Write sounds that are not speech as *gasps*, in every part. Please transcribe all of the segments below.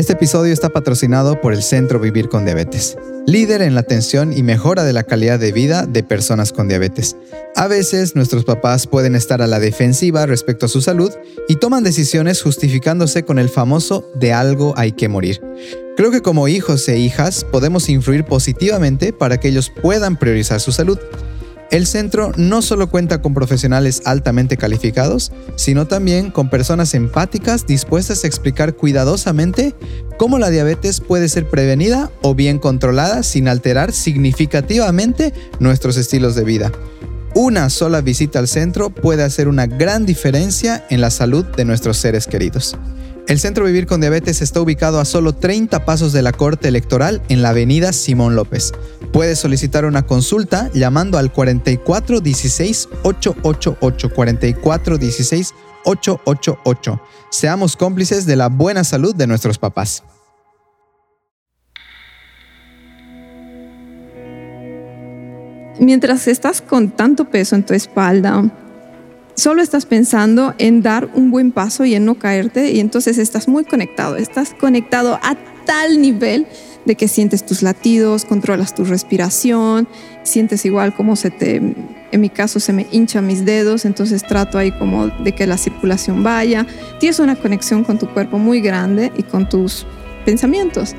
Este episodio está patrocinado por el Centro Vivir con Diabetes, líder en la atención y mejora de la calidad de vida de personas con diabetes. A veces nuestros papás pueden estar a la defensiva respecto a su salud y toman decisiones justificándose con el famoso de algo hay que morir. Creo que como hijos e hijas podemos influir positivamente para que ellos puedan priorizar su salud. El centro no solo cuenta con profesionales altamente calificados, sino también con personas empáticas dispuestas a explicar cuidadosamente cómo la diabetes puede ser prevenida o bien controlada sin alterar significativamente nuestros estilos de vida. Una sola visita al centro puede hacer una gran diferencia en la salud de nuestros seres queridos. El Centro Vivir con Diabetes está ubicado a solo 30 pasos de la Corte Electoral en la avenida Simón López. Puedes solicitar una consulta llamando al 4416 888 4416 888. Seamos cómplices de la buena salud de nuestros papás. Mientras estás con tanto peso en tu espalda, solo estás pensando en dar un buen paso y en no caerte y entonces estás muy conectado, estás conectado a tal nivel de que sientes tus latidos, controlas tu respiración, sientes igual como se te, en mi caso se me hinchan mis dedos, entonces trato ahí como de que la circulación vaya. Tienes una conexión con tu cuerpo muy grande y con tus pensamientos.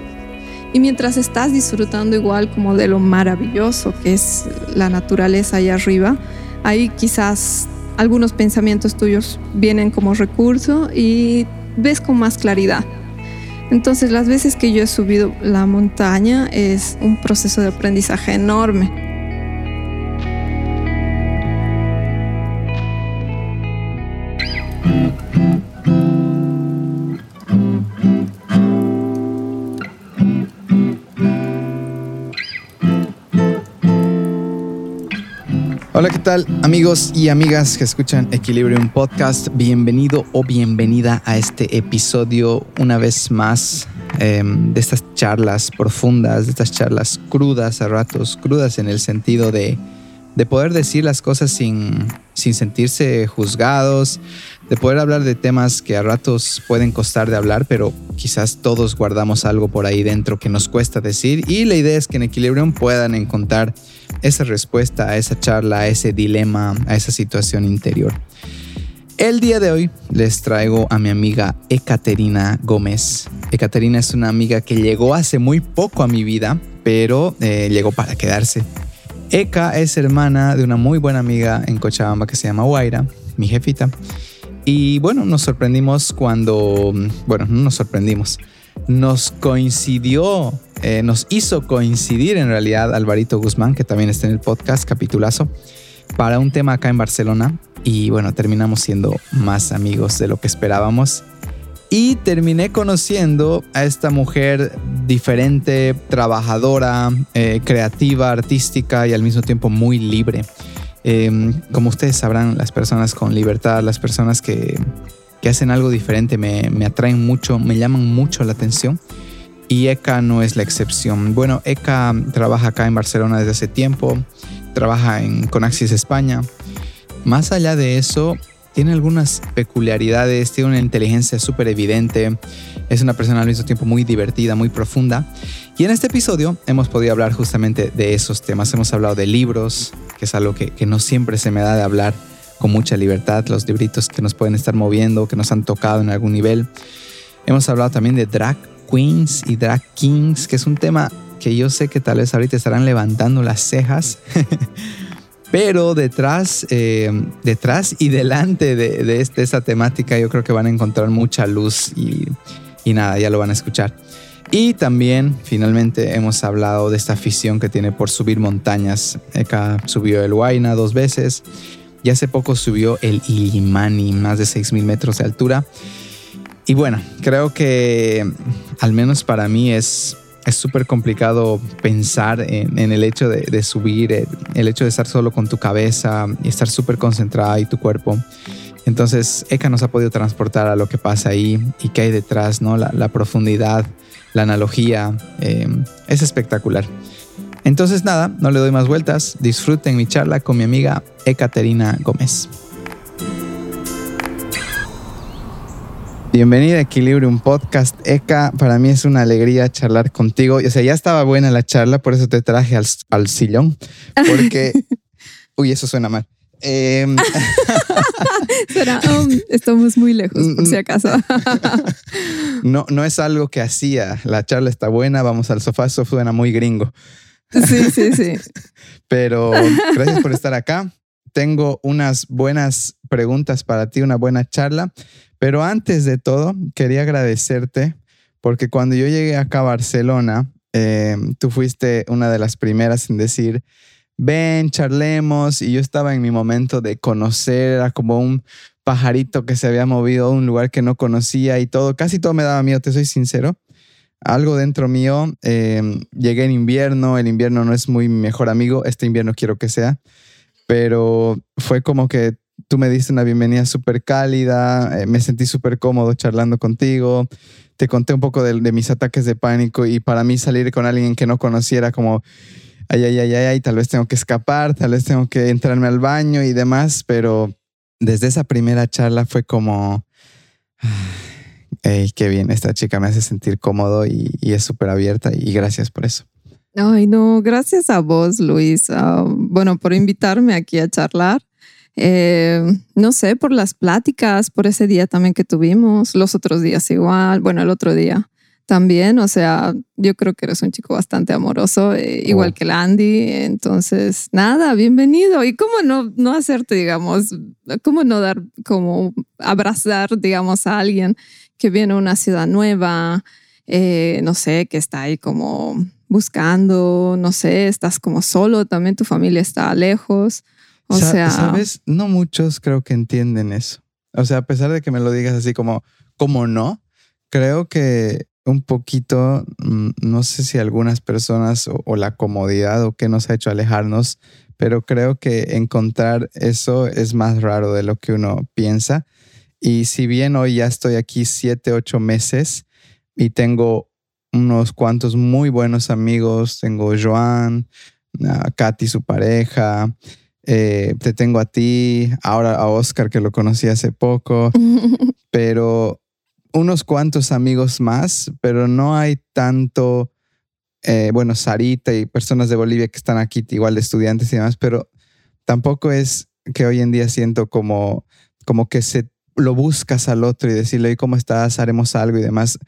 Y mientras estás disfrutando igual como de lo maravilloso que es la naturaleza ahí arriba, ahí quizás algunos pensamientos tuyos vienen como recurso y ves con más claridad. Entonces las veces que yo he subido la montaña es un proceso de aprendizaje enorme. Hola, ¿qué tal amigos y amigas que escuchan Equilibrium Podcast? Bienvenido o bienvenida a este episodio una vez más em, de estas charlas profundas, de estas charlas crudas a ratos, crudas en el sentido de, de poder decir las cosas sin, sin sentirse juzgados, de poder hablar de temas que a ratos pueden costar de hablar, pero quizás todos guardamos algo por ahí dentro que nos cuesta decir y la idea es que en Equilibrium puedan encontrar esa respuesta a esa charla, a ese dilema, a esa situación interior. El día de hoy les traigo a mi amiga Ekaterina Gómez. Ekaterina es una amiga que llegó hace muy poco a mi vida, pero eh, llegó para quedarse. Eka es hermana de una muy buena amiga en Cochabamba que se llama Guaira, mi jefita. Y bueno, nos sorprendimos cuando, bueno, no nos sorprendimos, nos coincidió, eh, nos hizo coincidir en realidad Alvarito Guzmán, que también está en el podcast, capitulazo, para un tema acá en Barcelona. Y bueno, terminamos siendo más amigos de lo que esperábamos. Y terminé conociendo a esta mujer diferente, trabajadora, eh, creativa, artística y al mismo tiempo muy libre. Em, como ustedes sabrán, las personas con libertad, las personas que, hacen algo diferente me, atraen mucho, me llaman mucho la atención. Y Eka no es la excepción. Bueno, Eka trabaja acá en Barcelona desde hace tiempo, trabaja en Conaxis España. Más allá de eso, tiene algunas peculiaridades, tiene una inteligencia súper evidente, es una persona al mismo tiempo muy divertida, muy profunda. Y en este episodio hemos podido hablar justamente de esos temas. Hemos hablado de libros, que es algo que, no siempre se me da de hablar con mucha libertad, los libritos que nos pueden estar moviendo, que nos han tocado en algún nivel. Hemos hablado también de drag queens y drag kings, que es un tema que yo sé que tal vez ahorita estarán levantando las cejas. *laughs* Pero detrás, eh, detrás y delante de, esta temática yo creo que van a encontrar mucha luz y, y nada, ya lo van a escuchar. Y también finalmente hemos hablado de esta afición que tiene por subir montañas. Eka subió el Huayna dos veces y hace poco subió el Illimani, más de 6.000 metros de altura. Y bueno, creo que al menos para mí es es súper complicado pensar en, el hecho de, subir, el, el, hecho de estar solo con tu cabeza y estar súper concentrada y tu cuerpo. Entonces, Eka nos ha podido transportar a lo que pasa ahí y qué hay detrás, ¿no? La, profundidad, la analogía, eh, es espectacular. Entonces, nada, no le doy más vueltas. Disfruten mi charla con mi amiga Ekaterina Gómez. Bienvenida a Equilibrium Podcast. Eka, para mí es una alegría charlar contigo. O sea, ya estaba buena la charla, por eso te traje al, al sillón. Porque. *laughs* Uy, eso suena mal. *laughs* Eh, um, estamos muy lejos, por si acaso. *laughs* no, no es algo que hacía. La charla está buena, vamos al sofá, eso suena muy gringo. Sí, sí, sí. *laughs* Pero gracias por estar acá. Tengo unas buenas preguntas para ti, una buena charla. Pero antes de todo, quería agradecerte porque cuando yo llegué acá a Barcelona, eh, tú fuiste una de las primeras en decir, ven, charlemos, y yo estaba en mi momento de conocer, era como un pajarito que se había movido a un lugar que no conocía y todo, casi todo me daba miedo, te soy sincero. Algo dentro mío, eh, llegué en invierno, el invierno no es muy mejor amigo, este invierno quiero que sea, pero fue como que tú me diste una bienvenida súper cálida, eh, me sentí súper cómodo charlando contigo, te conté un poco de, mis ataques de pánico y para mí salir con alguien que no conociera como, ay, ay, ay, ay, tal vez tengo que escapar, tal vez tengo que entrarme al baño y demás, pero desde esa primera charla fue como, hey, qué bien, esta chica me hace sentir cómodo y, es súper abierta y gracias por eso. Ay, no, gracias a vos, Luis. Ah, bueno, por invitarme aquí a charlar. Eh, no sé, por las pláticas, por ese día también que tuvimos, los otros días igual, bueno, el otro día también, o sea, yo creo que eres un chico bastante amoroso, eh, igual que el Andy, entonces, nada, bienvenido. ¿Y cómo no, no hacerte, digamos, cómo no dar, como abrazar, digamos, a alguien que viene a una ciudad nueva, eh, no sé, que está ahí como buscando, no sé, estás como solo, también tu familia está lejos. O sea, sabes, no muchos creo que entienden eso. O sea, a pesar de que me lo digas así como, como no, creo que un poquito, mm, no sé si algunas personas o, la comodidad o qué nos ha hecho alejarnos, pero creo que encontrar eso es más raro de lo que uno piensa. Y si bien hoy ya estoy aquí siete, ocho meses y tengo unos cuantos muy buenos amigos, tengo Joan, a Katy, su pareja, eh, te tengo a ti, ahora a Oscar que lo conocí hace poco, *laughs* pero unos cuantos amigos más, pero no hay tanto, eh, bueno, Sarita y personas de Bolivia que están aquí, igual de estudiantes y demás, pero tampoco es que hoy en día siento como, como que se lo buscas al otro y decirle, ¿cómo estás? Haremos algo y demás.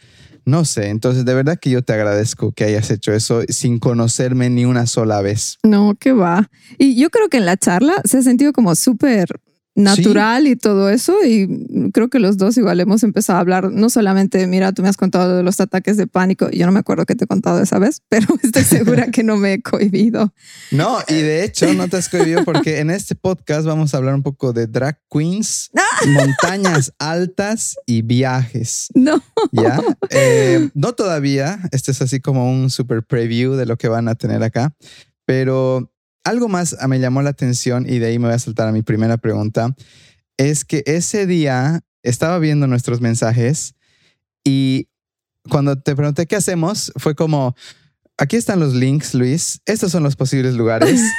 No sé, entonces de verdad que yo te agradezco que hayas hecho eso sin conocerme ni una sola vez. No, que va. Y yo creo que en la charla se ha sentido como súper natural y todo eso. Y creo que los dos igual hemos empezado a hablar, no solamente, mira, tú me has contado de los ataques de pánico, yo no me acuerdo que te he contado esa vez, *laughs* pero estoy segura que no me he cohibido. No, y de hecho no te has cohibido porque en este podcast vamos a hablar un poco de drag queens, *laughs* montañas altas y viajes. No. ¿Ya? Eh, no todavía, este es así como un super preview de lo que van a tener acá, pero algo más me llamó la atención y de ahí me voy a saltar a mi primera pregunta. Es que ese día estaba viendo nuestros mensajes y cuando te pregunté qué hacemos, fue como, aquí están los links, Luis. Estos son los posibles lugares. *laughs*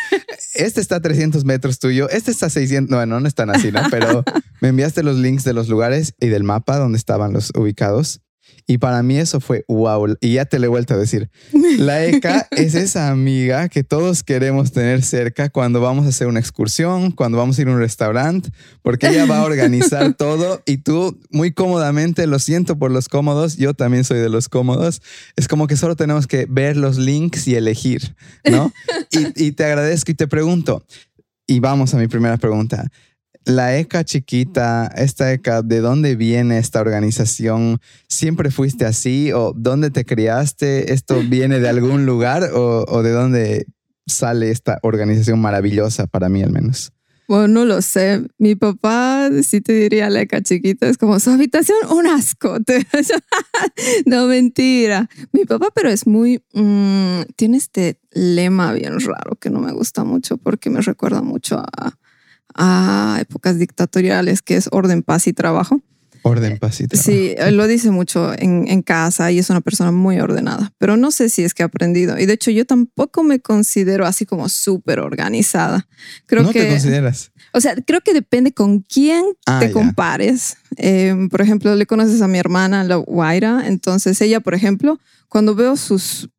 Este está a 300 metros tuyo. Este está a 600. No, no, no están así, ¿no? Pero me enviaste los links de los lugares y del mapa donde estaban los ubicados. Y para mí eso fue wow. Y ya te lo he vuelto a decir. La ECA *laughs* es esa amiga que todos queremos tener cerca cuando vamos a hacer una excursión, cuando vamos a ir a un restaurante, porque ella va a organizar *laughs* todo y tú muy cómodamente, lo siento por los cómodos, yo también soy de los cómodos. Es como que solo tenemos que ver los links y elegir, ¿no? *laughs* Y, y te agradezco y te pregunto, y vamos a mi primera pregunta la ECA chiquita, esta ECA, ¿de dónde viene esta organización? ¿Siempre fuiste así o dónde te criaste? ¿Esto viene de algún *laughs* lugar o, de dónde sale esta organización maravillosa para mí al menos? Bueno, no lo sé. Mi papá, sí te diría la ECA chiquita, es como su habitación, un asco. *laughs* no, mentira. Mi papá, pero es muy, mm, tiene este lema bien raro que no me gusta mucho porque me recuerda mucho a a épocas dictatoriales, que es orden, paz y trabajo. Orden, pasito. Sí, lo dice mucho en, en, casa y es una persona muy ordenada, pero no sé si es que ha aprendido. Y de hecho yo tampoco me considero así como súper organizada. Creo ¿No que, te consideras? O sea, creo que depende con quién ah, te compares. Eh, por ejemplo, le conoces a mi hermana, la Guaira, entonces ella, por ejemplo, cuando veo sus...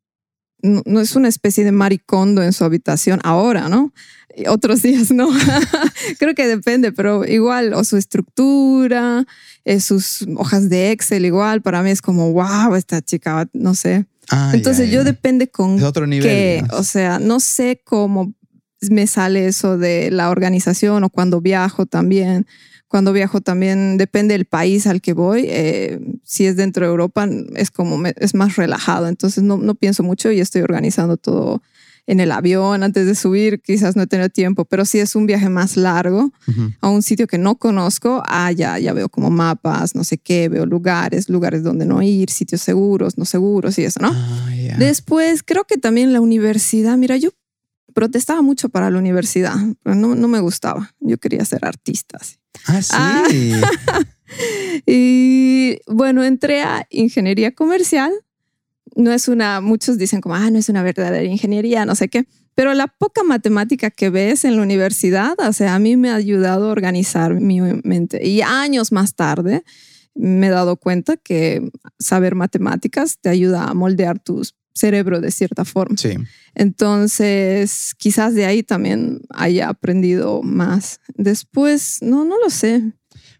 No, es una especie de maricondo en su habitación ahora, ¿no? Otros días no. *laughs* Creo que depende, pero igual, o su estructura, eh, sus hojas de Excel, igual, para mí es como, wow, esta chica, no sé. Ah, Entonces yo depende con otro nivel, qué, o sea, no sé cómo me sale eso de la organización o cuando viajo también. Cuando viajo también depende del país al que voy. Eh, si es dentro de Europa es como es más relajado, entonces no, no pienso mucho y estoy organizando todo en el avión antes de subir, quizás no he tenido tiempo, pero si es un viaje más largo a un sitio que no conozco, ah, ya, ya veo como mapas, no sé qué, veo lugares, lugares donde no ir, sitios seguros, no seguros y eso, ¿no? Ah, Después, creo que también la universidad, mira, yo protestaba mucho para la universidad, pero no, no me gustaba. Yo quería ser artista. Ah, sí. *laughs* y bueno, entré a ingeniería comercial. No es una, muchos dicen como, ah, no es una verdadera ingeniería, no sé qué. Pero la poca matemática que ves en la universidad, o sea, a mí me ha ayudado a organizar mi mente. Y años más tarde me he dado cuenta que saber matemáticas te ayuda a moldear tus cerebro de cierta forma. Sí. Entonces, quizás de ahí también haya aprendido más. Después, no, no lo sé.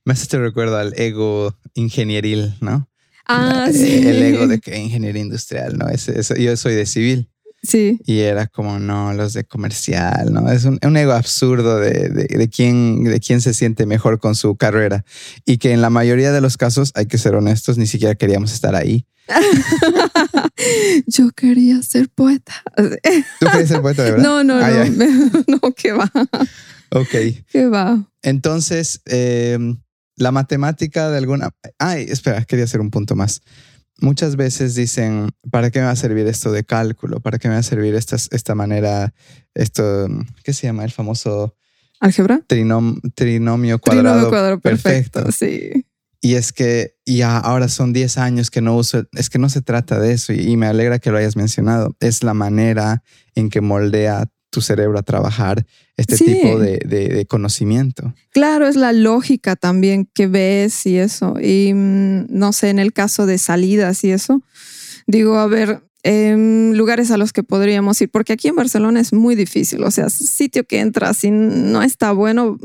Me hace te recuerdo al ego ingenieril, ¿no? Ah, *laughs* sí. El ego de que ingeniería industrial, ¿no? yo soy de civil. Sí. Y era como, no, los de comercial, ¿no? Es un, ego absurdo de, de, de, quién, de quién se siente mejor con su carrera. Y que en la mayoría de los casos, hay que ser honestos, ni siquiera queríamos estar ahí. *laughs* Yo quería ser poeta. ¿Tú querías ser poeta, de verdad? *laughs* No, no, no. No, que va. Ok. ¿Qué va? Entonces, em, la matemática de alguna... Ay, espera, quería hacer un punto más. Muchas veces dicen, ¿para qué me va a servir esto de cálculo? ¿Para qué me va a servir esta, esta manera, esto, ¿qué se llama? El famoso... ¿Álgebra? trinomio cuadrado. Trinomio cuadrado perfecto, sí. Y es que ya ahora son 10 años que no uso, es que no se trata de eso y, me alegra que lo hayas mencionado. Es la manera en que moldea tu cerebro a trabajar este tipo de, conocimiento. Claro, es la lógica también que ves y eso. Y mm, no sé, en el caso de salidas y eso, digo, a ver, lugares a los que podríamos ir, porque aquí en Barcelona es muy difícil, o sea, sitio que entras y no está bueno,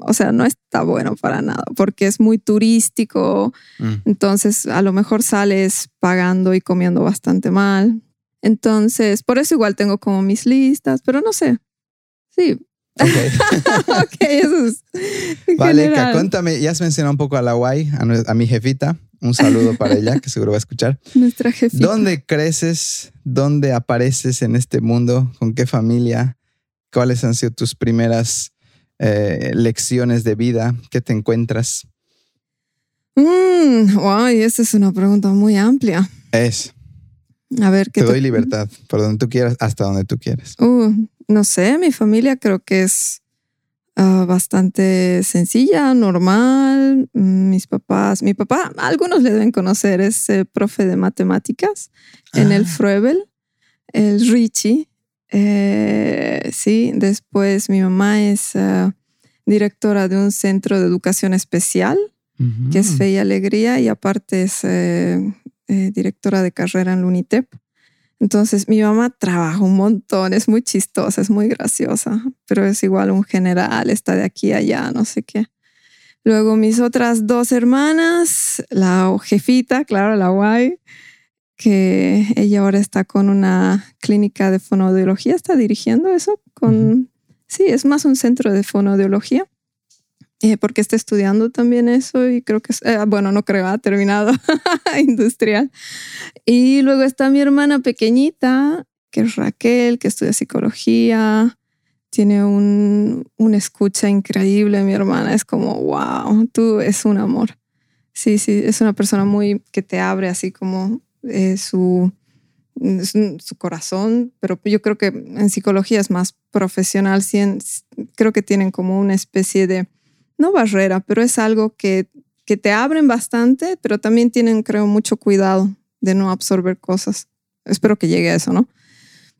o sea, no está bueno para nada, porque es muy turístico, mm. entonces a lo mejor sales pagando y comiendo bastante mal. Entonces, por eso igual tengo como mis listas, pero no sé. Sí. Ok, *laughs* okay eso es. *laughs* Vale, cuéntame, ya has mencionado un poco a la guay, a mi jefita. Un saludo para ella, que seguro va a escuchar. *laughs* Nuestra jefita. ¿Dónde creces? ¿Dónde apareces en este mundo? ¿Con qué familia? ¿Cuáles han sido tus primeras eh, lecciones de vida? ¿Qué te encuentras? Mm, wow, esa es una pregunta muy amplia. Es. A ver, ¿qué te, te doy libertad, por donde tú quieras, hasta donde tú quieras. Uh, no sé, mi familia creo que es Ah, bastante sencilla, normal. Mis papás, mi papá, algunos le deben conocer, es eh, profe de matemáticas en el ah. Fruebel, el Richie. Eh, sí, después mi mamá es ah, directora de un centro de educación especial, que es Fe y Alegría, y aparte es eh, directora de carrera en la UNITEP. Entonces mi mamá trabaja un montón, es muy chistosa, es muy graciosa, pero es igual un general, está de aquí a allá, no sé qué. Luego mis otras dos hermanas, la jefita, claro, la guay, que ella ahora está con una clínica de fonoaudiología, está dirigiendo eso con, sí, es más un centro de fonoaudiología. Eh, porque está estudiando también eso y creo que, eh, bueno, no creo, ha terminado *laughs* industrial. Y luego está mi hermana pequeñita, que es Raquel, que estudia psicología, tiene un, una escucha increíble, mi hermana, es como, wow, tú es un amor. Sí, sí, es una persona muy que te abre así como eh, su, su corazón, pero yo creo que en psicología es más profesional, creo que tienen como una especie de no barrera, pero es algo que, que te abren bastante, pero también tienen, creo, mucho cuidado de no absorber cosas. Espero que llegue a eso, ¿no?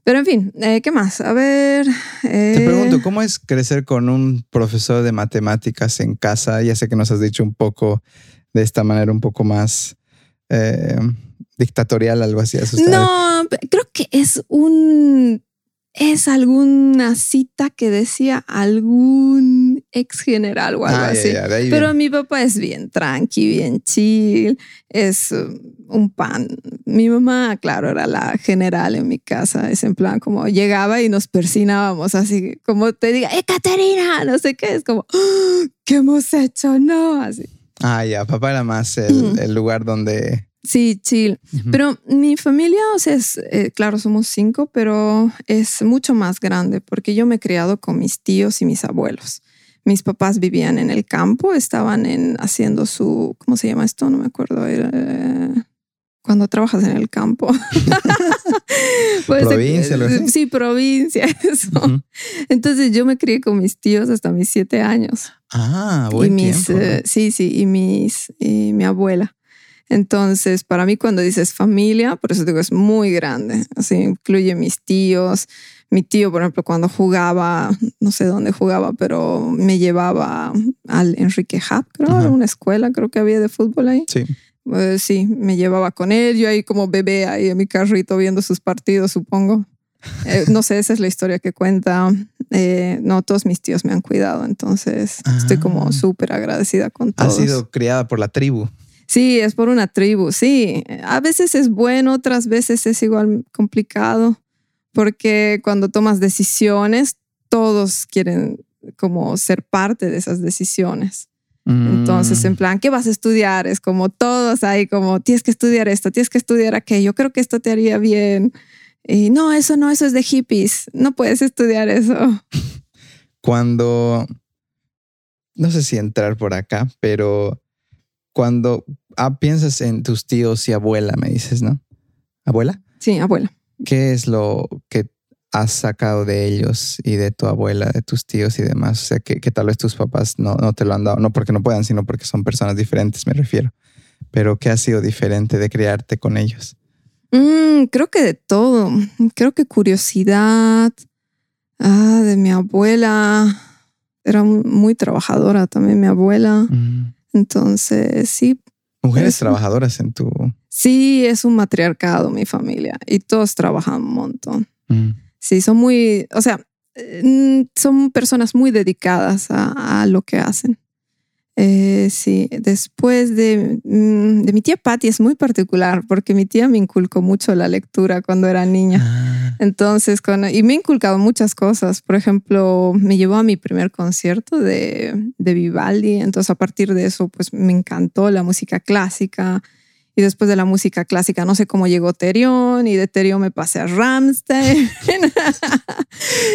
Pero en fin, eh, ¿qué más? A ver. Te eh, pregunto, ¿cómo es crecer con un profesor de matemáticas en casa? Ya sé que nos has dicho un poco de esta manera, un poco más eh, dictatorial, algo así. asustado. No, creo que es un. Es alguna cita que decía algún ex general o algo Ah, así. ya, Pero mi papá es bien tranqui, bien chill, es uh, un pan. Mi mamá, claro, era la general en mi casa. Es en plan como llegaba y nos persinábamos así, como te diga, ¡eh, Caterina! No sé qué, es como, "Ah, ¿qué hemos hecho? No, así. Ah, ya, papá era más el, lugar donde... Sí, chill. Pero mi familia, o sea, es, eh, claro, somos cinco, pero es mucho más grande porque yo me he criado con mis tíos y mis abuelos. Mis papás vivían en el campo, estaban en, haciendo su, ¿cómo se llama esto? No me acuerdo. era, eh, cuando trabajas en el campo. *laughs* Pues, Provincia. Sí, provincia, *laughs* eso. Entonces yo me crié con mis tíos hasta mis siete años Ah, y buen mis, tiempo. eh, sí, sí, y mis, y mi abuela. Entonces, para mí cuando dices familia, por eso digo, es muy grande. Así incluye mis tíos. Mi tío, por ejemplo, cuando jugaba, no sé dónde jugaba, pero me llevaba al Enrique Hub, creo, Ajá. una escuela, creo que había de fútbol ahí. Sí. Eh, sí, me llevaba con él, yo ahí como bebé, ahí en mi carrito viendo sus partidos, supongo. Eh, *laughs* no sé, esa es la historia que cuenta. Eh, no, todos mis tíos me han cuidado, entonces estoy Ah. como súper agradecida con Ha todos. sido criada por la tribu. Sí, es por una tribu, sí. A veces es bueno, otras veces es igual complicado, porque cuando tomas decisiones, todos quieren como ser parte de esas decisiones. Entonces, Mm. en plan, ¿qué vas a estudiar? Es como todos ahí, como tienes que estudiar esto, tienes que estudiar aquello, creo que esto te haría bien. Y no, eso no, eso es de hippies, no puedes estudiar eso. *laughs* Cuando, no sé si entrar por acá, pero cuando ah, piensas en tus tíos y abuela, me dices, ¿no? ¿Abuela? Sí, abuela. ¿Qué es lo que has sacado de ellos y de tu abuela, de tus tíos y demás? O sea, que, que tal vez tus papás no, no te lo han dado, no porque no puedan, sino porque son personas diferentes, me refiero. Pero ¿qué ha sido diferente de criarte con ellos? Mm, creo que de todo. Creo que curiosidad. Ah, de mi abuela. Era muy trabajadora también mi abuela. Mm. Entonces, sí, Mujeres trabajadoras en tu... sí, es un matriarcado mi familia y todos trabajan un montón. Mm. Sí, son muy, o sea, eh, son personas muy dedicadas a, a lo que hacen. Eh, sí, después de, mm, de mi tía Patty es muy particular porque mi tía me inculcó mucho la lectura cuando era niña. Ah, Entonces, con, y me ha inculcado muchas cosas. Por ejemplo, me llevó a mi primer concierto de, de Vivaldi. Entonces, a partir de eso, pues me encantó la música clásica. Y después de la música clásica, no sé cómo llegó Terión. Y de Terión me pasé a Rammstein. *laughs* Eso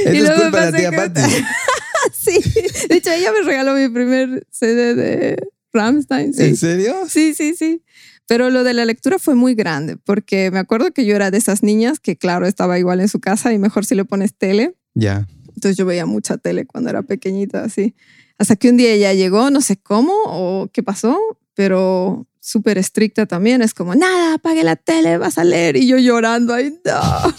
es luego me culpa de la tía Patty. *laughs* *laughs* sí. De hecho, ella me regaló mi primer CD de Rammstein. Sí. ¿En serio? Sí, sí, sí. Pero lo de la lectura fue muy grande, porque me acuerdo que yo era de esas niñas que, claro, estaba igual en su casa y mejor si le pones tele. Ya. Entonces yo veía mucha tele cuando era pequeñita, así. Hasta que un día ella llegó, no sé cómo o qué pasó, pero súper estricta también. Es como, nada, apague la tele, vas a leer. Y yo llorando, ay, no.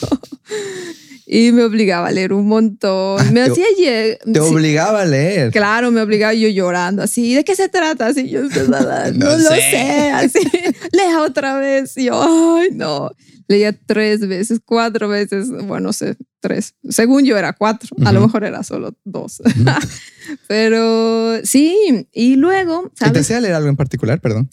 Y me obligaba a leer un montón. Me Te- hacía lle- Te sí, obligaba a leer. Claro, me obligaba yo llorando así. ¿De qué se trata? Así yo no, No *laughs* lo sé. sé. Así, *laughs* lea otra vez. Y yo, ay, no. Leía tres veces, cuatro veces. Bueno, no sé, tres. Según yo era cuatro. A lo Ujú. mejor era solo dos. *laughs* Pero sí. Y luego, ¿Y te ¿sabes? hacía leer algo en particular? Perdón.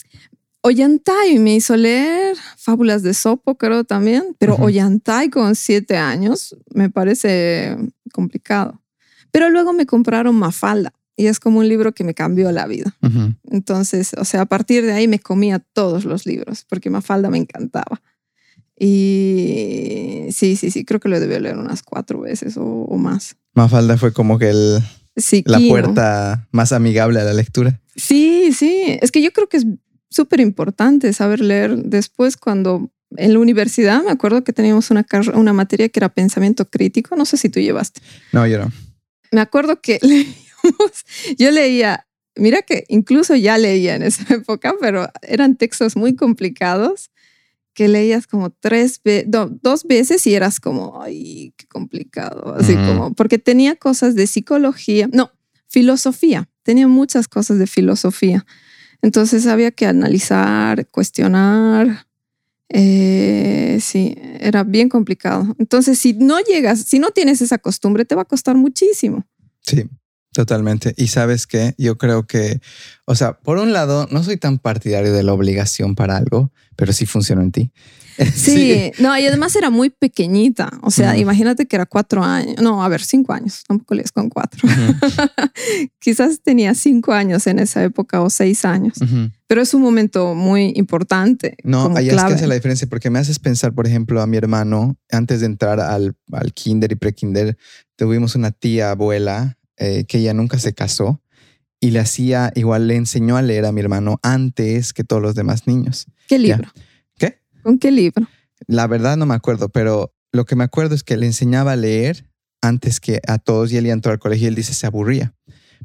Ollantay me hizo leer Fábulas de Sopo, creo también. Pero Ujú. Ollantay con siete años me parece complicado. Pero luego me compraron Mafalda. Y es como un libro que me cambió la vida. Ujú. Entonces, o sea, a partir de ahí me comía todos los libros porque Mafalda me encantaba. Y sí, sí, sí, creo que lo debió leer unas cuatro veces o, o más. Mafalda fue como que el, Sí, la puerta más amigable a la lectura. Sí, sí, es que yo creo que es súper importante saber leer. Después, cuando en la universidad, me acuerdo que teníamos una, una materia que era pensamiento crítico, no sé si tú llevaste. No, yo no. Me acuerdo que *laughs* leíamos, yo leía mira que incluso ya leía en esa *laughs* época, pero eran textos muy complicados que leías como tres veces, dos veces y eras como, ay, qué complicado, así como, porque tenía cosas de psicología, no, filosofía, tenía muchas cosas de filosofía. Entonces había que analizar, cuestionar. Eh, sí, era bien complicado. Entonces, si no llegas, si no tienes esa costumbre, te va a costar muchísimo. Sí, totalmente. Y sabes que yo creo que, o sea, por un lado, no soy tan partidario de la obligación para algo, pero sí funciona en ti. *laughs* Sí, no, y además era muy pequeñita. O sea, imagínate que era cuatro años, no, a ver, cinco años, tampoco lees con cuatro. *laughs* Quizás tenía cinco años en esa época o seis años, pero es un momento muy importante. No, ahí es que hace la diferencia porque me haces pensar, por ejemplo, a mi hermano, antes de entrar al, al kinder y pre-kinder, tuvimos una tía abuela eh, que ella nunca se casó y le hacía, igual le enseñó a leer a mi hermano antes que todos los demás niños. ¿Qué libro? ¿Con qué libro? La verdad no me acuerdo, pero lo que me acuerdo es que le enseñaba a leer antes que a todos y él entró al colegio y él dice se aburría.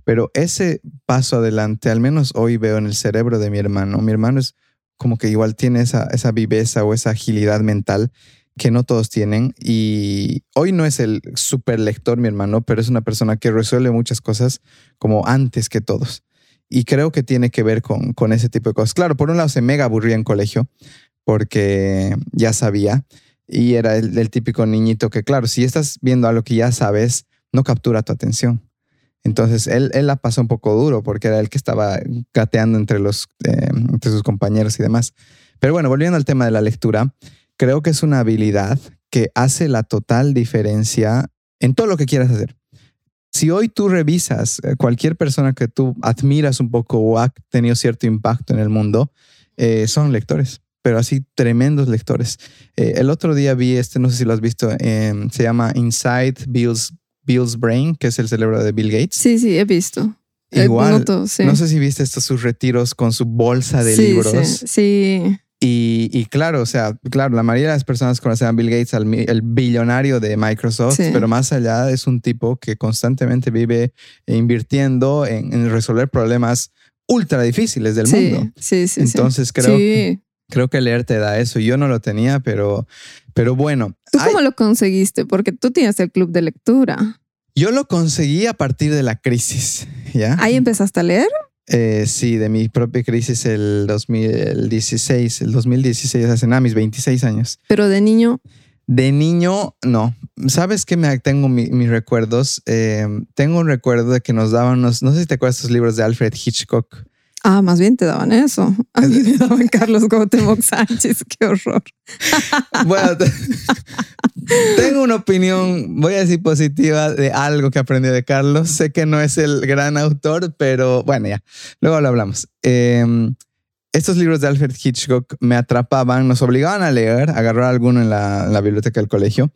Pero ese paso adelante, al menos hoy veo en el cerebro de mi hermano, mi hermano es como que igual tiene esa, esa viveza o esa agilidad mental que no todos tienen. Y hoy no es el super lector, mi hermano, pero es una persona que resuelve muchas cosas como antes que todos. Y creo que tiene que ver con, con ese tipo de cosas. Claro, por un lado se mega aburría en colegio, porque ya sabía y era el, típico niñito que, claro, si estás viendo algo que ya sabes, no captura tu atención. Entonces él, él la pasó un poco duro porque era el que estaba gateando entre, los, eh, entre sus compañeros y demás. Pero bueno, volviendo al tema de la lectura, creo que es una habilidad que hace la total diferencia en todo lo que quieras hacer. Si hoy tú revisas eh, cualquier persona que tú admiras un poco o ha tenido cierto impacto en el mundo, eh, son lectores pero así tremendos lectores. Eh, el otro día vi este, no sé si lo has visto, se llama Inside Bill's, Bill's Brain, que es el cerebro de Bill Gates. Sí, sí, he visto. Igual, no sé si viste estos sus retiros con su bolsa de libros. Sí. Y, claro, o sea, claro, la mayoría de las personas conocen a Bill Gates, el billonario de Microsoft, pero más allá es un tipo que constantemente vive invirtiendo en, resolver problemas ultra difíciles del mundo. Sí, sí, Entonces creo, Creo que leer te da eso. Yo no lo tenía, pero, pero bueno. ¿Tú cómo lo conseguiste? Porque tú tienes el club de lectura. Yo lo conseguí a partir de la crisis, ¿ya? ¿Ahí empezaste a leer? Eh, sí, de mi propia crisis el 2016, el 2016, hace nada, mis 26 años. ¿Pero de niño? De niño, no. ¿Sabes qué me tengo mis recuerdos? Eh, tengo un recuerdo de que nos daban, no sé si te acuerdas de estos libros de Alfred Hitchcock. Ah, más bien te daban eso. A mí me daban *laughs* Carlos Gautemoc Sánchez, qué horror. Bueno, tengo una opinión, voy a decir positiva de algo que aprendí de Carlos. Sé que no es el gran autor, pero bueno, ya, luego lo hablamos. Em, estos libros de Alfred Hitchcock me atrapaban, nos obligaban a leer, agarrar alguno en la, en la biblioteca del colegio,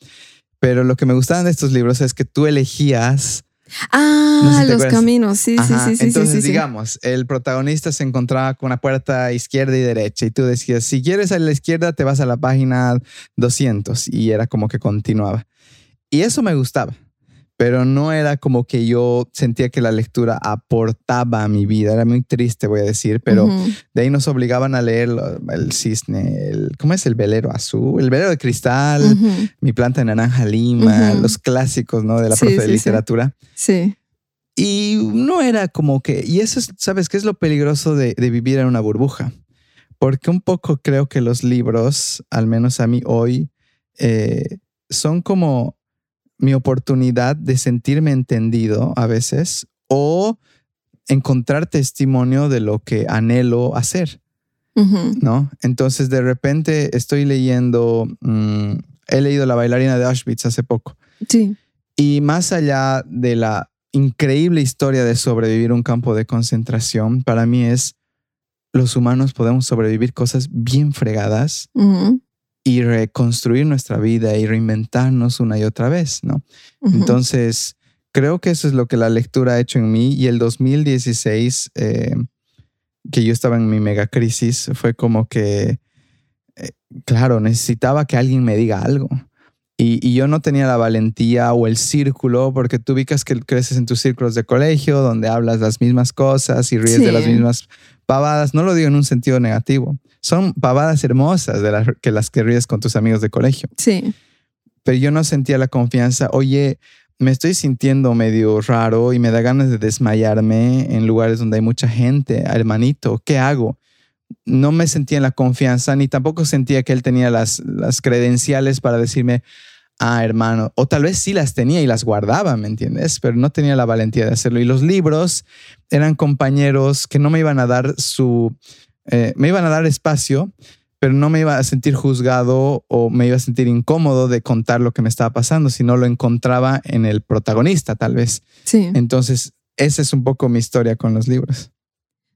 pero lo que me gustaban de estos libros es que tú elegías Ah, los caminos, sí, sí, sí, sí. Entonces, digamos, el protagonista se encontraba con una puerta izquierda y derecha y tú decías, si quieres a la izquierda, te vas a la página 200 y era como que continuaba. Y eso me gustaba pero no era como que yo sentía que la lectura aportaba a mi vida. Era muy triste, voy a decir, pero de ahí nos obligaban a leer el cisne, el, ¿cómo es? El velero azul, el velero de cristal, mi planta de naranja lima, los clásicos, ¿no? De la profe de literatura. Sí. Y no era como que, y eso es, ¿sabes qué es lo peligroso de, vivir en una burbuja? Porque un poco creo que los libros, al menos a mí hoy, eh, son como mi oportunidad de sentirme entendido a veces o encontrar testimonio de lo que anhelo hacer. ¿No? Entonces de repente estoy leyendo, mm, he leído La bailarina de Auschwitz hace poco. Sí. Y más allá de la increíble historia de sobrevivir un campo de concentración, para mí es los humanos podemos sobrevivir cosas bien fregadas y reconstruir nuestra vida y reinventarnos una y otra vez, ¿no? Entonces, creo que eso es lo que la lectura ha hecho en mí y el 2016, eh, que yo estaba en mi mega crisis, fue como que, eh, claro, necesitaba que alguien me diga algo. Y, yo no tenía la valentía o el círculo, porque tú ubicas que creces en tus círculos de colegio, donde hablas las mismas cosas y ríes de las mismas pavadas. No lo digo en un sentido negativo. Son pavadas hermosas de las que las que ríes con tus amigos de colegio. Sí. Pero yo no sentía la confianza. Oye, me estoy sintiendo medio raro y me da ganas de desmayarme en lugares donde hay mucha gente. Hermanito, ¿qué hago? No me sentía en la confianza ni tampoco sentía que él tenía las, las credenciales para decirme, ah, hermano, o tal vez sí las tenía y las guardaba, ¿me entiendes? Pero no tenía la valentía de hacerlo. Y los libros eran compañeros que no me iban a dar su, eh, me iban a dar espacio, pero no me iba a sentir juzgado o me iba a sentir incómodo de contar lo que me estaba pasando, si no lo encontraba en el protagonista, tal vez. Sí. Entonces, esa es un poco mi historia con los libros.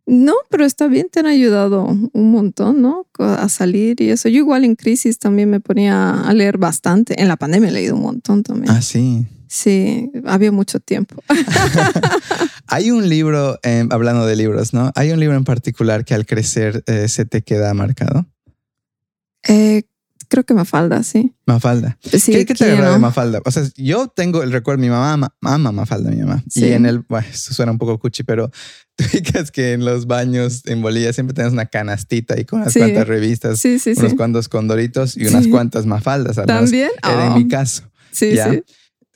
No, pero está bien, te han ayudado un montón, ¿no? A salir y eso. Yo igual en crisis también me ponía a leer bastante. En la pandemia he leído un montón también. Ah, sí. Sí, había mucho tiempo. *laughs* Hay un libro, hablando de libros, ¿no? Hay un libro en particular que al crecer eh, se te queda marcado. Eh, creo que Mafalda, sí. Mafalda. Sí, ¿Qué, qué te agrada de Mafalda? O sea, yo tengo el recuerdo, mi mamá ama, Mafalda, mi mamá. Y en el, bueno, esto suena un poco cuchi, pero *laughs* tú dices que en los baños en Bolivia siempre tenés una canastita y con unas cuantas revistas, unos cuantos condoritos y unas cuantas Mafaldas. ¿También? Era en mi oh. caso. Sí, sí.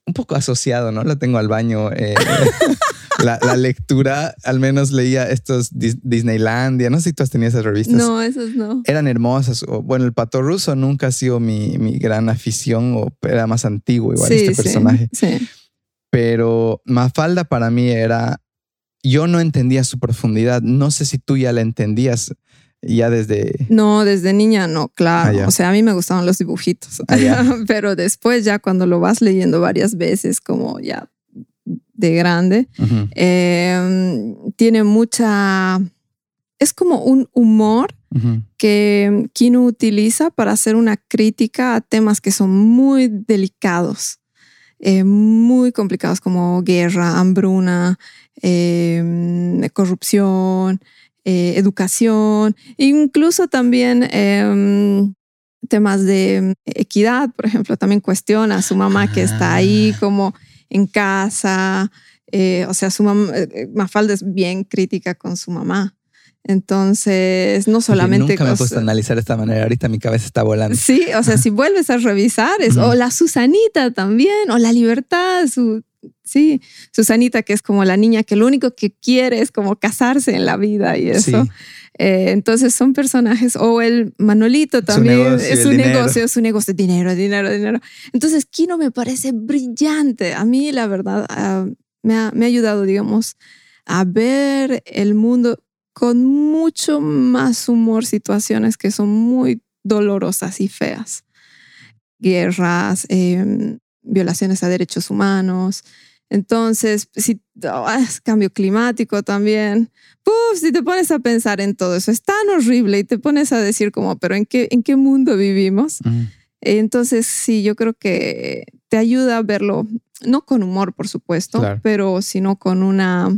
Un poco asociado, ¿no? Lo tengo al baño. Eh, *laughs* la, lectura, al menos leía estos Disneylandia. No sé si tú has tenido esas revistas. No, esas no. Eran hermosas. bueno, el pato ruso nunca ha sido mi, gran afición o era más antiguo igual este personaje. Sí, Pero Mafalda para mí era, yo no entendía su profundidad. No sé si tú ya la entendías ya desde... No, desde niña no, claro. Ah, o sea, a mí me gustaban los dibujitos, ah, *laughs* pero después ya cuando lo vas leyendo varias veces, como ya de grande. Em, tiene mucha... Es como un humor que Kino utiliza para hacer una crítica a temas que son muy delicados, eh, muy complicados como guerra, hambruna, em, corrupción, eh, educación, incluso también em, temas de equidad, por ejemplo, también cuestiona a su mamá que está ahí ah. como en casa. Eh, o sea, su mamá, eh, eh, Mafalda es bien crítica con su mamá. Entonces, no solamente. nunca me he puesto a analizar de esta manera. Ahorita mi cabeza está volando. Sí, o sea, si vuelves a revisar, es o la Susanita también, o la libertad, su, sí, Susanita, que es como la niña que lo único que quiere es como casarse en la vida y eso. Eh, entonces son personajes, o el Manolito también, es su negocio, es su negocio, dinero, dinero, dinero. Entonces Kino me parece brillante. A mí, la verdad, ah, me, ha, me ha ayudado, digamos, a ver el mundo con mucho más humor, situaciones que son muy dolorosas y feas. Guerras, em, violaciones a derechos humanos, entonces, si ah, cambio climático también, Puf, si te pones a pensar en todo eso, es tan horrible y te pones a decir como, pero ¿en qué, en qué mundo vivimos? Entonces, sí, yo creo que te ayuda a verlo, no con humor, por supuesto, pero sino con una,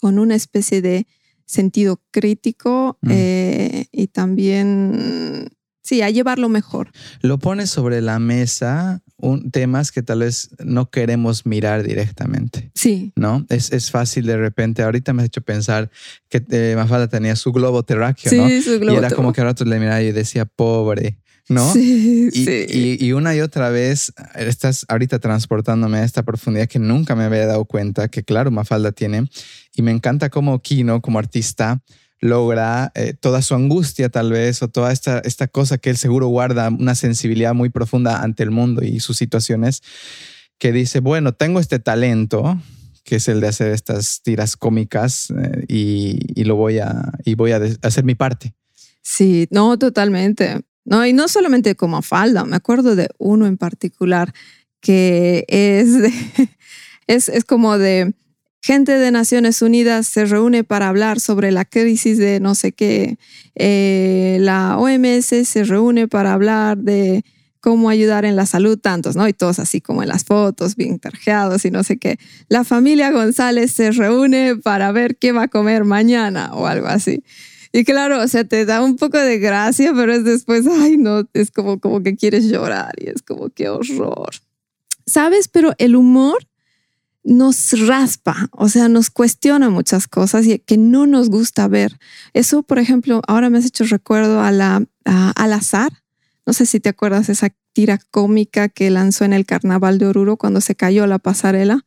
con una especie de sentido crítico eh, y también, sí, a llevarlo mejor. Lo pones sobre la mesa un, temas que tal vez no queremos mirar directamente. Sí. ¿No? Es, es fácil de repente. Ahorita me has hecho pensar que eh, Mafalda tenía su globo terráqueo, sí, ¿no? Su globo y era como que a ratos le miraba y decía, pobre. ¿no? Sí, y, sí. Y, una y otra vez estás ahorita transportándome a esta profundidad que nunca me había dado cuenta que, claro, Mafalda tiene. Y me encanta como Kino, como artista, logra eh, toda su angustia tal vez o toda esta, esta cosa que él seguro guarda, una sensibilidad muy profunda ante el mundo y sus situaciones, que dice, bueno, tengo este talento que es el de hacer estas tiras cómicas eh, y, lo voy a, y voy a hacer mi parte. Sí, no, totalmente. No, y no solamente como falda, me acuerdo de uno en particular que es, *laughs* es, es como de gente de Naciones Unidas se reúne para hablar sobre la crisis de no sé qué. Eh, la OMS se reúne para hablar de cómo ayudar en la salud, tantos, ¿no? Y todos así como en las fotos, bien tarjeados y no sé qué. La familia González se reúne para ver qué va a comer mañana o algo así. Y claro, o sea, te da un poco de gracia, pero es después, ay, no, es como, como que quieres llorar y es como, qué horror. ¿Sabes? Pero el humor nos raspa, o sea, nos cuestiona muchas cosas y que no nos gusta ver. Eso, por ejemplo, ahora me has hecho recuerdo a la, al azar. No sé si te acuerdas esa tira cómica que lanzó en el Carnaval de Oruro cuando se cayó la pasarela.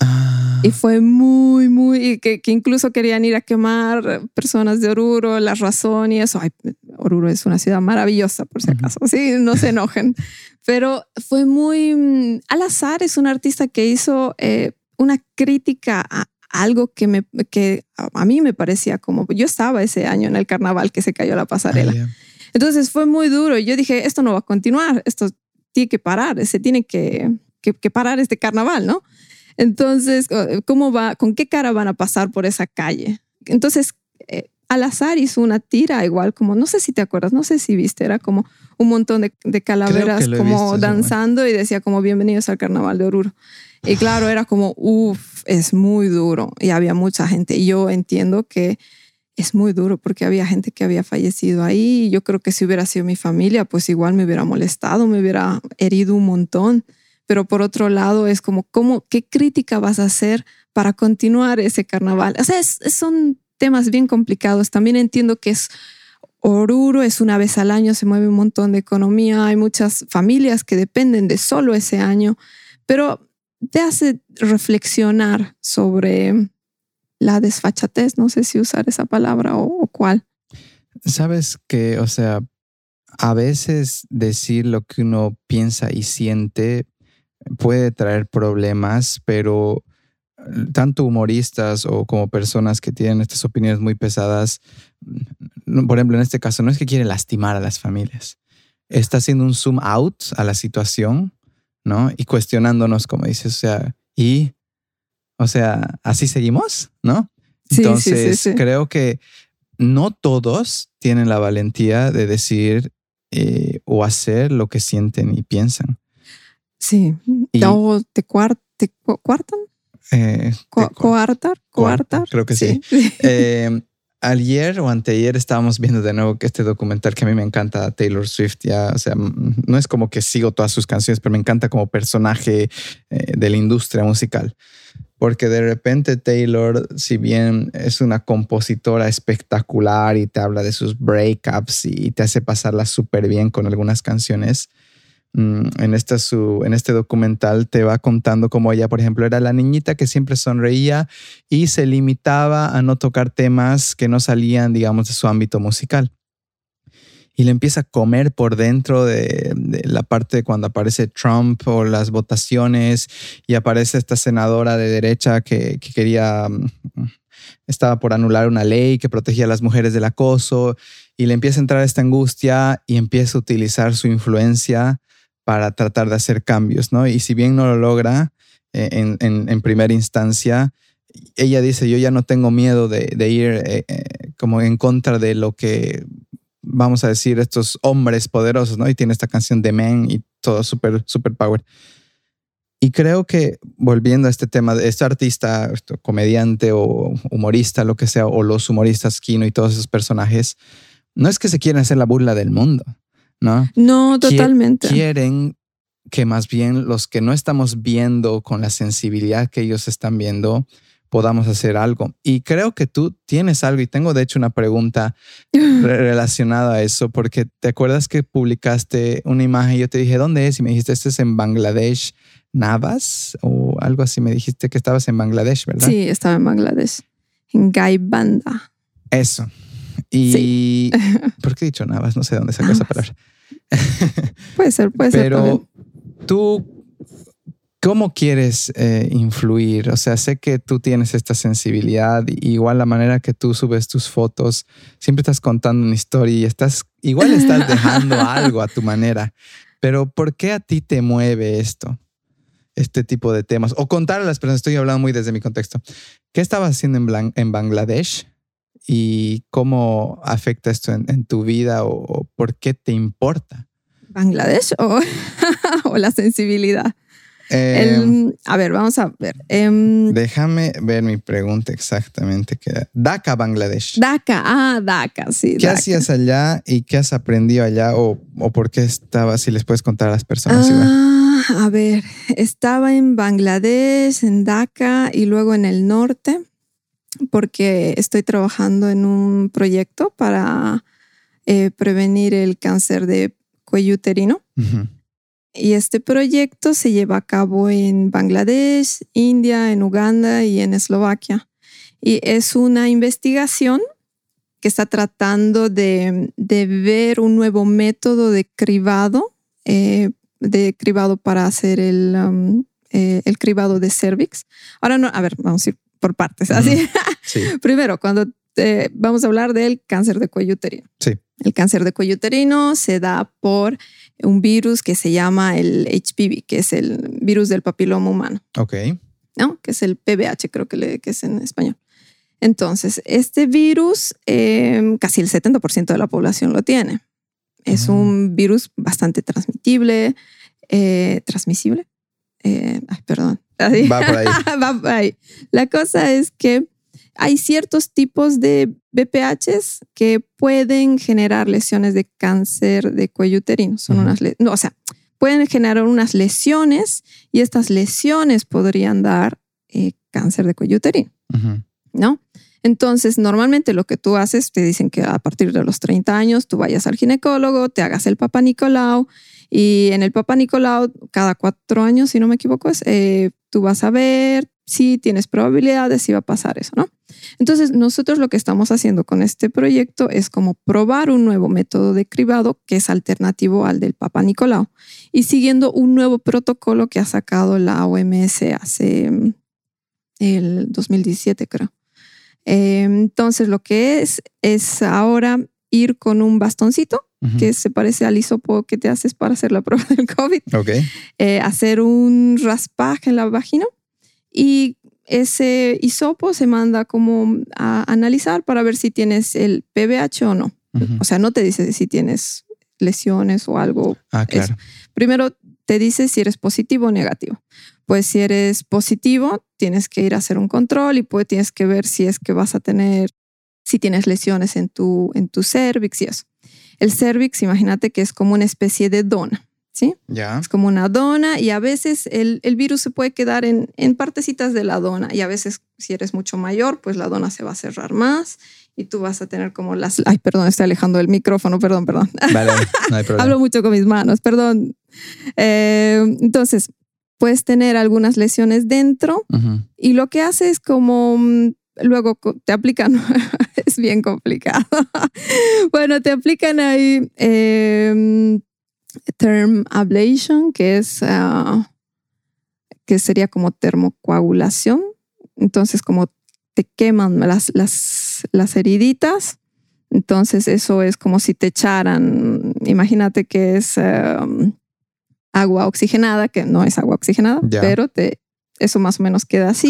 Ah. Y fue muy, muy, que, que, incluso querían ir a quemar personas de Oruro, la razón y eso. Ay, Oruro es una ciudad maravillosa, por si acaso. Sí, no se enojen. Pero fue muy mm, al azar. Es un artista que hizo eh, una crítica a algo que, me, que a mí me parecía como yo estaba ese año en el carnaval que se cayó la pasarela. Ah, Entonces fue muy duro. Yo dije, esto no va a continuar, esto tiene que parar, se tiene que, que, que parar este carnaval, ¿no? Entonces, ¿cómo va? ¿Con qué cara van a pasar por esa calle? Entonces, eh, al azar hizo una tira igual como, no sé si te acuerdas, no sé si viste, era como un montón de, calaveras como danzando y decía como bienvenidos al carnaval de Oruro. Y claro, era como, uff, es muy duro y había mucha gente. Y yo entiendo que es muy duro porque había gente que había fallecido ahí y yo creo que si hubiera sido mi familia, pues igual me hubiera molestado, me hubiera herido un montón pero por otro lado es como, ¿cómo, ¿qué crítica vas a hacer para continuar ese carnaval? O sea, son temas bien complicados. También entiendo que es Oruro, es una vez al año, se mueve un montón de economía, hay muchas familias que dependen de solo ese año, pero te hace reflexionar sobre la desfachatez, no sé si usar esa palabra o, cuál. Sabes que, o sea, a veces decir lo que uno piensa y siente puede traer problemas, pero eh, tanto humoristas o como personas que tienen estas opiniones muy pesadas, mm, por ejemplo, en este caso, no es que quiere lastimar a las familias, está haciendo un zoom out a la situación, ¿no? Y cuestionándonos, como dices, o sea, y, o sea, así seguimos, ¿no? Entonces, creo que no todos tienen la valentía de decir eh, o hacer lo que sienten y piensan. Sí. ¿O te, cuartan? Eh, coartar, coartar. Creo que sí. *laughs* Eh, ayer o anteayer estábamos viendo de nuevo este documental que a mí me encanta, Taylor Swift. Ya, o sea, no es como que sigo todas sus canciones, pero me encanta como personaje eh, de la industria musical. Porque de repente Taylor, si bien es una compositora espectacular y te habla de sus breakups y te hace pasarla súper bien con algunas canciones, Mm, en, esta su, en este documental te va contando cómo ella, por ejemplo, era la niñita que siempre sonreía y se limitaba a no tocar temas que no salían, digamos, de su ámbito musical. Y le empieza a comer por dentro de, la parte de cuando aparece Trump o las votaciones y aparece esta senadora de derecha que, que quería, mm, estaba por anular una ley que protegía a las mujeres del acoso y le empieza a entrar esta angustia y empieza a utilizar su influencia para tratar de hacer cambios, ¿no? Y si bien no lo logra eh, en, primera instancia, ella dice, yo ya no tengo miedo de, ir eh, eh, como en contra de lo que, vamos a decir, estos hombres poderosos, ¿no? Y tiene esta canción de Men y todo súper, super power. Y creo que volviendo a este tema de este artista, comediante o humorista, lo que sea, o los humoristas Kino y todos esos personajes, no es que se quieran hacer la burla del mundo, ¿no? No, totalmente. Quieren que más bien los que no estamos viendo con la sensibilidad que ellos están viendo, podamos hacer algo. Y creo que tú tienes algo y tengo de hecho una pregunta *laughs* relacionada a eso, porque te acuerdas que publicaste una imagen y yo te dije, ¿dónde es? Y me dijiste, este es en Bangladesh, Navas o algo así, me dijiste que estabas en Bangladesh, ¿verdad? Sí, estaba en Bangladesh, en Gaibanda. Eso. Y *laughs* ¿por qué he dicho Navas? No sé dónde sacó esa palabra. *laughs* puede ser, puede ser. Pero tú, ¿cómo quieres eh, influir? O sea, sé que tú tienes esta sensibilidad, igual la manera que tú subes tus fotos, siempre estás contando una historia y estás, igual estás *laughs* dejando algo a tu manera. Pero ¿por qué a ti te mueve esto? Este tipo de temas. O contar a las personas, estoy hablando muy desde mi contexto. ¿Qué estabas haciendo en, en Bangladesh? Y cómo afecta esto en, tu vida o, por qué te importa? ¿Bangladesh o, *laughs* la sensibilidad? Eh, a ver, vamos a ver. Em, déjame ver mi pregunta exactamente. Que era Dhaka, Bangladesh. Dhaka, ah, Dhaka, sí. ¿Qué hacías allá y qué has aprendido allá o, por qué estabas? Si les puedes contar a las personas. Ah, a ver, estaba en Bangladesh, en Dhaka y luego en el norte, porque estoy trabajando en un proyecto para eh, prevenir el cáncer de cuello uterino. Y este proyecto se lleva a cabo en Bangladesh, India, en Uganda y en Eslovaquia. Y es una investigación que está tratando de, ver un nuevo método de cribado, eh, de cribado para hacer el, um, eh, el cribado de cervix. Ahora no, a ver, vamos a ir por partes. Así. *laughs* Primero, cuando vamos a hablar del cáncer de cuello uterino. Sí. El cáncer de cuello uterino se da por un virus que se llama el HPV, que es el virus del papiloma humano. Ok. ¿No? Que es el PBH, creo que, le, que es en español. Entonces, este virus, em, casi el 70% de la población lo tiene. Es un virus bastante transmitible, eh, transmisible. Eh, ay, perdón. Va por ahí. *laughs* Va por ahí. La cosa es que hay ciertos tipos de BPHs que pueden generar lesiones de cáncer de cuello uterino. Son unas, no, o sea, pueden generar unas lesiones y estas lesiones podrían dar eh, cáncer de cuello uterino, ¿no? Entonces, normalmente lo que tú haces, te dicen que a partir de los 30 años tú vayas al ginecólogo, te hagas el Papa Nicolau y en el Papa Nicolau, cada cuatro años, si no me equivoco, es, eh, tú vas a ver si tienes probabilidades, si va a pasar eso, ¿no? Entonces, nosotros lo que estamos haciendo con este proyecto es como probar un nuevo método de cribado que es alternativo al del Papa Nicolau y siguiendo un nuevo protocolo que ha sacado la OMS hace mm, el 2017, creo. Em, entonces, lo que es, es ahora ir con un bastoncito que se parece al hisopo que te haces para hacer la *laughs* prueba del COVID. Eh, hacer un raspaje en la vagina y ese hisopo se manda como a analizar para ver si tienes el PBH o no. O sea, no te dice si tienes lesiones o algo. Ah, claro. Primero te dice si eres positivo o negativo. Pues si eres positivo, tienes que ir a hacer un control y pues tienes que ver si es que vas a tener, si tienes lesiones en tu, en tu cervix y eso. El cervix, imagínate que es como una especie de dona. ¿sí? Es como una dona y a veces el, virus se puede quedar en, en, partecitas de la dona y a veces si eres mucho mayor, pues la dona se va a cerrar más y tú vas a tener como las... Ay, perdón, estoy alejando el micrófono, perdón, perdón. Vale, no hay *laughs* problema. Hablo mucho con mis manos, perdón. Eh, entonces, puedes tener algunas lesiones dentro y lo que hace es como mm, luego te aplican, *laughs* es bien complicado. *laughs* bueno, te aplican ahí eh, term ablation, que es ah, que sería como termocoagulación. Entonces, como te queman las, las, las heriditas, entonces eso es como si te echaran, imagínate que es um, agua oxigenada, que no es agua oxigenada, pero te, eso más o menos queda así.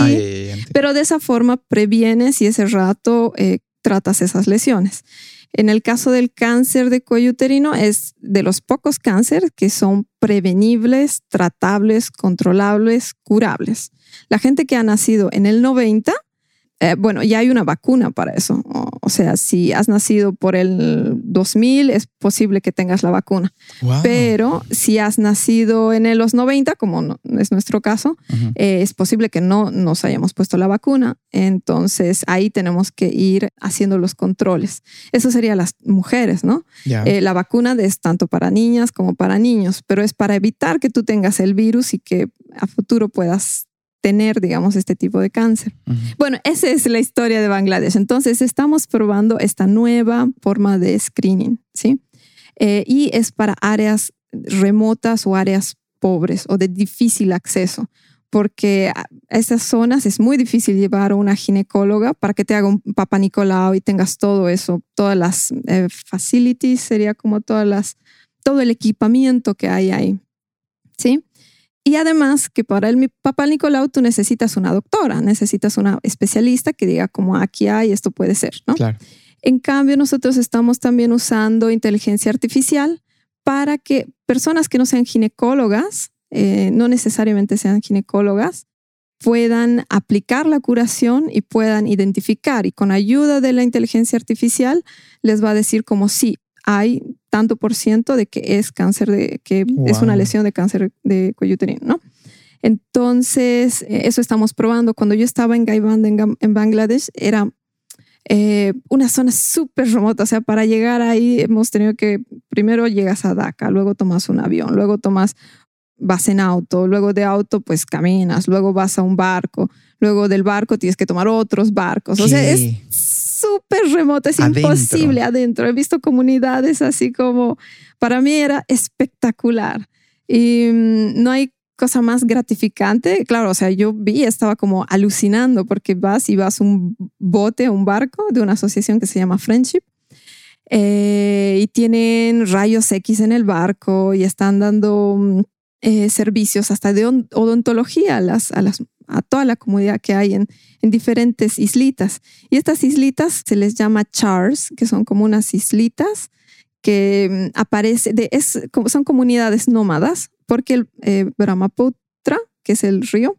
pero de esa forma previenes y ese rato eh, tratas esas lesiones. En el caso del cáncer de cuello uterino es de los pocos cánceres que son prevenibles, tratables, controlables, curables. La gente que ha nacido en el 90 eh, bueno, ya hay una vacuna para eso. O, sea, si has nacido por el 2000, es posible que tengas la vacuna. Pero si has nacido en los 90, como es nuestro caso, eh, es posible que no nos hayamos puesto la vacuna. Entonces ahí tenemos que ir haciendo los controles. Eso sería las mujeres, ¿no? Eh, la vacuna es tanto para niñas como para niños, pero es para evitar que tú tengas el virus y que a futuro puedas tener, digamos, este tipo de cáncer. Bueno, esa es la historia de Bangladesh. Entonces, estamos probando esta nueva forma de screening, ¿sí? Eh, y es para áreas remotas o áreas pobres o de difícil acceso, porque a esas zonas es muy difícil llevar a una ginecóloga para que te haga un papá Nicolau y tengas todo eso, todas las eh, facilities, sería como todas las, todo el equipamiento que hay ahí. ¿Sí? Y además que para el papá Nicolau tú necesitas una doctora, necesitas una especialista que diga como aquí hay, esto puede ser, ¿no? Claro. En cambio, nosotros estamos también usando inteligencia artificial para que personas que no sean ginecólogas eh, no necesariamente sean ginecólogas, puedan aplicar la curación y puedan identificar y con ayuda de la inteligencia artificial les va a decir como sí, hay tanto por ciento de que es cáncer de, que es una lesión de cáncer de cuello uterino, ¿no? Entonces, eh, eso estamos probando. Cuando yo estaba en Gaiband, en, Bangladesh, era eh, una zona súper remota. O sea, para llegar ahí hemos tenido que, primero llegas a Dhaka, luego tomas un avión, luego tomas vas en auto, luego de auto pues caminas, luego vas a un barco, luego del barco tienes que tomar otros barcos. O sea, es súper remoto, es imposible adentro. He visto comunidades así como, para mí era espectacular. Y mm, no hay cosa más gratificante. Claro, o sea, yo vi, estaba como alucinando porque vas y vas un bote, un barco de una asociación que se llama Friendship. Eh, y tienen rayos X en el barco y están dando mm, eh, servicios hasta de odontología a, las, a, las, a toda la comunidad que hay en, en diferentes islitas. Y estas islitas se les llama chars, que son como unas islitas que mm, aparece, de, es, son comunidades nómadas, porque el eh, Brahmaputra, que es el río,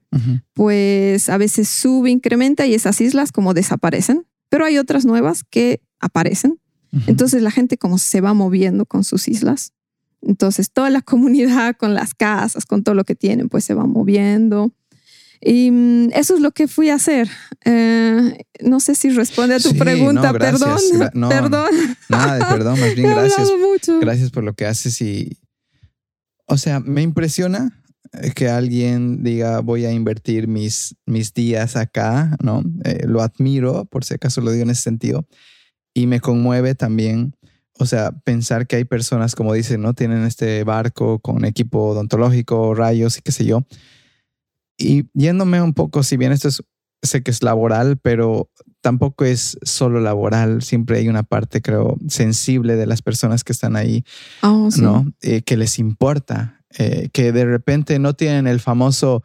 pues a veces sube, incrementa y esas islas como desaparecen, pero hay otras nuevas que aparecen. Entonces la gente como se va moviendo con sus islas entonces, toda la *laughs* comunidad con las casas, con todo lo que tienen, pues se va moviendo. Y mm, eso es lo que fui a hacer. Eh, no sé si responde a tu pregunta, perdón. *laughs* perdón. Nada de perdón, más bien *laughs* gracias. Gracias por lo que haces y, o sea, me impresiona que alguien diga voy a invertir mis, mis días acá, ¿no? Eh, lo admiro, por si acaso lo digo en ese sentido, y me conmueve también o sea, pensar que hay personas, como dicen, ¿no? Tienen este barco con equipo odontológico, rayos y qué sé yo. Y yéndome un poco, si bien esto es, sé que es laboral, pero tampoco es solo laboral. Siempre hay una parte, creo, sensible de las personas que están ahí, oh, ¿no? Eh, que les importa, eh, que de repente no tienen el famoso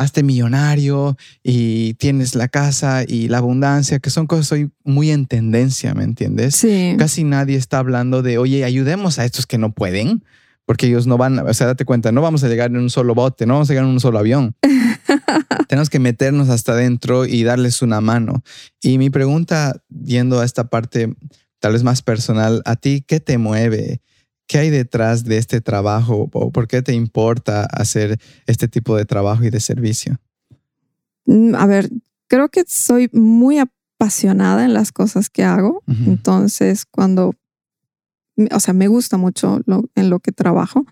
hazte millonario y tienes la casa y la abundancia, que son cosas hoy muy en tendencia, ¿me entiendes? Sí. Casi nadie está hablando de, oye, ayudemos a estos que no pueden, porque ellos no van, o sea, date cuenta, no vamos a llegar en un solo bote, no vamos a llegar en un solo avión. *laughs* Tenemos que meternos hasta adentro y darles una mano. Y mi pregunta, yendo a esta parte tal vez más personal, ¿a ti qué te mueve? ¿Qué hay detrás de este trabajo o por qué te importa hacer este tipo de trabajo y de servicio? Mm, a ver, creo que soy muy apasionada en las cosas que hago. Entonces, cuando, o sea, me gusta mucho en lo que trabajo.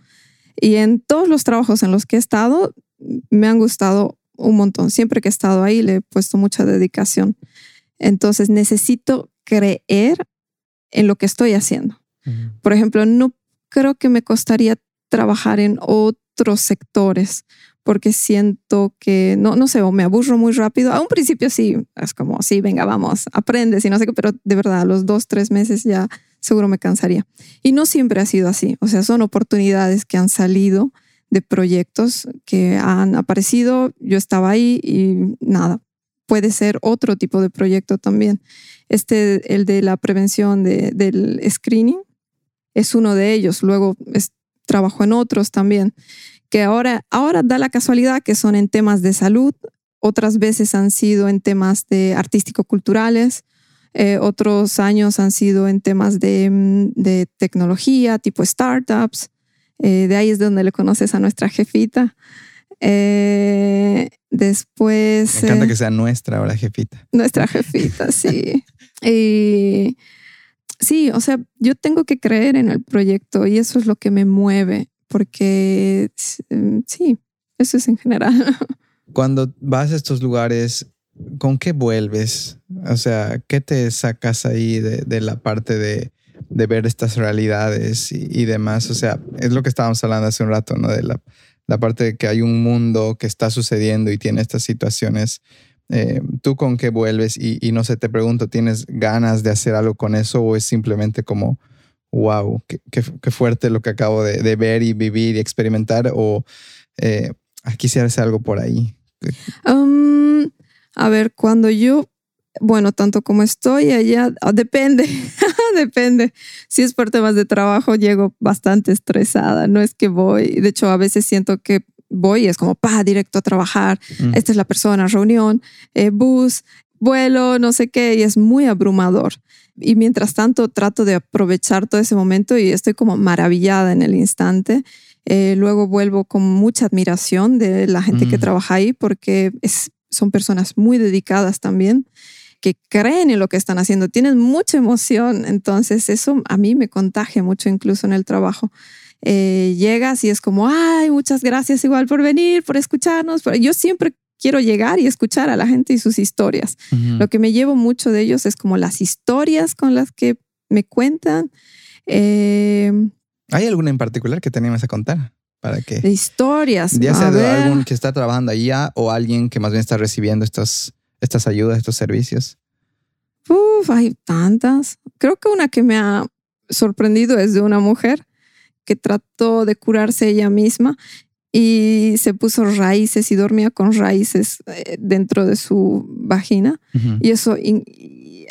Y en todos los trabajos en los que he estado, me han gustado un montón. Siempre que he estado ahí, le he puesto mucha dedicación. Entonces, necesito creer en lo que estoy haciendo. Por ejemplo, no creo que me costaría trabajar en otros sectores porque siento que, no, no sé, o me aburro muy rápido. A un principio sí, es como, sí, venga, vamos, aprendes y no sé qué, pero de verdad, a los dos, tres meses ya seguro me cansaría. Y no siempre ha sido así, o sea, son oportunidades que han salido de proyectos que han aparecido, yo estaba ahí y nada, puede ser otro tipo de proyecto también. Este, el de la prevención de, del screening, es uno de ellos. Luego es, trabajo en otros también, que ahora, ahora da la casualidad que son en temas de salud, otras veces han sido en temas de artístico-culturales, eh, otros años han sido en temas de, mm, tecnología, tipo startups. Eh, de ahí es donde le conoces a nuestra jefita. Eh, después... Me encanta que sea nuestra ahora jefita. Nuestra jefita, sí. *laughs* y sí, o sea, yo tengo que creer en el proyecto y eso es lo que me mueve, porque mm, sí, eso es en general. *laughs* Cuando vas a estos lugares, ¿con qué vuelves? O sea, ¿qué te sacas ahí de, la parte de, ver estas realidades y, demás? O sea, es lo que estábamos hablando hace un rato, ¿no? De la parte de que hay un mundo que está sucediendo y tiene estas situaciones eh, ¿Tú con qué vuelves? Y, no sé, te pregunto, ¿tienes ganas de hacer algo con eso o es simplemente como, wow, qué, fuerte lo que acabo de, ver y vivir y experimentar? ¿O eh, quisiera hacer algo por ahí? a ver, cuando yo, bueno, tanto como estoy allá, ah, depende. *laughs* depende. Si es por temas de trabajo, llego bastante estresada. No es que voy, de hecho, a veces siento que voy y es como, pa, directo a trabajar. Mm. Esta es la persona, reunión, eh, bus, vuelo, no sé qué, y es muy abrumador. Y mientras tanto trato de aprovechar todo ese momento y estoy como maravillada en el instante. Eh, luego vuelvo con mucha admiración de la gente que Mm. trabaja ahí porque es, son personas muy dedicadas también que creen en lo que están haciendo, tienen mucha emoción, entonces eso a mí me contagia mucho incluso en el trabajo. Eh, llegas y es como, ay, muchas gracias igual por venir, por escucharnos. Pero yo siempre quiero llegar y escuchar a la gente y sus historias. Lo que me llevo mucho de ellos es como las historias con las que me cuentan. eh, ¿Hay alguna en particular que teníamos a contar? Para que de historias. ya sea de algún que está trabajando allá o alguien que más bien está recibiendo estos, estas ayudas, estos servicios. Uf, hay tantas. Creo que una que me ha sorprendido es de una mujer que trató de curarse ella misma y se puso raíces y dormía con raíces eh, dentro de su vagina y eso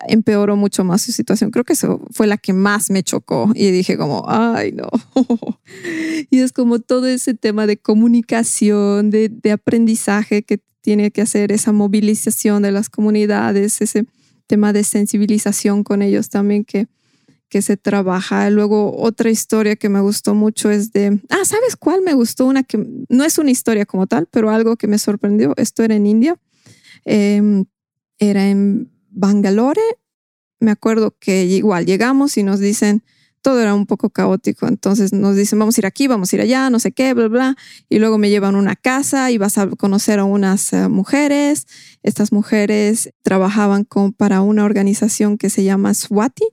empeoró mucho más su situación. Creo que eso fue la que más me chocó y dije como, ay no. *laughs* y es como todo ese tema de comunicación, de, de aprendizaje que tiene que hacer esa movilización de las comunidades, ese tema de sensibilización con ellos también que, que se trabaja. Luego otra historia que me gustó mucho es de, ah, ¿sabes cuál me gustó? Una que no es una historia como tal, pero algo que me sorprendió. Esto era en India. Em, era en Bangalore. Me acuerdo que igual llegamos y nos dicen, todo era un poco caótico. Entonces nos dicen, vamos a ir aquí, vamos a ir allá, no sé qué, bla, bla. Y luego me llevan a una casa y vas a conocer a unas eh, mujeres. Estas mujeres trabajaban con, para una organización que se llama Swati,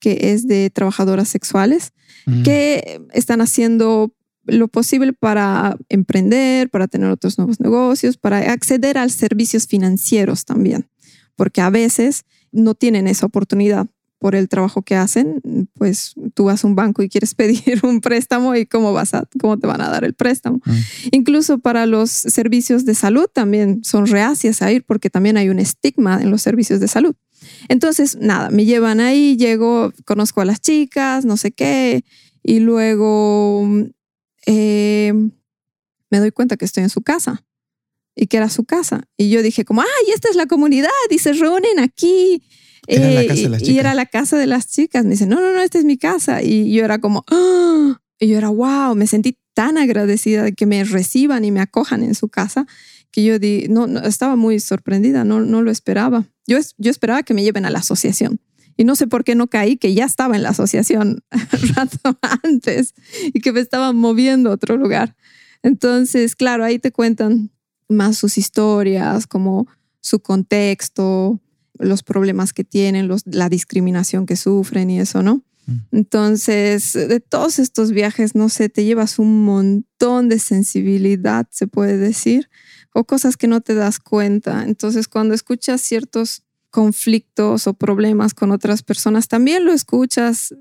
que es de trabajadoras sexuales, Ujú. que están haciendo lo posible para emprender, para tener otros nuevos negocios, para acceder a servicios financieros también, porque a veces no tienen esa oportunidad por el trabajo que hacen, pues tú vas a un banco y quieres *laughs* pedir un préstamo y cómo vas a cómo te van a dar el préstamo. Mm. Incluso para los servicios de salud también son reacias a ir porque también hay un estigma en los servicios de salud. Entonces, nada, me llevan ahí, llego, conozco a las chicas, no sé qué, y luego eh, me doy cuenta que estoy en su casa y que era su casa. Y yo dije como, ay, esta es la comunidad y se reúnen aquí. Era la Eh, casa de las y- era la casa de las chicas. Me dicen, no, no, no, esta es mi casa. Y yo era como, "Ah". y yo era, wow, me sentí tan agradecida de que me reciban y me acojan en su casa que yo di, no, no, estaba muy sorprendida, no, no lo esperaba. Yo, yo esperaba que me lleven a la asociación. Y no sé por qué no caí, que ya estaba en la asociación *laughs* rato antes y que me estaban moviendo a otro lugar. Entonces, claro, ahí te cuentan más sus historias, como su contexto, los problemas que tienen, los, la discriminación que sufren y eso, ¿no? Mm. Entonces, de todos estos viajes, no sé, te llevas un montón de sensibilidad, se puede decir, o cosas que no te das cuenta. Entonces, cuando escuchas ciertos conflictos o problemas con otras personas, también lo escuchas,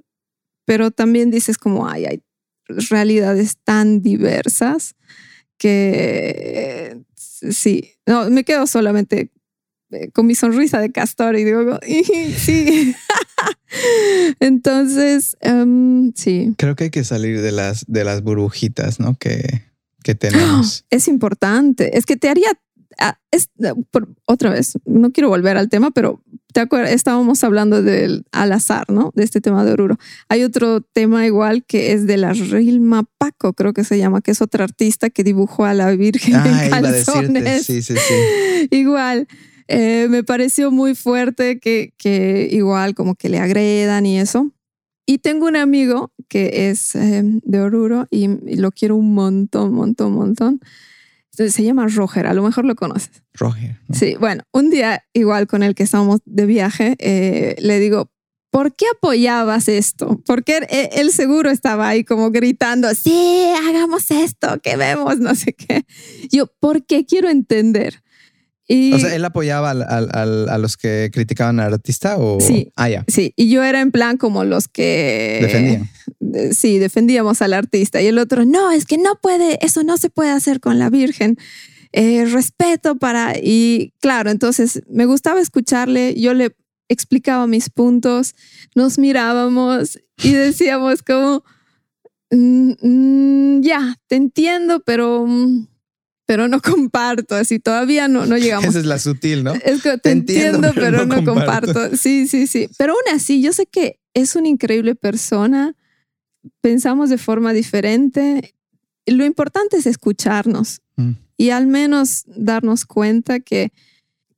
pero también dices como, ay, hay realidades tan diversas que sí, no, me quedo solamente eh, con mi sonrisa de castor y digo, sí. *laughs* Entonces, em, sí, Creo que hay que salir de las, de las burbujitas, ¿no? Que, que tenemos. *gasps* es importante. Es que te haría, ah, es, por- otra vez, no quiero volver al tema, pero te acuerdas, estábamos hablando del al azar, ¿no? De este tema de Oruro. Hay otro tema igual que es de la Rilma Paco, creo que se llama, que es otra artista que dibujó a la Virgen Ah, en calzones. Sí, sí, sí. *laughs* igual, eh, me pareció muy fuerte que, que igual como que le agredan y eso. Y tengo un amigo que es eh, de Oruro y, y lo quiero un montón, montón, montón. Entonces, Se llama Roger, a lo mejor lo conoces. Roger. ¿no? Sí, bueno, un día igual con el que estábamos de viaje, eh, le digo, ¿por qué apoyabas esto? Porque él, seguro estaba ahí como gritando, sí, hagamos esto, que vemos, no sé qué. Yo, ¿por qué quiero entender? Y, O sea, él apoyaba al- al- al- a los que criticaban al artista o. Sí. Ah. Sí, y yo era en plan como los que... Defendían. *laughs* Sí, defendíamos al artista. Y el otro, no, es que no puede, eso no se puede hacer con la Virgen. Eh, respeto para... Y claro, entonces me gustaba escucharle. Yo le explicaba mis puntos, nos mirábamos y *laughs* decíamos como, mm, mm, ya, te entiendo, pero, mm, pero no *laughs* comparto, así todavía no, no llegamos. Esa es la sutil, ¿no? Es que te, entiendo, pero, no, comparto. Sí, sí, sí. Pero aún así, yo sé que es una increíble persona, pensamos de forma diferente. Lo importante es escucharnos y al menos darnos cuenta que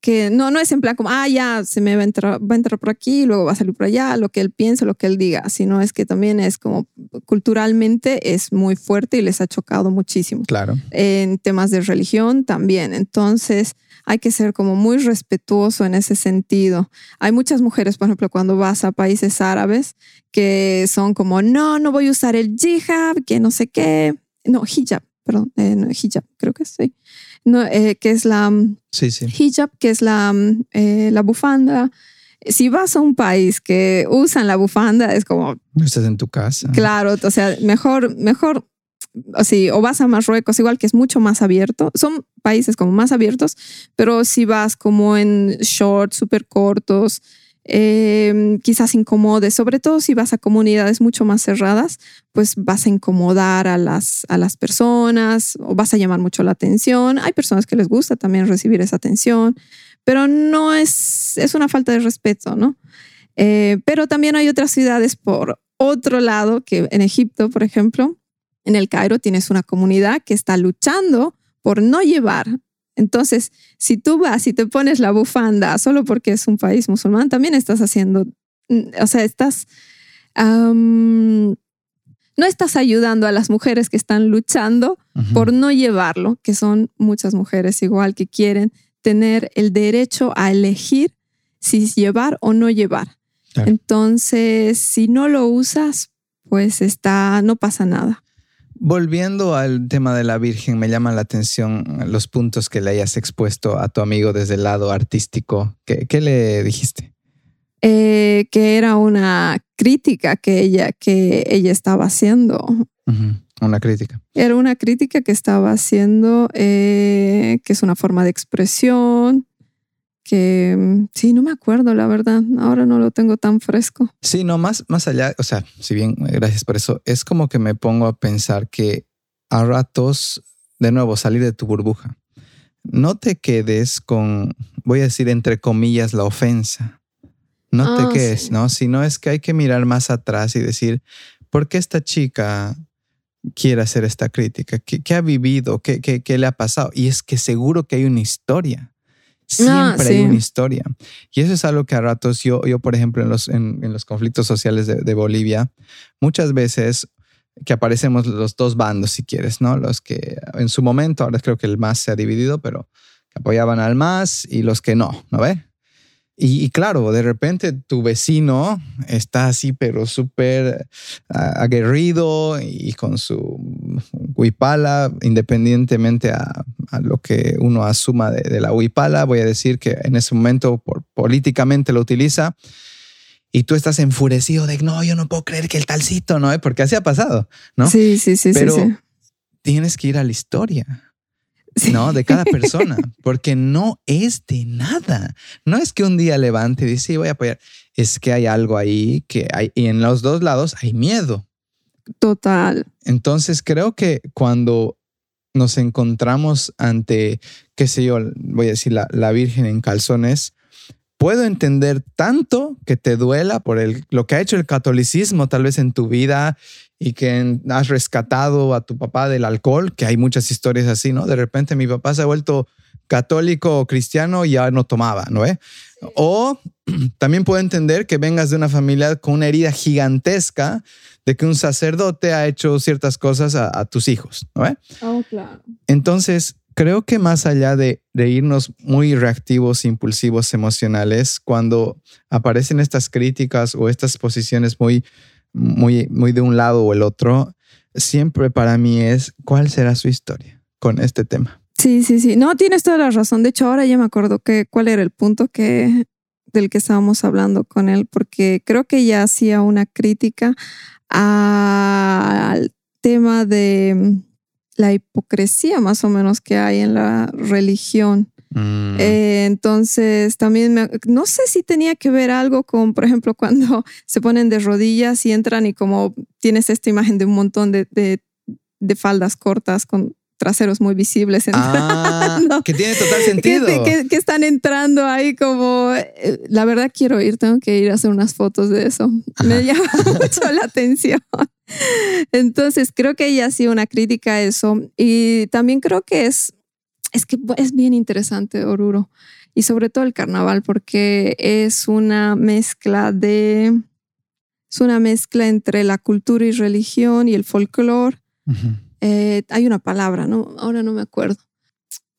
que no, no es en plan como, ah, ya se me va a, entrar, va a entrar por aquí, luego va a salir por allá, lo que él piensa, lo que él diga, sino es que también es como culturalmente es muy fuerte y les ha chocado muchísimo. Claro. En temas de religión también. Entonces hay que ser como muy respetuoso en ese sentido. Hay muchas mujeres, por ejemplo, cuando vas a países árabes que son como, no, no voy a usar el jihad, que no sé qué, no, hijab, perdón, eh, no, hijab, creo que sí no, eh, que es la mm, hijab, que es la, mm, eh, la bufanda. Si vas a un país que usan la bufanda, es como... Estás en tu casa. Claro, o sea, mejor, mejor, o, o vas a Marruecos, igual que es mucho más abierto. Son países como más abiertos, pero si vas como en shorts súper cortos, eh, quizás incomode, sobre todo si vas a comunidades mucho más cerradas, pues vas a incomodar a las, a las personas o vas a llamar mucho la atención. Hay personas que les gusta también recibir esa atención, pero no es, es una falta de respeto, ¿no? Eh, pero también hay otras ciudades por otro lado, que en Egipto, por ejemplo, en el Cairo tienes una comunidad que está luchando por no llevar entonces, si tú vas y te pones la bufanda solo porque es un país musulmán, también estás haciendo, mm, o sea, estás, no estás ayudando a las mujeres que están luchando por no llevarlo, que son muchas mujeres igual que quieren tener el derecho a elegir si llevar o no llevar. Entonces, si no lo usas, pues está, no pasa nada. Volviendo al tema de la Virgen, me llama la atención los puntos que le hayas expuesto a tu amigo desde el lado artístico. ¿Qué, le dijiste? Eh, que era una crítica que ella, que ella estaba haciendo. Una crítica. Era una crítica que estaba haciendo, eh, que es una forma de expresión, que mm, sí, no me acuerdo, la verdad. Ahora no lo tengo tan fresco. Sí, no, más, más allá, o sea, si bien, eh, gracias por eso, es como que me pongo a pensar que a ratos, de nuevo, salir de tu burbuja. No te quedes con, voy a decir entre comillas, la ofensa. No te ah, quedes, ¿no? Sino es que hay que mirar más atrás y decir, ¿por qué esta chica quiere hacer esta crítica? ¿Qué, ha vivido? ¿Qué, ¿Qué, qué, le ha pasado? Y es que seguro que hay una historia. Siempre hay una historia. Y eso es algo que a ratos yo, yo por ejemplo, en los, en, los conflictos sociales de, Bolivia, muchas veces que aparecemos los dos bandos, si quieres, ¿no? Los que en su momento, ahora creo que el más se ha dividido, pero que apoyaban al más y los que no, ¿no ve? Y, claro, de repente tu vecino está así, pero súper aguerrido y con su huipala, independientemente a, lo que uno asuma de, la huipala, voy a decir que en ese momento por, políticamente lo utiliza. Y tú estás enfurecido de, no, yo no puedo creer que el talcito, ¿no? Porque así ha pasado, ¿no? Sí, sí, sí. Pero sí, tienes que ir a la historia. ¿No? De cada persona, porque no es de nada. No es que un día levante y dice, sí, voy a apoyar. Es que hay algo ahí que hay, y en los dos lados hay miedo. Total. Entonces creo que cuando nos encontramos ante, qué sé yo, voy a decir, la, la Virgen en calzones, puedo entender tanto que te duela por el, lo que ha hecho el catolicismo tal vez en tu vida y que has rescatado a tu papá del alcohol, que hay muchas historias así, ¿no? De repente mi papá se ha vuelto católico o cristiano y ya no tomaba, ¿no? ¿Eh? O *clears throat* también puedo entender que vengas de una familia con una herida gigantesca de que un sacerdote ha hecho ciertas cosas a, tus hijos, ¿no? ¿Eh? Oh, claro. Entonces, creo que más allá de, de, irnos muy reactivos, impulsivos, emocionales, cuando aparecen estas críticas o estas posiciones muy muy, muy de un lado o el otro, siempre para mí es cuál será su historia con este tema. Sí, sí, sí. No, tienes toda la razón. De hecho, ahora ya me acuerdo que cuál era el punto que del que estábamos hablando con él, porque creo que ya hacía una crítica al tema de la hipocresía más o menos que hay en la religión Mm. Eh, entonces, también no sé si tenía que ver algo con, por ejemplo, *laughs* cuando se ponen de rodillas y entran y como tienes esta imagen de un montón de, de, faldas cortas con traseros muy visibles. Ah, *laughs* que tiene total sentido. Que, que, están entrando ahí como, eh, la verdad quiero ir, tengo que ir a hacer unas fotos de eso. Me llama *laughs* mucho la atención. Entonces, creo que ella ha sido una crítica a eso. Y también creo que es es que es bien interesante Oruro y sobre todo el carnaval porque es una mezcla de es una mezcla entre la cultura y religión y el folclore. Eh, hay una palabra, ¿no? Ahora no me acuerdo.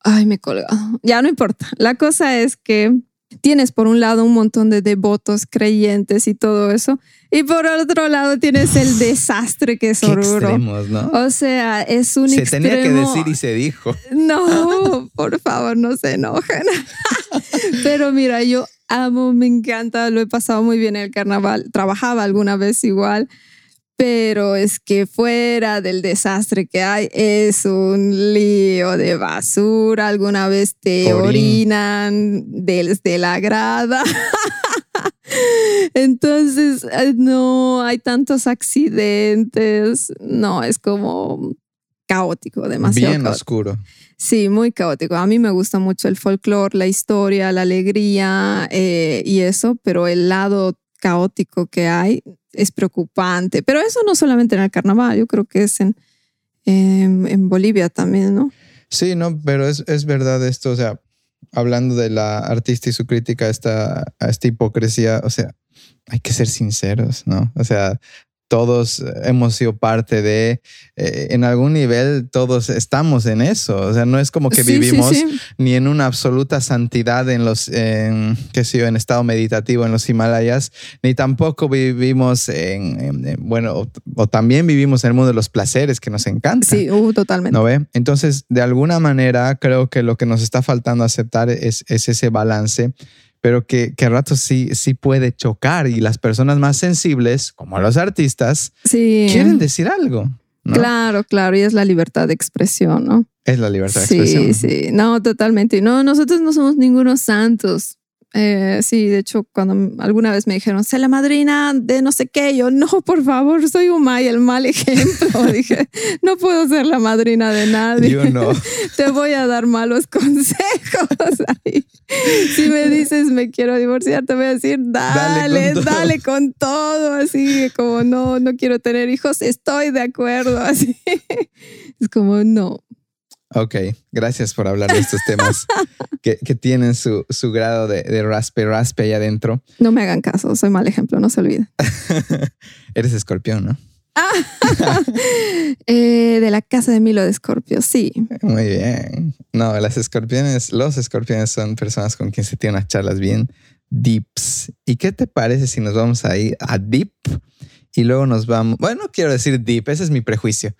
Ay, me colga. Ya no importa. La cosa es que tienes por un lado un montón de devotos, creyentes y todo eso, y por otro lado tienes el desastre que es Oruro. ¿no? O sea, es un Se tenía que decir y se dijo. No, por favor, no se enojen. *laughs* Pero mira, yo amo, me encanta, lo he pasado muy bien en el carnaval. Trabajaba alguna vez igual pero es que fuera del desastre que hay, es un lío de basura. Alguna vez te orinan desde la grada. *laughs* Entonces, no hay tantos accidentes. No, es como caótico, demasiado. Bien oscuro. Sí, muy caótico. A mí me gusta mucho el folclore, la historia, la alegría eh, y eso, pero el lado caótico que hay es preocupante. Pero eso no solamente en el carnaval, yo creo que es en, en, Bolivia también, ¿no? Sí, no, pero es, es, verdad esto, o sea, hablando de la artista y su crítica a esta, a esta hipocresía, o sea, hay que ser sinceros, ¿no? O sea, todos hemos sido parte de, eh, en algún nivel todos estamos en eso. O sea, no es como que vivimos ni en una absoluta santidad en los, en, qué sé yo, en estado meditativo en los Himalayas, ni tampoco vivimos en, bueno, o, también vivimos en el mundo de los placeres que nos encanta. Sí, uh, totalmente. ¿No ve? Entonces, de alguna manera, creo que lo que nos está faltando aceptar es, es ese balance pero que, que a ratos sí, sí puede chocar y las personas más sensibles, como los artistas, quieren decir algo. Claro, claro, y es la libertad de expresión, ¿no? Es la libertad de expresión. Sí, sí, no, totalmente. No, nosotros no somos ningunos santos. Eh, sí, de hecho, cuando alguna vez me dijeron, sé la madrina de no sé qué, yo, no, por favor, soy un y el mal ejemplo. *laughs* Dije, no puedo ser la madrina de nadie. Yo no. *laughs* Te voy a dar malos consejos. *laughs* Ahí. Si me dices, me quiero divorciar, te voy a decir, dale, dale con, todo. Así como, no, no quiero tener hijos, estoy de acuerdo. Así. Es como, no, Ok, gracias por hablar de estos *laughs* temas que, tienen su, grado de, de, raspe raspe ahí adentro. No me hagan caso, soy mal ejemplo, no se olvide. *laughs* Eres escorpión, ¿no? *laughs* Eh, de la casa de Milo de Escorpio, sí. Muy bien. No, las escorpiones, los escorpiones son personas con quien se tienen unas charlas bien deeps. ¿Y qué te parece si nos vamos ahí a deep y luego nos vamos, bueno, quiero decir deep, ese es mi prejuicio,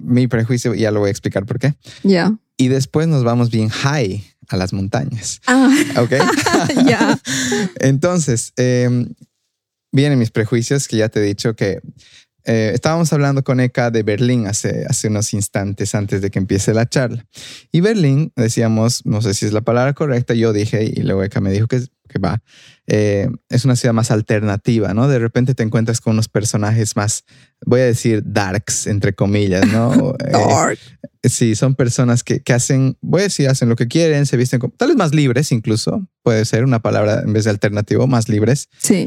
mi prejuicio, ya lo voy a explicar por qué. Ya. Y después nos vamos bien high a las montañas. Ah. Ok. *laughs* ya. *laughs* Entonces, em, vienen mis prejuicios que ya te he dicho que eh, estábamos hablando con Eka de Berlín hace, hace unos instantes antes de que empiece la charla. Y Berlín, decíamos, no sé si es la palabra correcta, yo dije, y luego Eka me dijo que, que va, eh, es una ciudad más alternativa, ¿no? De repente te encuentras con unos personajes más, voy a decir, darks, entre comillas, ¿no? *laughs* Eh, Dark. sí, son personas que, que, hacen, voy a decir, hacen lo que quieren, se visten como, tal vez más libres incluso, puede ser una palabra en vez de alternativo, más libres. Sí.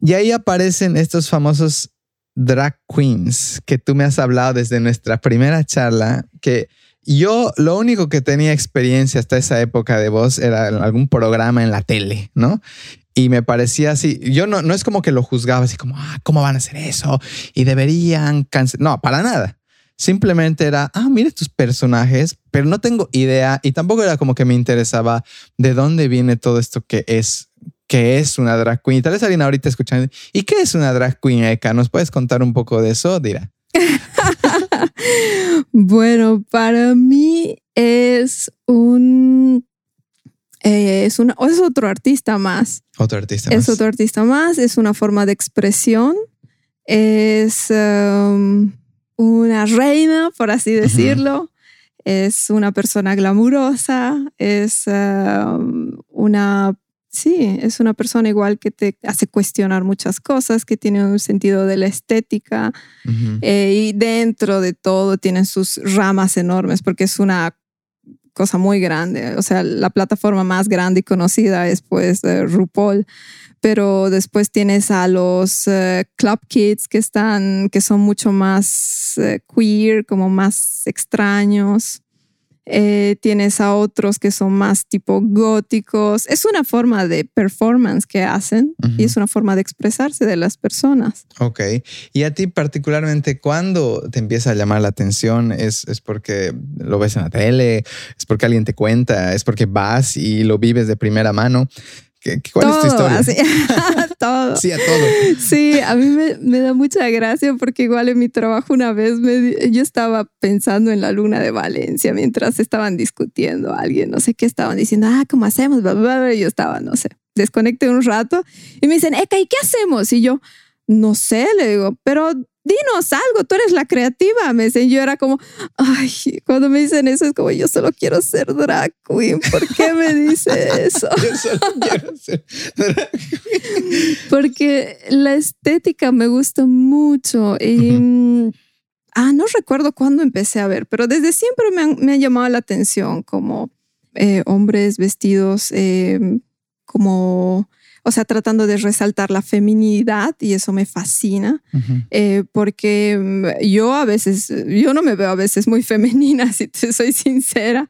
Y ahí aparecen estos famosos drag queens que tú me has hablado desde nuestra primera charla, que yo lo único que tenía experiencia hasta esa época de voz era algún programa en la tele, ¿no? Y me parecía así, yo no, no es como que lo juzgaba así como, ah, ¿cómo van a hacer eso? Y deberían cancelar. No, para nada. Simplemente era, ah, mire tus personajes, pero no tengo idea y tampoco era como que me interesaba de dónde viene todo esto que es qué es una drag queen. Tal vez alguien ahorita escuchando, ¿y qué es una drag queen, Eka? ¿Nos puedes contar un poco de eso? Dirá. *laughs* bueno, para mí es un eh, es, una, es otro artista más. Otro artista más. Es otro artista más, es una forma de expresión, es um, una reina, por así decirlo. es una persona glamurosa, es um, una, sí, es una persona igual que te hace cuestionar muchas cosas, que tiene un sentido de la estética eh, y dentro de todo tiene sus ramas enormes porque es una cosa muy grande. O sea, la plataforma más grande y conocida es pues RuPaul pero después tienes a los eh, club kids que están, que son mucho más eh, queer, como más extraños. Eh, tienes a otros que son más tipo góticos. Es una forma de performance que hacen y es una forma de expresarse de las personas. Ok. Y a ti particularmente, ¿cuándo te empieza a llamar la atención? ¿Es, ¿Es porque lo ves en la tele? ¿Es porque alguien te cuenta? ¿Es porque vas y lo vives de primera mano? ¿Cuál es tu historia? *laughs* todo. Sí, a todo. Sí, a mí me, da mucha gracia porque igual en mi trabajo una vez me, yo estaba pensando en la luna de Valencia mientras estaban discutiendo alguien, no sé qué estaban diciendo, ah, ¿cómo hacemos? Y yo estaba, no sé, desconecté un rato y me dicen, Eka, ¿y qué hacemos? Y yo, no sé, le digo, pero dinos algo, tú eres la creativa. Me dicen, yo era como, ay, cuando me dicen eso es como, yo solo quiero ser drag queen. ¿Por qué me dice eso? *laughs* yo solo quiero ser drag queen. Porque la estética me gusta mucho y... Ah, no recuerdo cuándo empecé a ver, pero desde siempre me han, me llamado la atención como eh, hombres vestidos eh, como o sea, tratando de resaltar la feminidad y eso me fascina, eh, porque mm, yo a veces, yo no me veo a veces muy *laughs* femenina, si te soy sincera,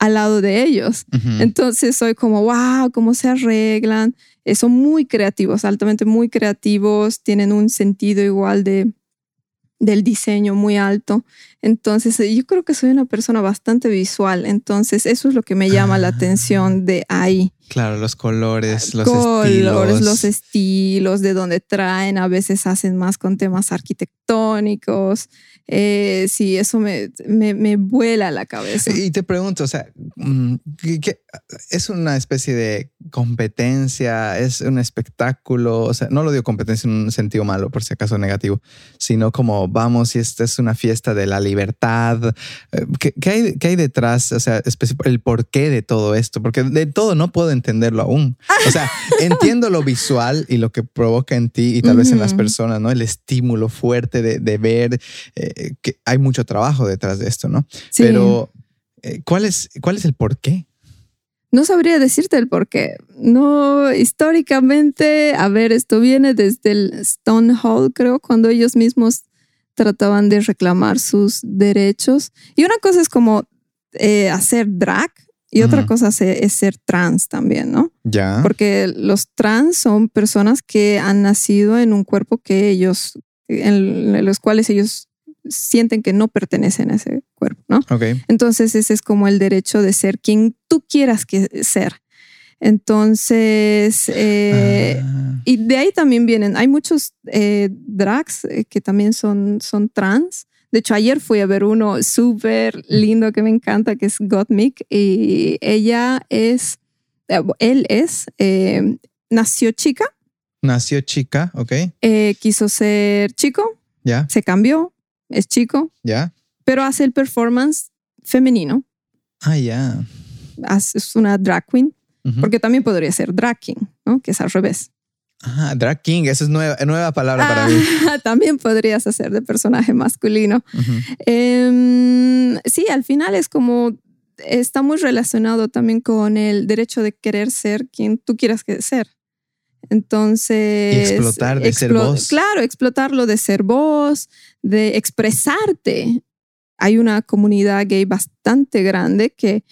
al lado de ellos. Entonces soy como, wow, cómo se arreglan. Eh, son muy creativos, altamente muy creativos, tienen un sentido igual de del diseño muy alto. Entonces, yo creo que soy una persona bastante visual. Entonces, eso es lo que me llama la atención de ahí. Claro, los colores, los colores, los estilos, de dónde traen, a veces hacen más con temas arquitectónicos. Eh, sí, eso me, me, vuela la cabeza. Y te pregunto, o sea, mm, ¿es una especie de competencia? ¿Es un espectáculo? O sea, no lo digo competencia en un sentido malo, por si acaso negativo, sino como vamos y esta es una fiesta de la libertad. Eh, ¿Qué, qué hay, qué hay detrás? O sea, el porqué de todo esto, porque de todo no puedo entenderlo aún. O sea, *laughs* entiendo lo visual y lo que provoca en ti y tal vez en las personas, ¿no? El estímulo fuerte de, de ver eh, que hay mucho trabajo detrás de esto, ¿no? Sí. Pero, eh, ¿cuál, es, ¿cuál es el porqué? No sabría decirte el porqué. No, históricamente, a ver, esto viene desde el Stonehall, creo, cuando ellos mismos trataban de reclamar sus derechos. Y una cosa es como eh, hacer drag, y otra cosa es ser trans también, ¿no? Ya. Porque los trans son personas que han nacido en un cuerpo que ellos, en los cuales ellos sienten que no pertenecen a ese cuerpo, ¿no? Ok. Entonces ese es como el derecho de ser quien tú quieras que ser. Entonces, eh, ah. y de ahí también vienen, hay muchos eh, drags eh, que también son, son trans de hecho, ayer fui a ver uno súper lindo que me encanta, que es Gottmik, y ella es, eh, él es, eh, nació chica. Nació chica, ok. Quiso ser chico. Ya. Se cambió, es chico. Ya. Pero hace el performance femenino. Ah, ya. Es una drag queen. Porque también podría ser drag king, ¿no? Que es al revés. Ajá, drag king, esa es nueva, nueva palabra para mí. *laughs* También podrías hacer de personaje masculino. Em, sí, al final es como, está muy relacionado también con el derecho de querer ser quien tú quieras que ser. Entonces. Y explotar de ser vos. Claro, explotarlo de ser vos, de expresarte. Hay una comunidad gay bastante grande que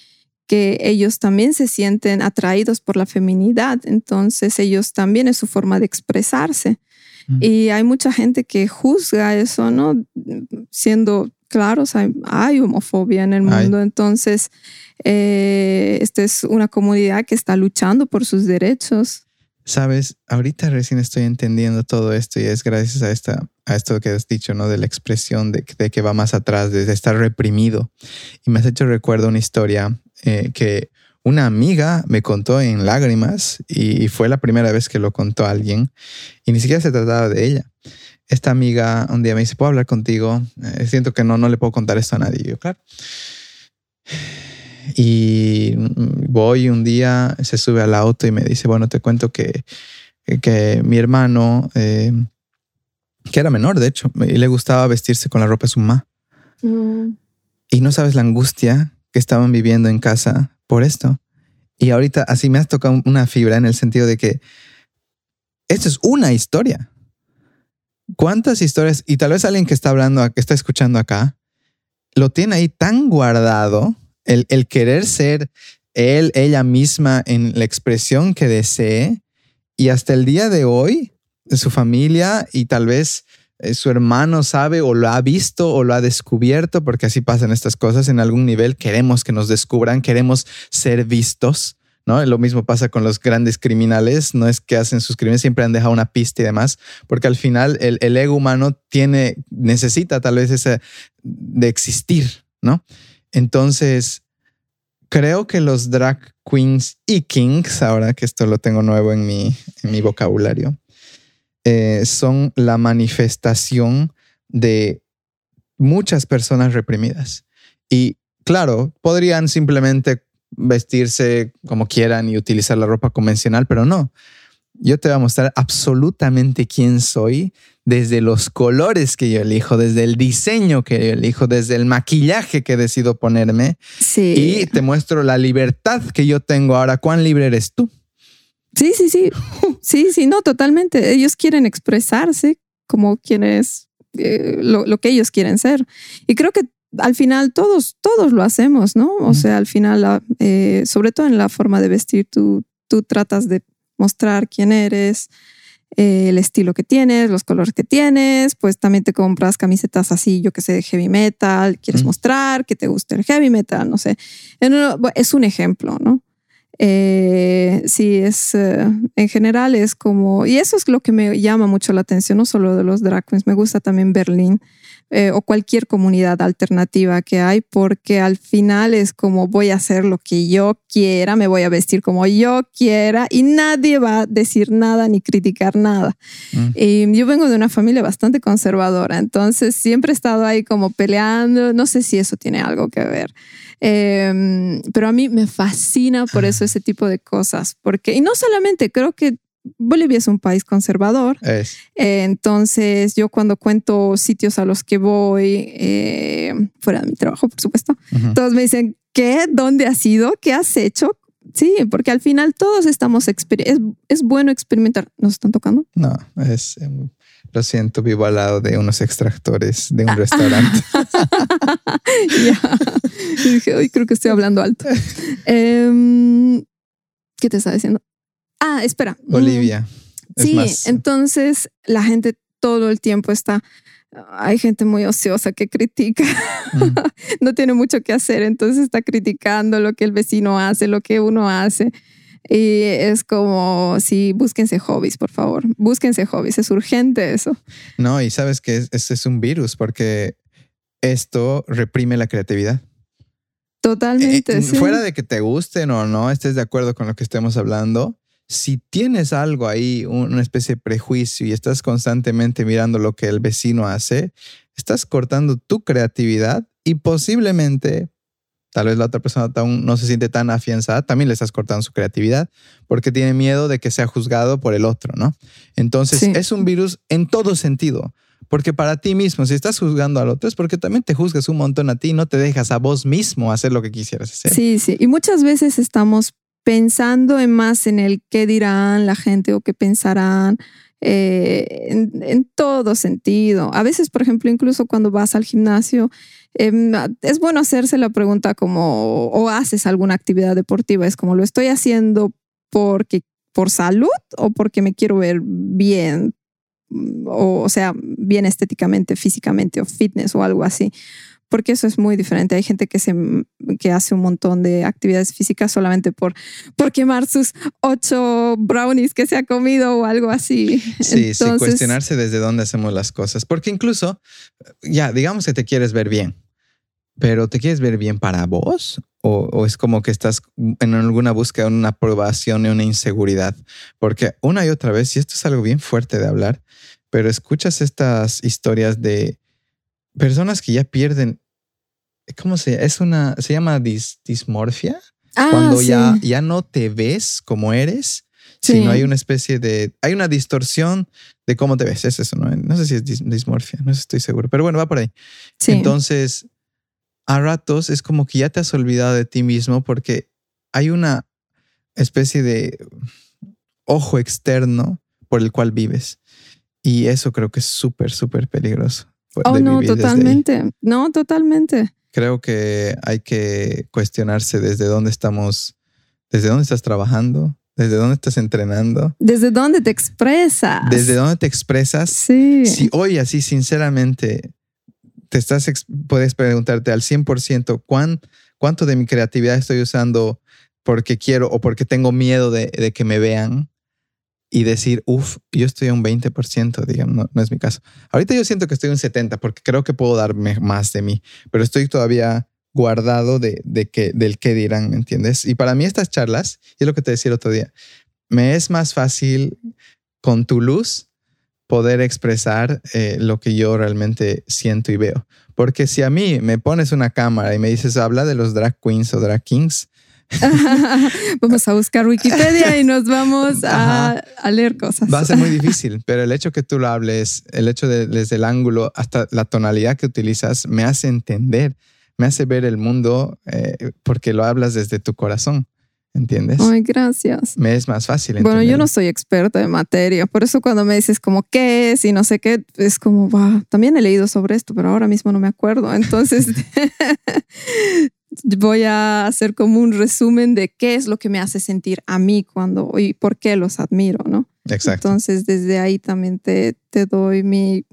que ellos también se sienten atraídos por la feminidad, entonces ellos también es su forma de expresarse. Mm. Y hay mucha gente que juzga eso, ¿no? Siendo claros, hay, homofobia en el mundo, entonces eh, esta es una comunidad que está luchando por sus derechos. Sabes, ahorita recién estoy entendiendo todo esto y es gracias a, esta, a esto que has dicho, ¿no? De la expresión de, que va más atrás, de estar reprimido. Y me has hecho recuerdo una historia eh, que una amiga me contó en lágrimas y fue la primera vez que lo contó alguien y ni siquiera se trataba de ella. Esta amiga un día me dice, ¿puedo hablar contigo? Eh, siento que no, no le puedo contar esto a nadie. yo, claro. Y voy un día, se sube al auto y me dice, bueno, te cuento que, que mi hermano, eh, que era menor, de hecho, y le gustaba vestirse con la ropa de su mamá. Mm. Y no sabes la angustia que estaban viviendo en casa por esto. Y ahorita así me has tocado una fibra en el sentido de que esto es una historia. ¿Cuántas historias? Y tal vez alguien que está hablando, que está escuchando acá, lo tiene ahí tan guardado, el, el querer ser él, ella misma en la expresión que desee, y hasta el día de hoy, su familia y tal vez eh, su hermano sabe o lo ha visto o lo ha descubierto, porque así pasan estas cosas en algún nivel, queremos que nos descubran, queremos ser vistos. ¿no? Lo mismo pasa con los grandes criminales, no es que hacen sus crímenes, siempre han dejado una pista y demás, porque al final el, el ego humano tiene, necesita tal vez ese de existir, ¿no? Entonces, creo que los drag queens y kings, ahora que esto lo tengo nuevo en mi, vocabulario, eh, son la manifestación de muchas personas reprimidas. Y claro, podrían simplemente vestirse como quieran y utilizar la ropa convencional, pero no. Yo te voy a mostrar absolutamente quién soy desde los colores que yo elijo, desde el diseño que yo elijo, desde el maquillaje que decido ponerme. Sí. Y te muestro la libertad que yo tengo ahora. ¿Cuán libre eres tú? Sí, sí, sí. *laughs* Sí, sí, no, totalmente. Ellos quieren expresarse como quienes, eh, lo, que ellos quieren ser. Y creo que al final todos, todos lo hacemos, ¿no? O sea, al final, eh, sobre todo en la forma de vestir, tú, tú tratas de mostrar quién eres, eh, el estilo que tienes, los colores que tienes, pues también te compras camisetas así, yo que sé, de heavy metal, quieres mostrar que te gusta el heavy metal, no sé. Es un ejemplo, ¿no? Eh, sí, es eh, en general es como, y eso es lo que me llama mucho la atención, no solo de los drag queens, me gusta también Berlín eh, o cualquier comunidad alternativa que hay, porque al final es como voy a hacer lo que yo quiera, me voy a vestir como yo quiera y nadie va a decir nada ni criticar nada. Mm. Y yo vengo de una familia bastante conservadora, entonces siempre he estado ahí como peleando, no sé si eso tiene algo que ver. Em, pero a mí me fascina por eso ese tipo de cosas, porque, y no solamente, creo que Bolivia es un país conservador. Eh, entonces, yo cuando cuento sitios a los que voy, eh, fuera de mi trabajo, por supuesto, todos me dicen, ¿qué? ¿Dónde has ido? ¿Qué has hecho? Sí, porque al final todos estamos, es, es bueno experimentar. ¿Nos están tocando? No, es, em, lo siento, vivo al lado de unos extractores de un restaurante. *laughs* ya. dije, hoy creo que estoy hablando alto. *laughs* Em, ¿Qué te está diciendo? Ah, espera. Bolivia. sí, entonces la gente todo el tiempo está. Hay gente muy ociosa que critica, mm. *laughs* no tiene mucho que hacer, entonces está criticando lo que el vecino hace, lo que uno hace. Y es como, sí, búsquense hobbies, por favor. Búsquense hobbies. Es urgente eso. No, y sabes que ese es un virus porque esto reprime la creatividad. Totalmente. Eh, fuera de que te gusten o no, estés de acuerdo con lo que estemos hablando, si tienes algo ahí, una especie de prejuicio y estás constantemente mirando lo que el vecino hace, estás cortando tu creatividad y posiblemente tal vez la otra persona aún no se siente tan afianzada, también le estás cortando su creatividad porque tiene miedo de que sea juzgado por el otro, ¿no? Entonces es un virus en todo sentido. Porque para ti mismo, si estás juzgando al otro, es porque también te juzgas un montón a ti y no te dejas a vos mismo hacer lo que quisieras hacer. Sí, sí. Y muchas veces estamos pensando en más en el qué dirán la gente o qué pensarán. Eh, en, todo sentido. A veces, por ejemplo, incluso cuando vas al gimnasio, em, es bueno hacerse la pregunta como, o haces alguna actividad deportiva, es como, ¿lo estoy haciendo porque por salud o porque me quiero ver bien? O, o sea, bien estéticamente, físicamente o fitness o algo así porque eso es muy diferente. Hay gente que, se, que hace un montón de actividades físicas solamente por, por quemar sus ocho brownies que se ha comido o algo así. Sí, sí, cuestionarse desde dónde hacemos las cosas. Porque incluso, ya, digamos que te quieres ver bien, pero ¿te quieres ver bien para vos? O, o, es como que estás en alguna búsqueda de una aprobación y una inseguridad. Porque una y otra vez, y esto es algo bien fuerte de hablar, pero escuchas estas historias de personas que ya pierden ¿cómo se llama? Es una, se llama dis- dismorfia. Ah, cuando sí. ya, ya no te ves como eres, Sí. sino hay una especie de, hay una distorsión de cómo te ves. Es eso, ¿no? No sé si es dis- dismorfia, no estoy seguro, pero bueno, va por ahí. Sí. Entonces, a ratos es como que ya te has olvidado de ti mismo porque hay una especie de ojo externo por el cual vives. Y eso creo que es súper, súper peligroso. Oh, de no, totalmente. No, totalmente. Creo que hay que cuestionarse desde dónde estamos, desde dónde estás trabajando, desde dónde estás entrenando, ¿Desde dónde te expresas? desde dónde te expresas. Sí. Si hoy así sinceramente te estás, puedes preguntarte al 100% ¿cuán, cuánto de mi creatividad estoy usando porque quiero o porque tengo miedo de, de que me vean y decir, uff, yo estoy a un 20%, digamos, no, no es mi caso. Ahorita yo siento que estoy a un 70% porque creo que puedo darme más de mí, pero estoy todavía guardado de, de que, del qué dirán, ¿me entiendes? Y para mí estas charlas, y es lo que te decía el otro día, me es más fácil con tu luz poder expresar eh, lo que yo realmente siento y veo. Porque si a mí me pones una cámara y me dices, habla de los drag queens o drag kings, *laughs* vamos a buscar Wikipedia y nos vamos a, a leer cosas. va a ser muy *laughs* difícil. Pero el hecho que tú lo hables, el hecho de desde el ángulo hasta la tonalidad que utilizas, me hace entender, me hace ver el mundo eh, porque lo hablas desde tu corazón. ¿Entiendes? Ay, gracias. Me es más fácil. Bueno, yo no soy experta en materia, por eso cuando me dices como qué es y no sé qué, es como, va, también he leído sobre esto, pero ahora mismo no me acuerdo. Entonces, *laughs* voy a hacer como un resumen de qué es lo que me hace sentir a mí cuando y por qué los admiro, ¿no? Exacto. Entonces, desde ahí también te, te doy mi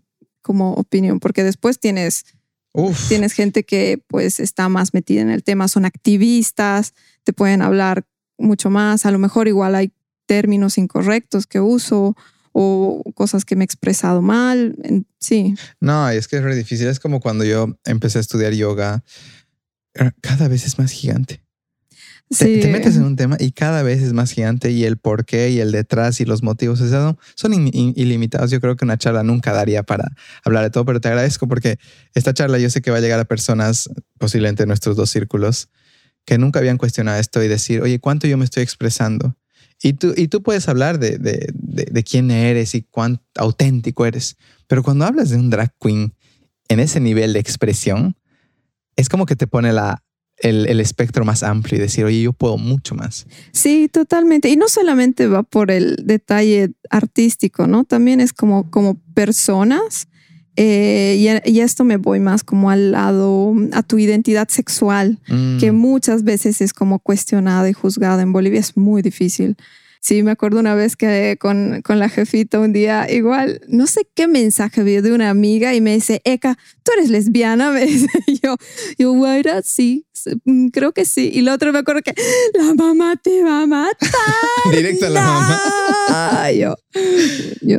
como opinión, porque después tienes Uf. tienes gente que pues está más metida en el tema, son activistas, te pueden hablar mucho más, a lo mejor igual hay términos incorrectos que uso o cosas que me he expresado mal, sí, No, es que es re difícil. Es como cuando yo empecé a estudiar yoga. Eh, Cada vez es más gigante. Te, sí. te metes en un tema y cada vez es más gigante y el por qué y el detrás y los motivos o sea, no, son in- in- ilimitados. Yo creo que una charla nunca daría para hablar de todo, pero te agradezco porque esta charla yo sé que va a llegar a personas, posiblemente en nuestros dos círculos, que nunca habían cuestionado esto y decir, oye, ¿cuánto yo me estoy expresando? Y tú, y tú puedes hablar de, de, de- de quién eres y cuán auténtico eres, pero cuando hablas de un drag queen en ese nivel de expresión, es como que te pone la, el, el espectro más amplio y decir, oye, yo puedo mucho más. Sí, totalmente. Y no solamente va por el detalle artístico, ¿no? También es como, como personas. eh, y, esto me voy más como al lado, a tu identidad sexual. Mm, que muchas veces es como cuestionada y juzgada en Bolivia, es muy difícil. Sí, me acuerdo una vez que con, con la jefita un día, igual, no sé qué mensaje vi de una amiga y me dice, Eka, ¿tú eres lesbiana? *laughs* Me dice yo, yo, Guaira, sí, sí, mm, creo que sí. Y la otra me acuerdo que, la mamá te va a matar. *laughs* Directo a la mamá. *laughs* mamá. yo, yo,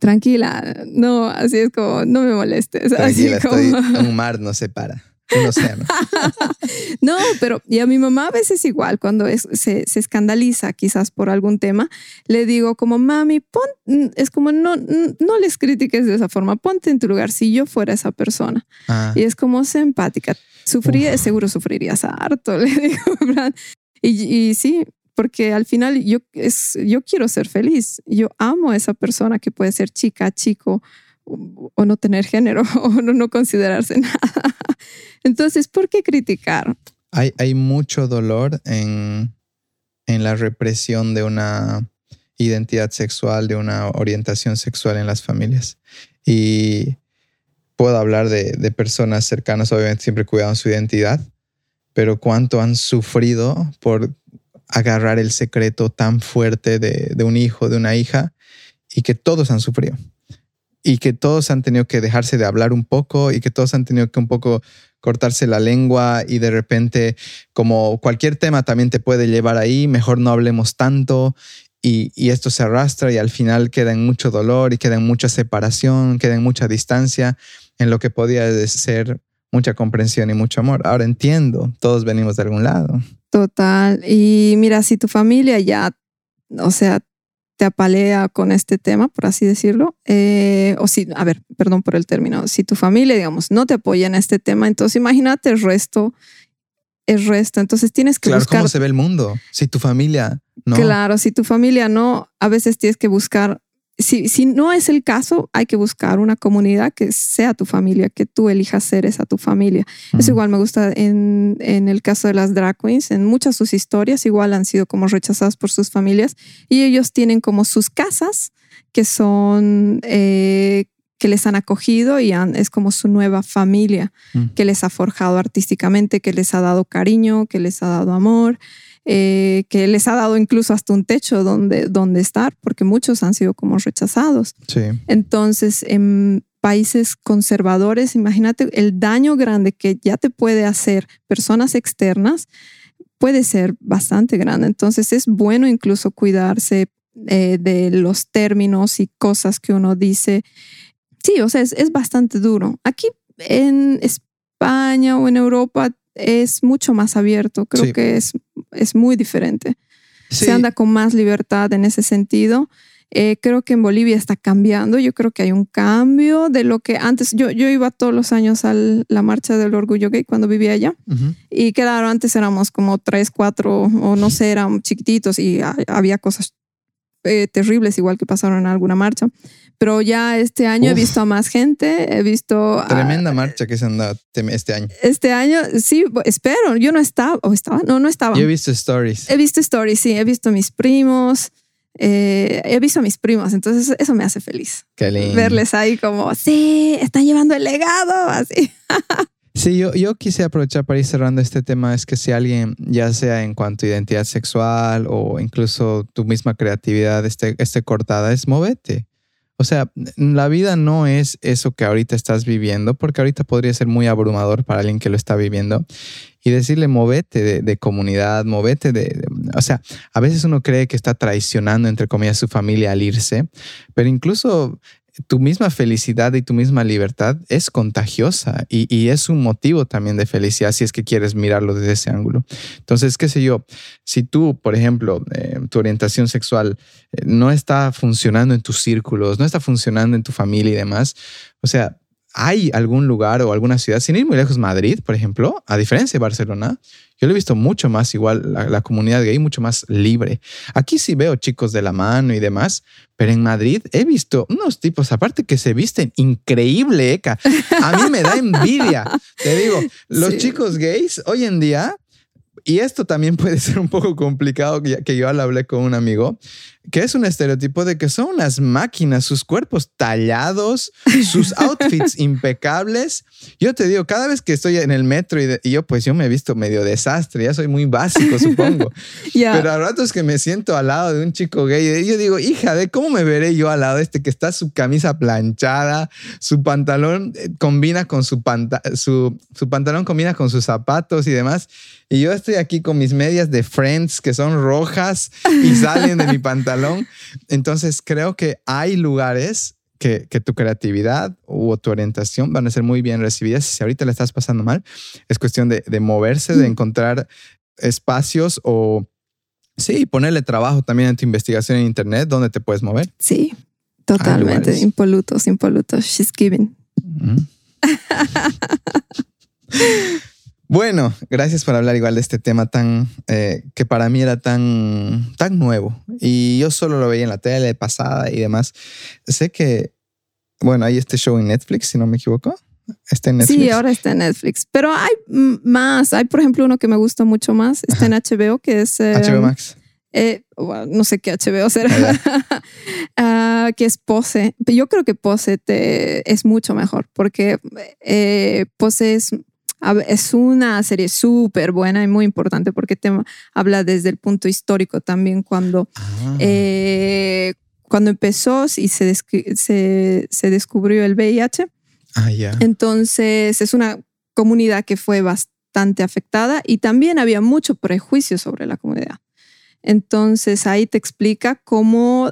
tranquila, no, así es como, no me molestes. Tranquila, así como... estoy, un mar nos separa, un océano. *laughs* No, pero y a mi mamá a veces igual, cuando es- se, se escandaliza quizás por algún tema, le digo como, mami, pon, mm, es como, no, mm, no les critiques de esa forma, ponte en tu lugar si yo fuera esa persona. Ah, Y es como, sé empática, sufría, seguro sufrirías harto, *laughs* le digo. Y, y sí, porque al final yo, es, yo quiero ser feliz, yo amo a esa persona que puede ser chica, chico, o, o no tener género, *laughs* o no, no considerarse nada. Entonces, ¿por qué criticar? hay, hay mucho dolor en, en la represión de una identidad sexual, de una orientación sexual en las familias. Y puedo hablar de, de personas cercanas, obviamente siempre cuidando su identidad, pero cuánto han sufrido por agarrar el secreto tan fuerte de, de un hijo, de una hija, y que todos han sufrido. Y que todos han tenido que dejarse de hablar un poco y que todos han tenido que un poco cortarse la lengua y de repente, como cualquier tema también te puede llevar ahí, mejor no hablemos tanto y, y esto se arrastra y al final queda en mucho dolor y queda en mucha separación, queda en mucha distancia en lo que podía ser mucha comprensión y mucho amor. Ahora entiendo, todos venimos de algún lado. Total. Y mira, si tu familia ya, o sea, te apalea con este tema, por así decirlo, eh, o si, a ver, perdón por el término, si tu familia, digamos, no te apoya en este tema, entonces imagínate el resto, el resto, entonces tienes que claro, buscar... ¿Cómo se ve el mundo? Si tu familia no... Claro, si tu familia no, a veces tienes que buscar si, no es el caso, hay que buscar una comunidad que sea tu familia, que tú elijas ser esa tu familia. Eso igual me gusta en, el caso de las drag queens, en muchas sus historias igual han sido como rechazadas por sus familias y ellos tienen como sus casas que son, eh, que les han acogido y es como su nueva familia, mm. que les ha forjado artísticamente, que les ha dado cariño, que les ha dado amor. Eh, que les ha dado incluso hasta un techo donde, donde estar, porque muchos han sido como rechazados. Sí. Entonces, en países conservadores, imagínate el daño grande que ya te puede hacer personas externas, puede ser bastante grande. Entonces, es bueno incluso cuidarse eh, de los términos y cosas que uno dice. Sí, o sea, es, es bastante duro. Aquí en España o en Europa es mucho más abierto, creo que es, es muy diferente. Se anda con más libertad en ese sentido. Eh, creo que en Bolivia está cambiando. Yo creo que hay un cambio de lo que antes. Yo, yo iba todos los años a la marcha del orgullo gay cuando vivía allá. Y claro, antes éramos como tres, cuatro, o no sé, eran chiquititos y había cosas eh, terribles, igual que pasaron en alguna marcha. Pero ya este año he visto a más gente, he visto... Tremenda marcha que se han dado este año. Este año, sí, espero. Yo no estaba, o estaba, no, no estaba. Yo he visto stories. He visto stories, sí, he visto a mis primos. Eh, he visto a mis primos, entonces eso me hace feliz. Qué lindo. Verles ahí como, sí, están llevando el legado, así. *laughs* Sí, yo, yo quise aprovechar para ir cerrando este tema, es que si alguien, ya sea en cuanto a identidad sexual o incluso tu misma creatividad esté, esté cortada, es movete. O sea, la vida no es eso que ahorita estás viviendo, porque ahorita podría ser muy abrumador para alguien que lo está viviendo. Y decirle, movete de, comunidad, movete de, O sea, a veces uno cree que está traicionando, entre comillas, su familia al irse, pero incluso tu misma felicidad y tu misma libertad es contagiosa y, es un motivo también de felicidad si es que quieres mirarlo desde ese ángulo. Entonces, qué sé yo, si tú, por ejemplo, eh, tu orientación sexual eh, no está funcionando en tus círculos, no está funcionando en tu familia y demás, o sea, hay algún lugar o alguna ciudad, sin ir muy lejos, Madrid, por ejemplo, a diferencia de Barcelona, yo lo he visto mucho más igual, la, comunidad gay mucho más libre. Aquí sí veo chicos de la mano y demás, pero en Madrid he visto unos tipos, aparte que se visten increíble, Eka. A mí me da envidia. Te digo, los chicos gays hoy en día y esto también puede ser un poco complicado, que yo al hablé con un amigo, que es un estereotipo de que son unas máquinas, sus cuerpos tallados, sus *laughs* outfits impecables. Yo te digo, cada vez que estoy en el metro y, yo, pues yo me he visto medio desastre, ya soy muy básico, supongo. *laughs* Pero a ratos que me siento al lado de un chico gay, yo digo, hija, ¿de cómo me veré yo al lado de este que está su camisa planchada, su pantalón eh, combina con su, su, su pantalón combina con sus zapatos y demás? Y yo estoy aquí con mis medias de Friends que son rojas y salen de mi pantalón. *laughs* Entonces creo que hay lugares que, que, tu creatividad o tu orientación van a ser muy bien recibidas. Si ahorita le estás pasando mal, es cuestión de, de moverse, de encontrar espacios o, sí, ponerle trabajo también en tu investigación en Internet donde te puedes mover. Sí, totalmente. Impolutos, impolutos. She's giving. *laughs* Bueno, gracias por hablar igual de este tema tan eh, que para mí era tan, tan nuevo y yo solo lo veía en la tele pasada y demás. Sé que, bueno, hay este show en Netflix, si no me equivoco. Está en Netflix. Sí, ahora está en Netflix. Pero hay más. Hay, por ejemplo, uno que me gusta mucho más. Está en HBO, que es. HBO em, Max. Eh, no sé qué HBO será. *laughs* Ah, que es Pose. Yo creo que Pose te, es mucho mejor porque eh, Pose es es una serie súper buena y muy importante porque te habla desde el punto histórico también cuando, ah. eh, cuando empezó y se, se, se, descubrió el VIH. Ah. Entonces es una comunidad que fue bastante afectada y también había mucho prejuicio sobre la comunidad. Entonces ahí te explica cómo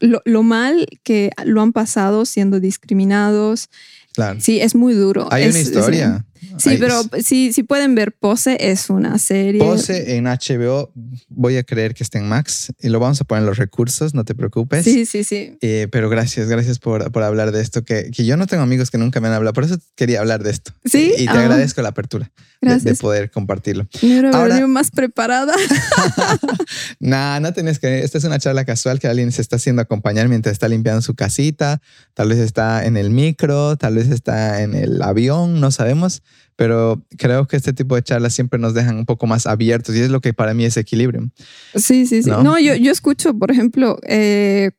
lo, lo mal que lo han pasado siendo discriminados. Claro. Sí, es muy duro. Hay una historia. Sí, Ahí pero es- si, si pueden ver Pose, es una serie. Pose en HBO, voy a creer que está en Max y lo vamos a poner en los recursos, no te preocupes. Sí, sí, sí. Eh, pero gracias, gracias por, por hablar de esto, que, que yo no tengo amigos que nunca me han hablado, por eso quería hablar de esto. Sí, Y, y te ah. agradezco la apertura de- de, Gracias. poder compartirlo. Me hubiera Ahora- venido más preparada. *laughs* Nah, no tienes que. Esta es una charla casual que alguien se está haciendo acompañar mientras está limpiando su casita. Tal vez está en el micro, tal vez está en el avión, no sabemos. Pero creo que este tipo de charlas siempre nos dejan un poco más abiertos y es lo que para mí es equilibrio. Sí, sí, sí. ¿No? No, yo, yo escucho, por ejemplo, eh,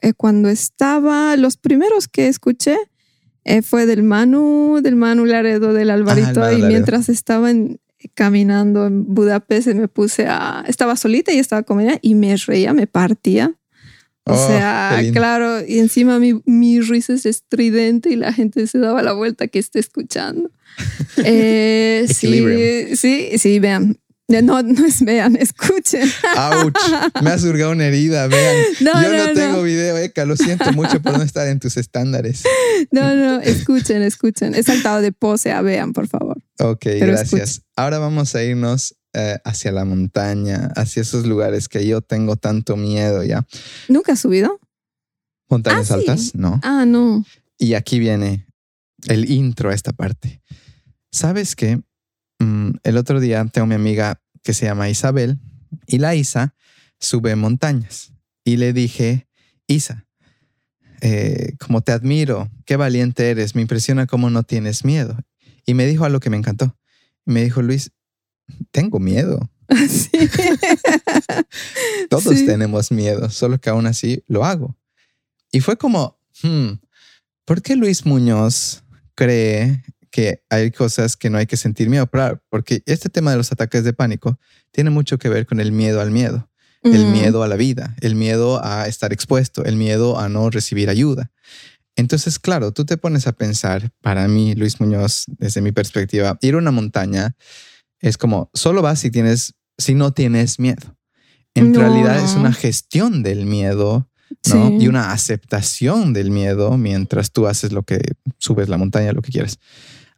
eh, cuando estaba, los primeros que escuché eh, fue del Manu, del Manu Laredo, del Alvarito, Manu y mientras estaba en- caminando en Budapest me puse a, estaba solita y estaba ella y me reía, me partía. O Oh, sea, claro, y encima mi, mi risa es estridente y la gente se daba la vuelta que esté escuchando. *laughs* Eh, sí, sí, sí, vean. No, no es vean, escuchen. Me ha surgado una herida, vean. *laughs* No, Yo no, no, tengo no. video, Eka. Lo siento mucho por no estar en tus estándares. *laughs* No, no, escuchen, escuchen. He saltado de pose a vean, por favor. Ok, Pero gracias. Ahora vamos a irnos eh, hacia la montaña, hacia esos lugares que yo tengo tanto miedo ya. ¿Nunca has subido? ¿Montañas Ah, sí. altas? No. Ah, no. Y aquí viene el intro a esta parte. ¿Sabes qué? Mm, el otro día tengo mi amiga que se llama Isabel y la Isa sube montañas. Y le dije, Isa, eh, como te admiro, qué valiente eres, me impresiona cómo no tienes miedo. Y me dijo algo que me encantó. Me dijo, Luis, tengo miedo. *laughs* Sí. Todos Sí. tenemos miedo, solo que aún así lo hago. Y fue como, hmm, ¿por qué Luis Muñoz cree que hay cosas que no hay que sentir miedo? Porque este tema de los ataques de pánico tiene mucho que ver con el miedo al miedo, el miedo a la vida, el miedo a estar expuesto, el miedo a no recibir ayuda. Entonces, claro, tú te pones a pensar, para mí, Luis Muñoz, desde mi perspectiva, ir a una montaña es como, solo vas si tienes, si no tienes miedo. En No, realidad es una gestión del miedo, ¿no? Sí. Y una aceptación del miedo mientras tú haces lo que subes la montaña, lo que quieras.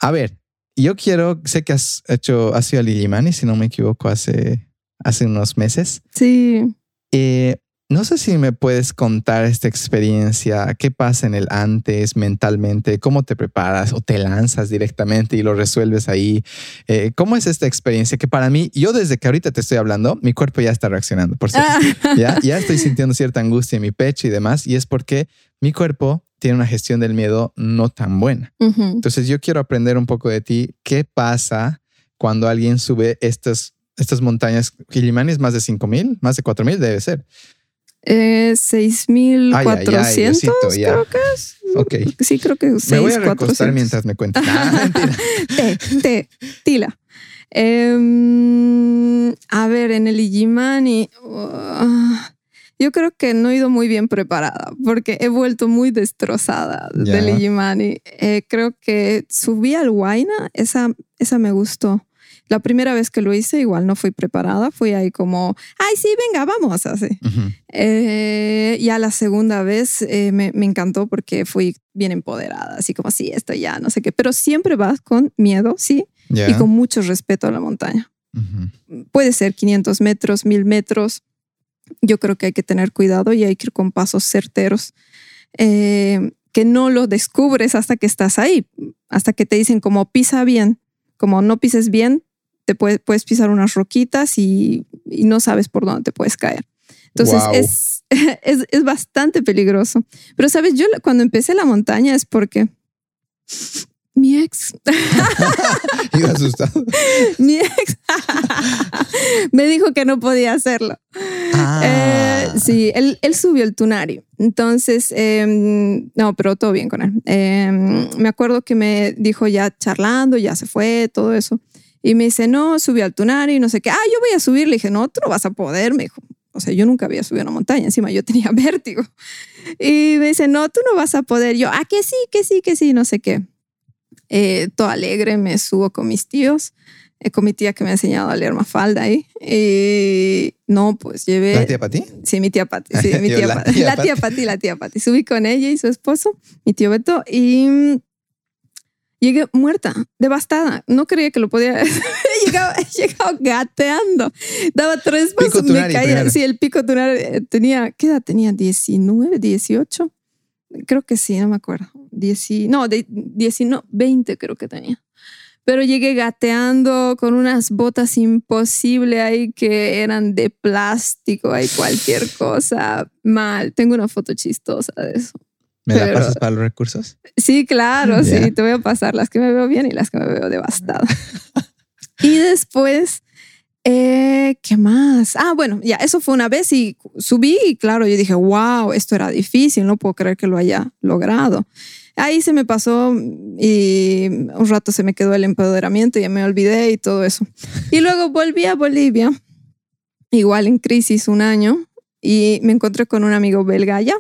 A ver, yo quiero, sé que has hecho, has ido a Lilimani, si no me equivoco, hace, hace unos meses. Sí. Eh, no sé si me puedes contar esta experiencia, qué pasa en el antes mentalmente, cómo te preparas o te lanzas directamente y lo resuelves ahí. Eh, ¿Cómo es esta experiencia que para mí, yo desde que ahorita te estoy hablando, mi cuerpo ya está reaccionando, por cierto. Ah. *laughs* ¿ya? ya estoy sintiendo cierta angustia en mi pecho y demás, y es porque mi cuerpo tiene una gestión del miedo no tan buena. Ujú. Entonces yo quiero aprender un poco de ti, qué pasa cuando alguien sube estas, estas montañas. Quilimani es más de 5.000, más de 4.000 debe ser. Eh, Ay, ay, ay, 6.400, Diosito, ya. creo que es. Ok. Sí, creo que Me voy a 6.400. recostar mientras me cuentas. Ah. *laughs* Te, te, tila. Em, a ver, en el Igimani, uh, yo creo que no he ido muy bien preparada porque he vuelto muy destrozada del Igimani. Eh, creo que subí al Huayna, esa, esa me gustó. La primera vez que lo hice, igual no fui preparada, fui ahí como, ay, sí, venga, vamos, así. Eh, ya la segunda vez eh, me, me encantó porque fui bien empoderada, así como, sí, esto ya, no sé qué, pero siempre vas con miedo, sí, y con mucho respeto a la montaña. Puede ser 500 metros, 1000 metros. Yo creo que hay que tener cuidado y hay que ir con pasos certeros. Eh, que no lo descubres hasta que estás ahí, hasta que te dicen como pisa bien, como no pises bien, te puedes, puedes pisar unas roquitas y, y no sabes por dónde te puedes caer. Entonces Guau. es, *laughs* es, es bastante peligroso. Pero sabes, yo cuando empecé la montaña es porque *laughs* mi ex *laughs* Iba asustado. mi ex me dijo que no podía hacerlo. Ah. Eh, sí, él, él subió el Tunari. Entonces, em, no, pero todo bien con él. Em, me acuerdo que me dijo ya charlando, ya se fue, todo eso. Y me dice, no, subí al Tunari, no sé qué. Ah, yo voy a subir. Le dije, no, tú no vas a poder. Me dijo, o sea, yo nunca había subido una montaña. Encima yo tenía *laughs* vértigo. Y me dice, no, tú no vas a poder. Yo, ah, que sí, que sí, que sí, no sé qué. Eh, todo alegre, me subo con mis tíos, eh, con mi tía que me ha enseñado a leer Mafalda ahí. Y no, pues llevé. ¿La tía para ti? Sí, mi tía Pati. Sí, *laughs* mi tía, la Pati. tía La tía Pati, la tía Pati. Subí con ella y su esposo, mi tío Beto, y, Llegué muerta, devastada. No creía que lo podía. *laughs* llegaba, llegaba gateando. Daba tres pasos, me caía. Sí, el pico tunari eh, tenía, ¿qué edad tenía? ¿19, 18? Creo que sí, no me acuerdo. no, de 19, 20 creo que tenía. Pero llegué gateando con unas botas imposibles ahí que eran de plástico, hay cualquier cosa mal. Tengo una foto chistosa de eso. ¿Me la pasas para los recursos? Sí, claro, sí, te voy a pasar las que me veo bien y las que me veo devastada. *laughs* y después, eh, ¿qué más? Ah, bueno, ya, eso fue una vez y subí y claro, yo dije, wow, esto era difícil, no puedo creer que lo haya logrado. Ahí se me pasó y un rato se me quedó el empoderamiento, ya me olvidé y todo eso. Y luego volví a Bolivia, igual en crisis un año, y me encontré con un amigo belga allá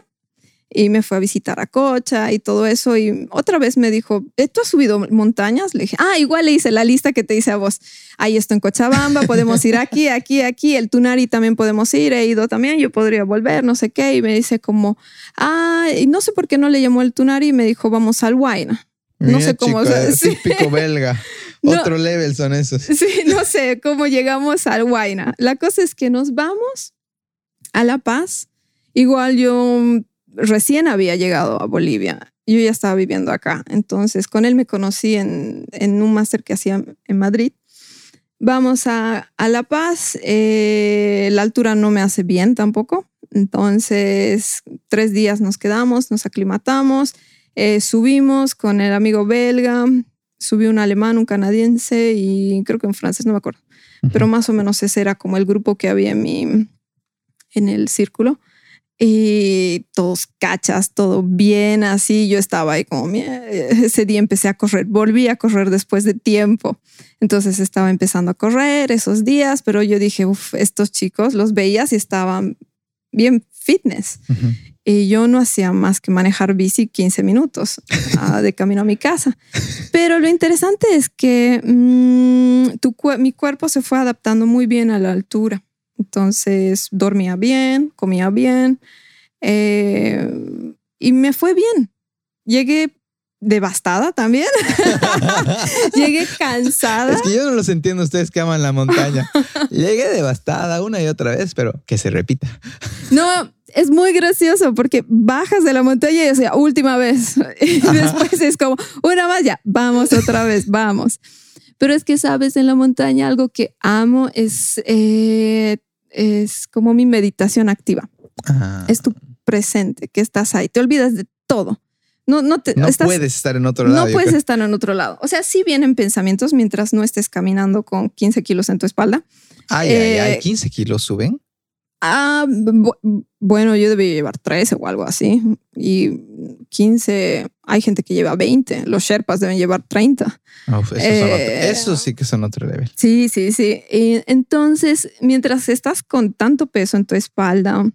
y me fue a visitar a Cocha y todo eso. Y otra vez me dijo, ¿tú has subido montañas? Le dije, ah, igual le hice la lista que te hice a vos. Ahí estoy en Cochabamba, podemos ir aquí, aquí, aquí. El Tunari también podemos ir, he ido también, yo podría volver, no sé qué. Y me dice como, ah, y no sé por qué no le llamó el Tunari y me dijo, vamos al Huayna. No sé cómo. es típico belga. *laughs* Otro level son esos. Sí, no sé cómo llegamos al Huayna. La cosa es que nos vamos a La Paz. Igual yo recién había llegado a Bolivia. Yo ya estaba viviendo acá. Entonces, con él me conocí en, un máster que hacía en Madrid. Vamos a, La Paz. Eh, la altura no me hace bien tampoco. Entonces, tres días nos quedamos, nos aclimatamos, eh, subimos con el amigo belga, subí un alemán, un canadiense y creo que un francés, no me acuerdo. Pero más o menos ese era como el grupo que había en, mi, en el círculo y todos cachas, todo bien así. Yo estaba ahí como, ese día empecé a correr, volví a correr después de tiempo. Entonces estaba empezando a correr esos días, pero yo dije, uff, estos chicos los veías y estaban bien fitness. Y yo no hacía más que manejar bici 15 minutos ah, de camino a mi casa. Pero lo interesante es que mm, tu, mi cuerpo se fue adaptando muy bien a la altura. Entonces dormía bien, comía bien eh, y me fue bien. Llegué devastada también. *laughs* Llegué cansada. Es que yo no los entiendo ustedes que aman la montaña. Llegué devastada una y otra vez, pero que se repita. No, es muy gracioso porque bajas de la montaña y sea, última vez. *laughs* Y después es como, una más ya, vamos otra vez, vamos. Pero es que sabes, en la montaña algo que amo es, eh, es como mi meditación activa. Ah. Es tu presente, que estás ahí. Te olvidas de todo. No, no, te, no puedes estar en otro lado. No puedes estar en otro lado. O sea, sí vienen pensamientos mientras no estés caminando con 15 kilos en tu espalda. Ay, ay, ay, 15 eh, kilos suben. Ah, bueno, yo debí llevar 13 o algo así. Y 15, hay gente que lleva 20. Los Sherpas deben llevar 30. Eh, eso, sí que son otro nivel. Sí, sí, sí. Y entonces, mientras estás con tanto peso en tu espalda,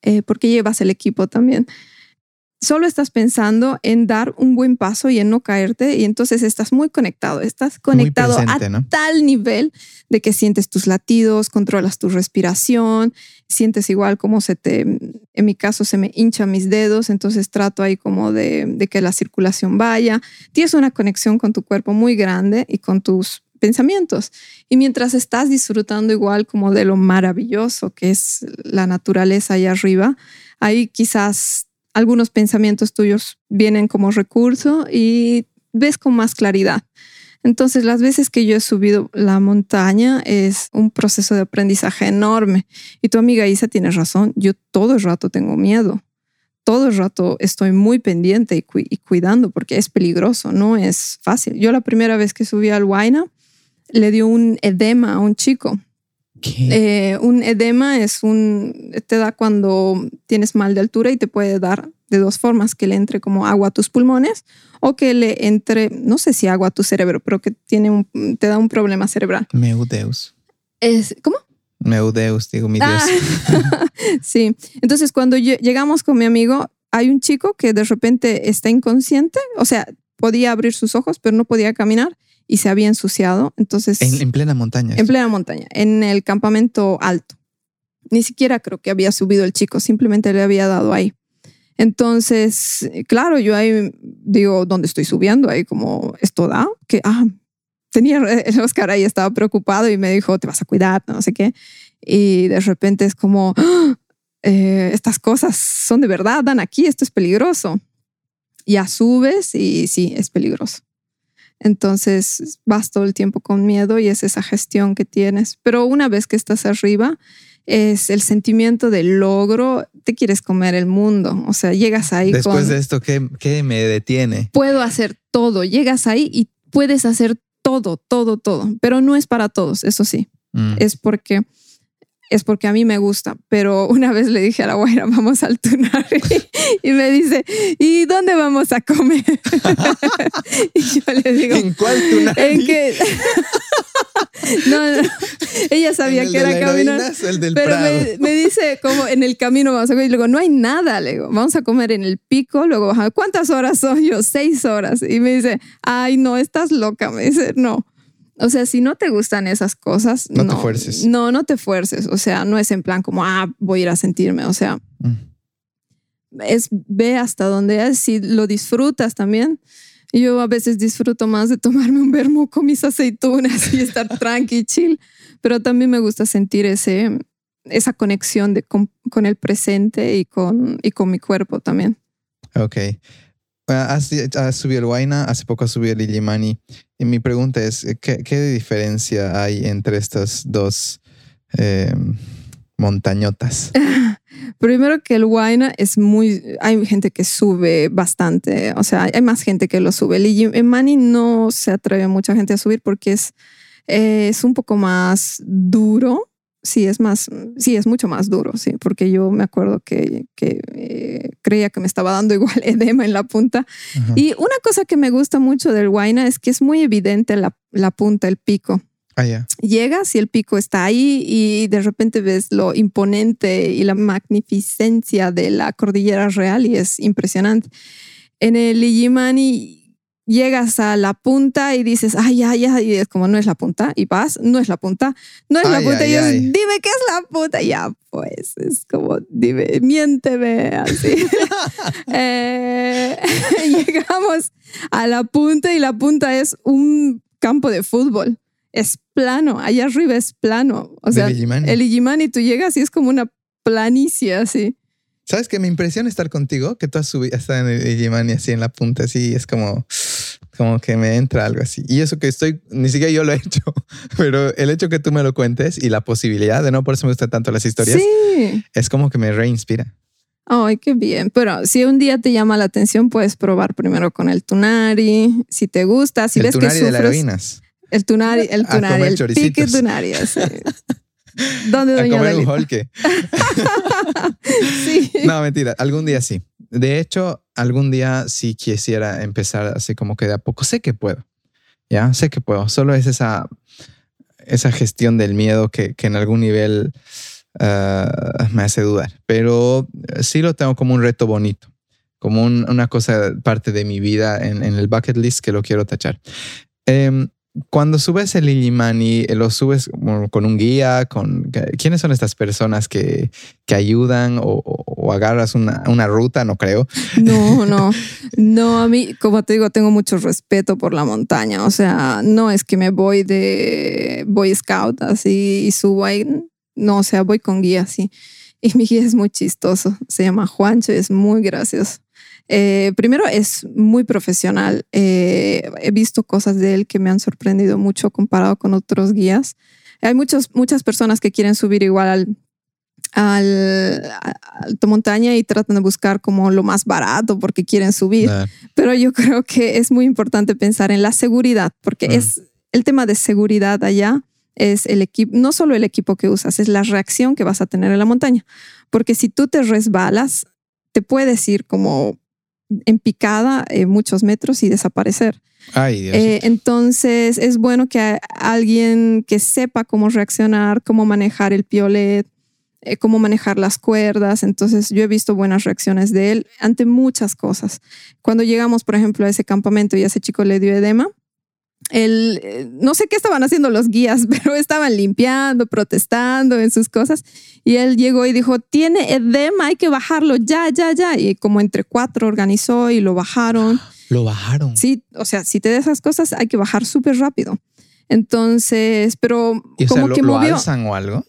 eh, porque llevas el equipo también, solo estás pensando en dar un buen paso y en no caerte y entonces estás muy conectado, estás conectado a tal nivel de que sientes tus latidos, controlas tu respiración, sientes igual como se te, en mi caso se me hinchan mis dedos, entonces trato ahí como de, de que la circulación vaya. Tienes una conexión con tu cuerpo muy grande y con tus pensamientos. Y mientras estás disfrutando igual como de lo maravilloso que es la naturaleza allá arriba, ahí quizás algunos pensamientos tuyos vienen como recurso y ves con más claridad. Entonces, las veces que yo he subido la montaña es un proceso de aprendizaje enorme. Y tu amiga Isa tiene razón, yo todo el rato tengo miedo. Todo el rato estoy muy pendiente y, cuidando porque es peligroso, no es fácil. Yo la primera vez que subí al Huayna le dio un edema a un chico eh, un edema es un, te da cuando tienes mal de altura y te puede dar de dos formas, que le entre como agua a tus pulmones o que le entre, no sé si agua a tu cerebro, pero que tiene un, te da un problema cerebral. Meudeus. Es, ¿Cómo? Meudeus, digo mi Dios. Ah, *laughs* sí, entonces cuando llegamos con mi amigo, hay un chico que de repente está inconsciente, o sea, podía abrir sus ojos, pero no podía caminar y se había ensuciado. Entonces. En, plena montaña. En plena montaña, en el campamento alto. Ni siquiera creo que había subido el chico, simplemente le había dado ahí. Entonces, claro, yo ahí digo, ¿dónde estoy subiendo? Ahí como, ¿esto da? Que, ah, tenía, el Oscar ahí estaba preocupado y me dijo, te vas a cuidar, no sé qué. Y de repente es como, ¡Ah! eh, estas cosas son de verdad, dan aquí, esto es peligroso. Ya subes y sí, es peligroso. Entonces vas todo el tiempo con miedo y es esa gestión que tienes. Pero una vez que estás arriba, es el sentimiento de logro, te quieres comer el mundo. O sea, llegas ahí. Después de esto, ¿qué, ¿qué, me detiene? Puedo hacer todo. Llegas ahí y puedes hacer todo, todo, todo. Pero no es para todos, eso sí. Mm. Es porque es porque a mí me gusta, pero una vez le dije a la guaira, vamos al tunar *laughs* y me dice, ¿y dónde vamos a comer? *laughs* y yo le digo, ¿en cuál tunar? En que... *laughs* no, no, ella sabía que era caminar, pero me, me, dice, como en el camino vamos a comer, y luego, no hay nada, le digo, vamos a comer en el pico, luego, ¿cuántas horas son yo? Seis horas. Y me dice, ay, no, estás loca, me dice, no. O sea, si no te gustan esas cosas, no, te fuerces. No, no te fuerces. O sea, no es en plan como, ah, voy a ir a sentirme. O sea, mm. es ve hasta donde es. Si lo disfrutas también. Yo a veces disfruto más de tomarme un vermo con mis aceitunas y estar *laughs* tranqui, chill. Pero también me gusta sentir ese, esa conexión de, con, con el presente y con, y con mi cuerpo también. Ok. Has, subido el hace poco subió el Illimani. Y mi pregunta es, ¿qué, qué diferencia hay entre estas dos em, montañotas? *laughs* Primero que el Huayna es muy, hay gente que sube bastante, o sea, hay más gente que lo sube. El Illimani no se atreve mucha gente a subir porque es, es un poco más duro sí es más, sí es mucho más duro, sí, porque yo me acuerdo que, que eh, creía que me estaba dando *laughs* igual edema en la punta. Y una cosa que me gusta mucho del Huayna es que es muy evidente la, la punta, el pico. Ah, ya. Llegas y el pico está ahí y de repente ves lo imponente y la magnificencia de la cordillera real y es impresionante. En el Illimani llegas a la punta y dices, ay, ay, ay, y es como, no es la punta, y vas, no es la punta, no es la punta, y yo, dime qué es la punta, ya, pues, es como, dime, miénteme, así. *laughs* Eh, *laughs* llegamos a la punta y la punta es un campo de fútbol, es plano, allá arriba es plano, o sea, el Illimani, tú llegas y es como una planicie, así. ¿Sabes que me impresiona estar contigo? Que tú has subido, hasta en el Illimani así en la punta, así, es como como que me entra algo así. Y eso que estoy, ni siquiera yo lo he *laughs* hecho, pero el hecho que tú me lo cuentes y la posibilidad de no, por eso me gustan tanto las historias, es como que me reinspira. Ay, qué bien. Pero si un día te llama la atención, puedes probar primero con el tunari, si te gusta, si el ves tunari que de las heroínas. El tunari, el tunari, el pique tunari, *laughs* ¿Dónde doña A comer un *laughs* sí. No, mentira. Algún día sí. De hecho, algún día sí quisiera empezar así como que de a poco. Sé que puedo. Ya, sé que puedo. Solo es esa, esa gestión del miedo que, que en algún nivel ah, me hace dudar. Pero sí lo tengo como un reto bonito. Como una cosa, parte de mi vida en, el bucket list que lo quiero tachar. Eh, cuando subes el Illimani, ¿lo subes con un guía? Con, ¿Quiénes son estas personas que, que ayudan o, agarras una, una, ruta? No creo. No, *laughs* no. No, a mí, como te digo, tengo mucho respeto por la montaña. O sea, no es que me voy de Boy Scout así y subo ahí. No, o sea, voy con guía así. Y mi guía es muy chistoso. Se llama Juancho y es muy gracioso. Eh, primero es muy profesional. Eh, he visto cosas de él que me han sorprendido mucho comparado con otros guías. Hay muchos, muchas personas que quieren subir igual al, al, alto montaña y tratan de buscar como lo más barato porque quieren subir. Pero yo creo que es muy importante pensar en la seguridad porque mm. es el tema de seguridad allá es el equipo, no solo el equipo que usas, es la reacción que vas a tener en la montaña. Porque si tú te resbalas, te puedes ir como en picada eh, muchos metros y desaparecer. Eh, entonces es bueno que alguien que sepa cómo reaccionar, cómo manejar el piolet, eh, cómo manejar las cuerdas. Entonces yo he visto buenas reacciones de él ante muchas cosas. Cuando llegamos, por ejemplo, a ese campamento y a ese chico le dio edema, el, no sé qué estaban haciendo los guías, *laughs* pero estaban limpiando, protestando en sus cosas. Y él llegó y dijo, tiene edema, hay que bajarlo ya, ya, ya. Y como entre cuatro organizó y lo bajaron. *gasps* Lo bajaron. Sí, o sea, si te de esas cosas hay que bajar súper rápido. Entonces, pero ¿Y, o como sea, lo, que lo movió alzan o algo?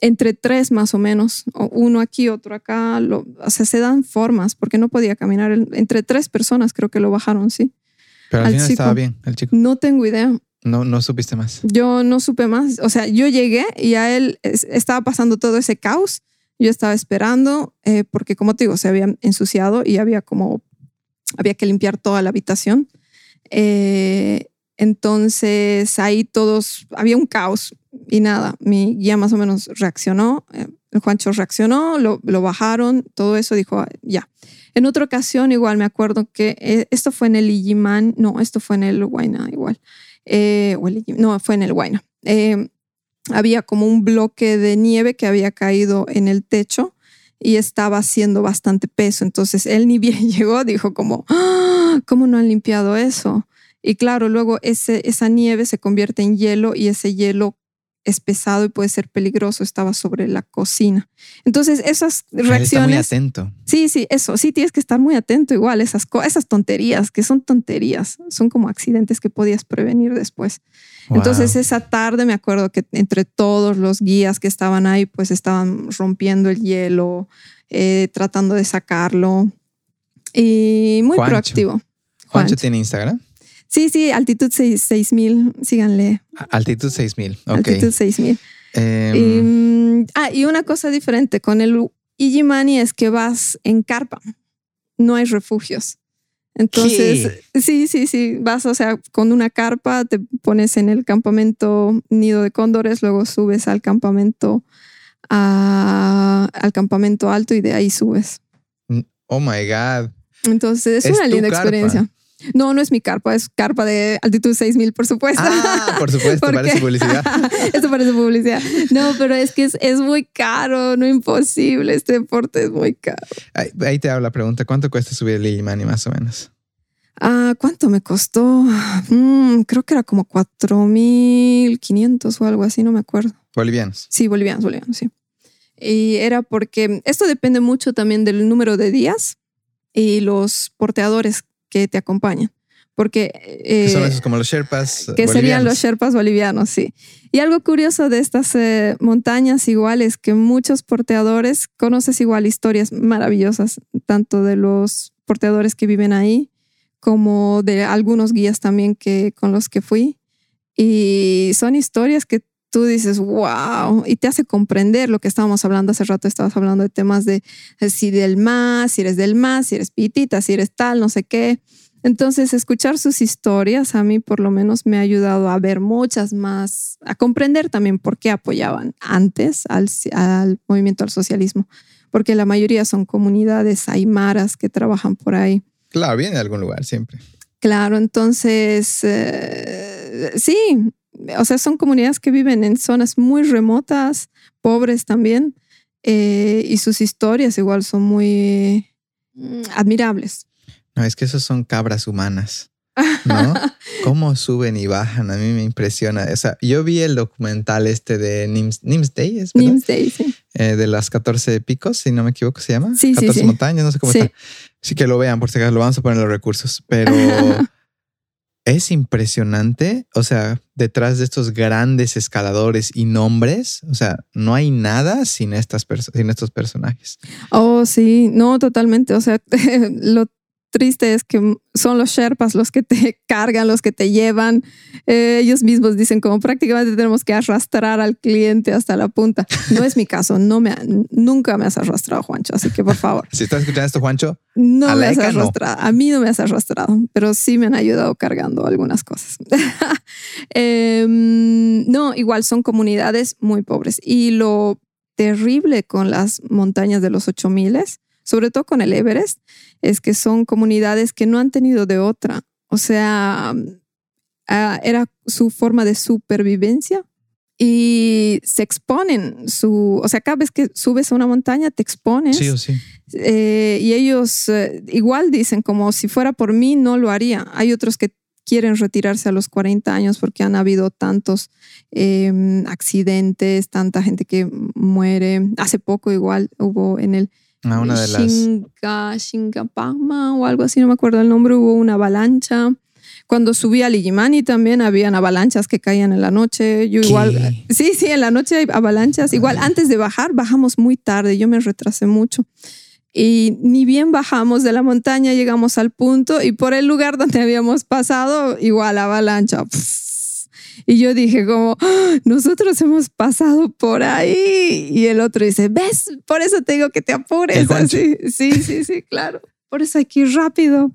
entre tres más o menos, o uno aquí, otro acá, lo, o sea, se dan formas porque no podía caminar. Entre tres personas creo que lo bajaron, sí. Pero al Al final estaba bien, el chico. No tengo idea. No, no supiste más. Yo no supe más. O sea, yo llegué y a él es- estaba pasando todo ese caos. Yo estaba esperando eh, porque, como te digo, se había ensuciado y había como, había que limpiar toda la habitación. Eh, entonces ahí todos, había un caos y nada, mi guía más o menos reaccionó. eh, el Juancho reaccionó, lo, lo bajaron, todo eso dijo, "Ah, ya. En otra ocasión, igual me acuerdo que eh, esto fue en el Illimán, no, esto fue en el Huayna, igual. Eh, no, fue en el Huayna. Eh, había como un bloque de nieve que había caído en el techo y estaba haciendo bastante peso. Entonces él ni bien *laughs* llegó, dijo como, "Ah, ¿cómo no han limpiado eso? Y claro, luego esa nieve se convierte en hielo y ese hielo es pesado y puede ser peligroso. Estaba sobre la cocina. Entonces esas Él está muy reacciones... atento. Sí, sí, eso, sí tienes que estar muy atento igual, esas, esas tonterías, que son tonterías, son como accidentes que podías prevenir después. Entonces esa tarde me acuerdo que entre todos los guías que estaban ahí, pues estaban rompiendo el hielo, eh, tratando de sacarlo y muy Juancho. proactivo. Juancho Juancho. tiene Instagram. Sí, sí, altitud seis- 6000, síganle, Altitud 6000. Ok. altitud 6000. Em, Y, mm, ah, y una cosa diferente con el Igimani es que vas en carpa, no hay refugios. Entonces, sí, sí, sí, vas, o sea, con una carpa, te pones en el campamento Nido de Cóndores, luego subes al campamento, a- al campamento alto y de ahí subes. oh my God. Entonces, es, ¿Es una linda carpa? experiencia. No, no es mi carpa, es carpa de altitud 6000, por supuesto. Ah, por supuesto, ¿Por *laughs* parece publicidad. *laughs* Esto parece publicidad. No, pero es que es, es muy caro, no imposible. Este deporte es muy caro. Ahí, ahí te hago la pregunta. ¿Cuánto cuesta subir el Illimani más o menos? Ah, ¿cuánto me costó? Mm, creo que era como 4.500 o algo así, no me acuerdo. Bolivianos. Sí, bolivianos, bolivianos, sí. Y era porque esto depende mucho también del número de días y los porteadores que te acompañan. Porque Que son eh, esos como los Sherpas. que serían los Sherpas bolivianos, sí. Y algo curioso de estas eh, montañas igual es que muchos porteadores, conoces igual historias maravillosas, tanto de los porteadores que viven ahí, como de algunos guías también que, con los que fui. Y son historias que tú dices, wow, y te hace comprender lo que estábamos hablando hace rato, estabas hablando de temas de si del más, si eres del más, si eres pitita, si eres tal, no sé qué. Entonces, escuchar sus historias a mí por lo menos me ha ayudado a ver muchas más, a comprender también por qué apoyaban antes al, al movimiento al socialismo, porque la mayoría son comunidades aymaras que trabajan por ahí. Claro, viene de algún lugar siempre. Claro, entonces, eh, sí, o sea, son comunidades que viven en zonas muy remotas, pobres también, eh, y sus historias igual son muy mm, admirables. No, es que esos son cabras humanas. *laughs* ¿No? ¿Cómo suben y bajan? A mí me impresiona. O sea, yo vi el documental este de Nims, Nims Day, ¿es verdad? Nims Day, sí. Eh, de las 14 picos, si no me equivoco, se llama. Sí, sí, 14 sí. montañas, no sé cómo Sí. está. Sí que lo vean, por si acaso lo vamos a poner en los recursos. Pero *laughs* es impresionante. O sea, detrás de estos grandes escaladores y nombres, o sea, no hay nada sin, estas sin estos personajes. Oh, sí, no, totalmente. O sea, *laughs* lo triste es que son los Sherpas los que te *laughs* cargan, los que te llevan. Eh, ellos mismos dicen como prácticamente tenemos que arrastrar al cliente hasta la punta. No es mi *laughs* caso, no me, ha- nunca me has arrastrado, Juancho, así que por favor, *laughs* Si estás escuchando esto, Juancho, no A me has no. arrastrado. A mí no me has arrastrado, pero sí me han ayudado cargando algunas cosas. Em, no, igual son comunidades muy pobres. Y lo terrible con las montañas de los 8000, sobre todo con el Everest, es que son comunidades que no han tenido de otra. O sea, ah, era su forma de supervivencia y se exponen su, o sea, cada vez que subes a una montaña te expones sí o sí. eh, y ellos eh, igual dicen como si fuera por mí no lo haría. Hay otros que quieren retirarse a los 40 años porque han habido tantos em, accidentes, tanta gente que muere. Hace poco igual hubo en el Ah, una de las... Shingapama o algo así, no me acuerdo el nombre, hubo una avalancha. Cuando subí a Lijimani también habían avalanchas que caían en la noche. Yo igual, sí, sí, en la noche hay avalanchas. Igual antes de bajar, bajamos muy tarde, yo me retrasé mucho. Y ni bien bajamos de la montaña, llegamos al punto y por el lugar donde habíamos pasado, igual avalancha. Y yo dije como, ¡Ah! nosotros hemos pasado por ahí. Y el otro dice, ¿ves? Por eso te digo que te apures. Así. Sí, sí, sí, claro. Por eso hay que ir rápido.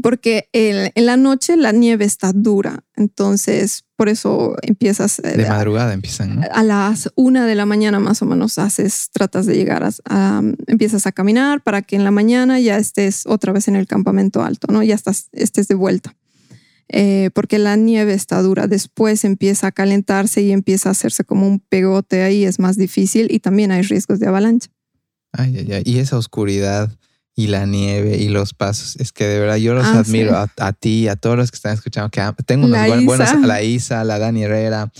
Porque en la noche la nieve está dura. Entonces, por eso empiezas... Eh, de madrugada empiezan, ¿no? A las una de la mañana más o menos haces, tratas de llegar a, empiezas a caminar para que en la mañana ya estés otra vez en el campamento alto, ¿no? Ya estás, estés de vuelta. Eh, porque la nieve está dura. Después empieza a calentarse y empieza a hacerse como un pegote ahí, es más difícil y también hay riesgos de avalancha. Ay, ay, ay. Y esa oscuridad y la nieve y los pasos, es que de verdad yo los ah, admiro a, ti, a todos los que están escuchando, que tengo unos buenos, a la Isa, a la Dani Herrera,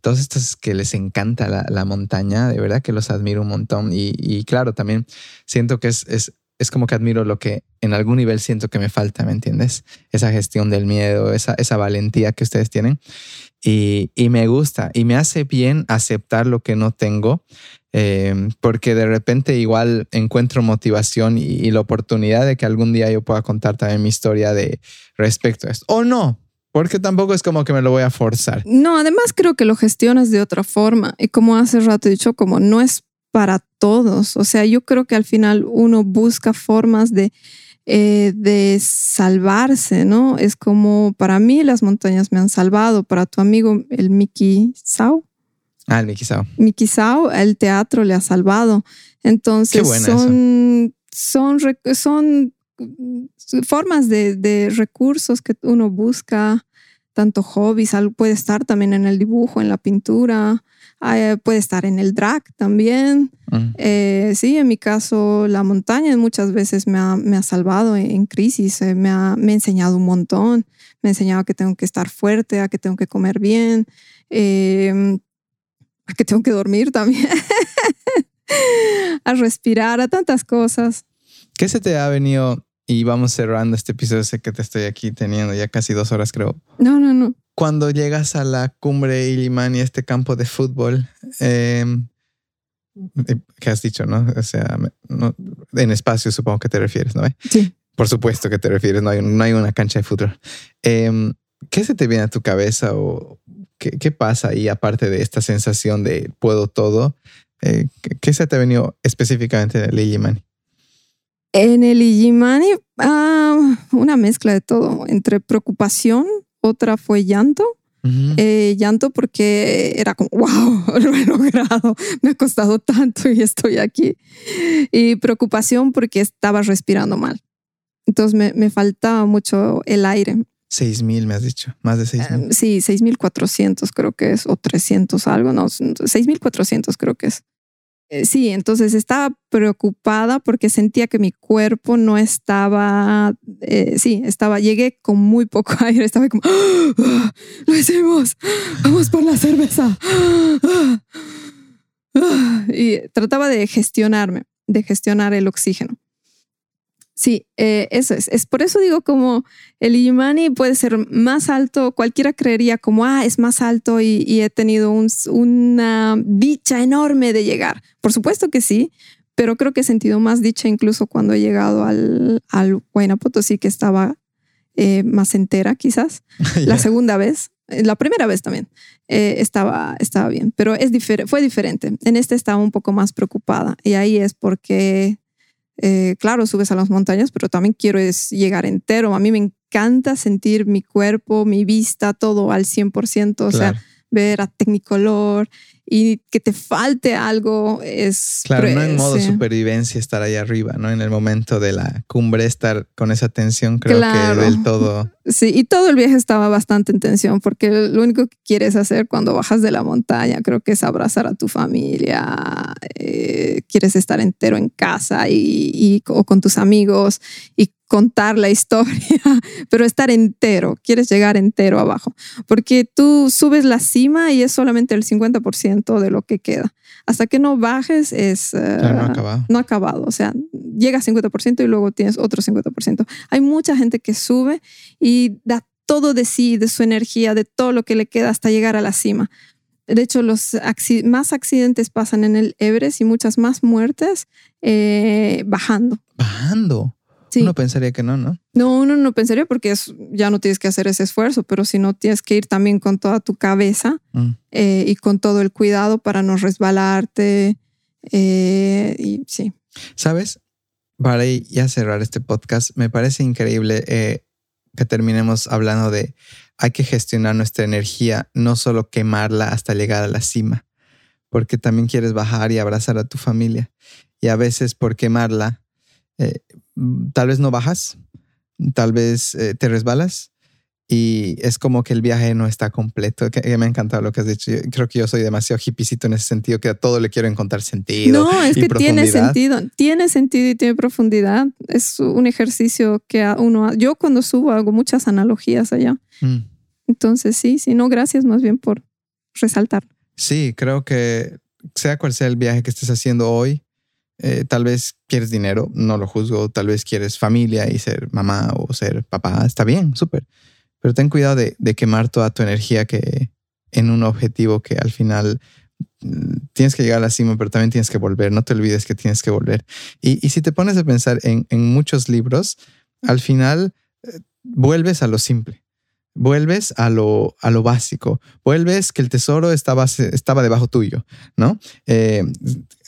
todos estos que les encanta la, montaña, de verdad que los admiro un montón. Y, claro, también siento que es, es es como que admiro lo que en algún nivel siento que me falta, ¿me entiendes? Esa gestión del miedo, esa, esa valentía que ustedes tienen. Y, y me gusta y me hace bien aceptar lo que no tengo, em, porque de repente igual encuentro motivación y, la oportunidad de que algún día yo pueda contar también mi historia de respecto a esto. O no, porque tampoco es como que me lo voy a forzar. No, además creo que lo gestionas de otra forma. Y como hace rato he dicho, como no es para todos. O sea, yo creo que al final uno busca formas de, eh, de salvarse, ¿no? Es como para mí las montañas me han salvado, para tu amigo el Miki Sao. Ah, el Miki Sao. Miki Sao, el teatro le ha salvado. Entonces son, son, son formas de, de recursos que uno busca tanto hobbies, puede estar también en el dibujo, en la pintura, eh, puede estar en el drag también. Mm. Eh, sí, en mi caso, la montaña muchas veces me ha, me ha salvado en, crisis, eh, me, ha, me, ha, enseñado un montón, me ha enseñado que tengo que estar fuerte, a que tengo que comer bien, em, a que tengo que dormir también, *laughs* a respirar, a tantas cosas. ¿Qué se te ha venido y vamos cerrando este episodio. Sé que te estoy aquí teniendo ya casi dos horas, creo. No, no, no. Cuando llegas a la cumbre Illimani, este campo de fútbol, eh, ¿qué has dicho, no? O sea, en espacio supongo que te refieres, ¿no? Sí. Por supuesto que te refieres, no hay, no hay una cancha de fútbol. Em, ¿Qué se te viene a tu cabeza o qué, qué, pasa ahí aparte de esta sensación de puedo todo? Eh, ¿Qué se te ha venido específicamente de Illimani? En el Ijimani, ah, una mezcla de todo, entre preocupación, otra fue llanto. Eh, llanto porque era como, wow, *laughs* lo he logrado, me ha costado tanto y estoy aquí. Y preocupación porque estaba respirando mal. Entonces me, me faltaba mucho el aire. 6.000 me has dicho, más de 6.000. Uh, sí, 6.400 creo que es, o 300 algo, no, 6.400 creo que es. Eh, sí, entonces estaba preocupada porque sentía que mi cuerpo no estaba, eh, sí, estaba, llegué con muy poco *laughs* aire, estaba como, ¡Ah! lo hicimos, vamos por la cerveza. ¡Ah! y trataba de gestionarme, de gestionar el oxígeno. Sí, eh, eso es. Es por eso digo como el Imani puede ser más alto, cualquiera creería como, ah, es más alto y, he tenido una dicha enorme de llegar. Por supuesto que sí, pero creo que he sentido más dicha incluso cuando he llegado al, al Huayna Potosí, que estaba eh, más entera quizás. *laughs* La segunda vez, eh, la primera vez también estaba, estaba bien, pero es fue diferente. En este estaba un poco más preocupada y ahí es porque eh, claro, subes a las montañas, pero también quiero es llegar entero. A mí me encanta sentir mi cuerpo, mi vista, todo al 100%, o sea, ver a Technicolor y que te falte algo es... Claro, no en modo supervivencia estar ahí arriba, ¿no? En el momento de la cumbre estar con esa tensión, creo que del todo... *laughs* Sí, y todo el viaje estaba bastante en tensión porque lo único que quieres hacer cuando bajas de la montaña creo que es abrazar a tu familia, eh, quieres estar entero en casa y, o con tus amigos y contar la historia, *laughs* pero estar entero, quieres llegar entero abajo, porque tú subes la cima y es solamente el 50% de lo que queda. Hasta que no bajes es... Uh, no acabado. No acabado, o sea, llega a 50% y luego tienes otro 50%. Hay mucha gente que sube y da todo de sí, de su energía, de todo lo que le queda hasta llegar a la cima. De hecho, los más accidentes pasan en el Everest y muchas más muertes eh, bajando. Bajando. Sí. Uno pensaría que no, ¿no? No, uno no pensaría porque ya no tienes que hacer ese esfuerzo, pero si no tienes que ir también con toda tu cabeza mm. eh, y con todo el cuidado para no resbalarte. Eh, y sí. ¿Sabes? Para ya cerrar este podcast, me parece increíble que terminemos hablando de hay que gestionar nuestra energía, no solo quemarla hasta llegar a la cima, porque también quieres bajar y abrazar a tu familia. Y a veces por quemarla, eh, tal vez no bajas, tal vez eh, te resbalas y es como que el viaje no está completo. Que, me ha encantado lo que has dicho. creo que yo soy demasiado hipicito en ese sentido, que a todo le quiero encontrar sentido. No, es que tiene sentido, tiene sentido y tiene profundidad. Es un ejercicio que uno, yo cuando subo hago muchas analogías allá. Mm. Entonces sí, sí, no, gracias más bien por resaltar. Sí, creo que sea cual sea el viaje que estés haciendo hoy, eh, tal vez quieres dinero, no lo juzgo, tal vez quieres familia y ser mamá o ser papá, está bien, súper pero ten cuidado de, quemar toda tu energía que en un objetivo que al final mm, tienes que llegar a la cima, pero también tienes que volver. No te olvides que tienes que volver. Y, si te pones a pensar en, muchos libros, al final eh, vuelves a lo simple. Vuelves a lo, a lo básico. Vuelves que el tesoro estaba, estaba debajo tuyo, ¿no? Eh,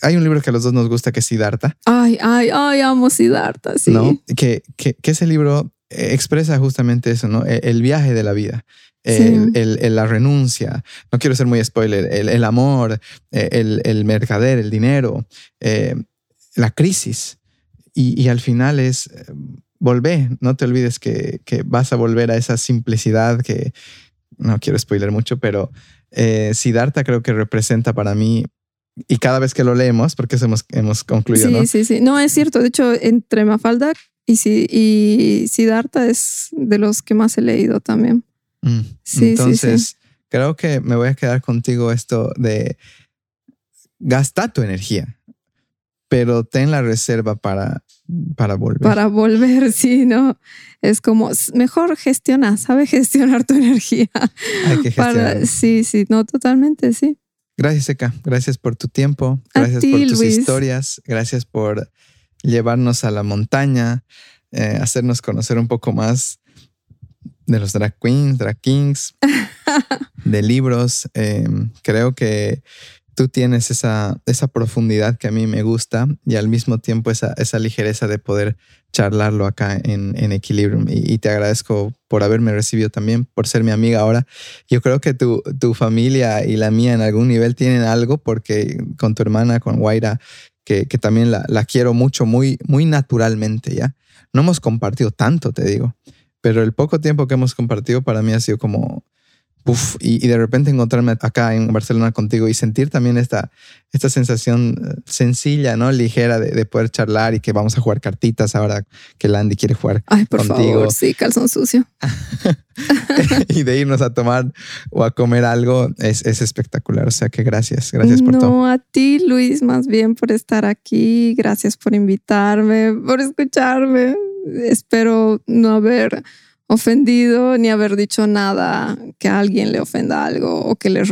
hay un libro que a los dos nos gusta que es Siddhartha. Ay, ay, ay, amo Siddhartha, sí. ¿No? Que, que, que ese libro expresa justamente eso, ¿no? E, el, viaje de la vida. El, la renuncia, no quiero ser muy spoiler, el, amor, e, el, mercader, el dinero, eh, la crisis. Y, al final es volver, no te olvides que, vas a volver a esa simplicidad que, no quiero spoiler mucho, pero eh, Siddhartha creo que representa para mí y cada vez que lo leemos, porque eso hemos, hemos concluido. Sí, sí, sí. No, es cierto. De hecho, entre Mafalda y, si, y Siddhartha es de los que más he leído también. Mm, sí, Entonces, creo que me voy a quedar contigo esto de gastar tu energía, pero ten la reserva para, para volver. Para volver, *laughs* sí, ¿no? Es como, mejor gestiona, sabe *laughs* gestionar tu energía. Hay que gestionar. Sí, sí, no, totalmente, sí. Gracias, Eka. Gracias por tu tiempo. Gracias por tus historias. Gracias por llevarnos a la montaña, eh, hacernos conocer un poco más de los drag queens, drag kings, *laughs* de libros. Em, creo que tú tienes esa, esa profundidad que a mí me gusta y al mismo tiempo esa, esa ligereza de poder charlarlo acá en, en Equilibrium. Y, te agradezco por haberme recibido también, por ser mi amiga ahora. Yo creo que tu, tu familia y la mía en algún nivel tienen algo porque con tu hermana, con Guaira, que, también la, la, quiero mucho, muy, muy naturalmente, ¿ya? No hemos compartido tanto, te digo, pero el poco tiempo que hemos compartido para mí ha sido como y, de repente encontrarme acá en Barcelona contigo y sentir también esta, esta sensación eh, sencilla, ¿no? Ligera de, poder charlar y que vamos a jugar cartitas ahora que Landy quiere jugar Ay, por favor, sí, calzón sucio. *laughs* y de irnos a tomar o a comer algo es, es espectacular. O sea que gracias, gracias por todo. No, a ti, Luis, más bien por estar aquí. Gracias por invitarme, por escucharme. Espero no haber ofendido ni haber dicho nada que a alguien le ofenda algo o que le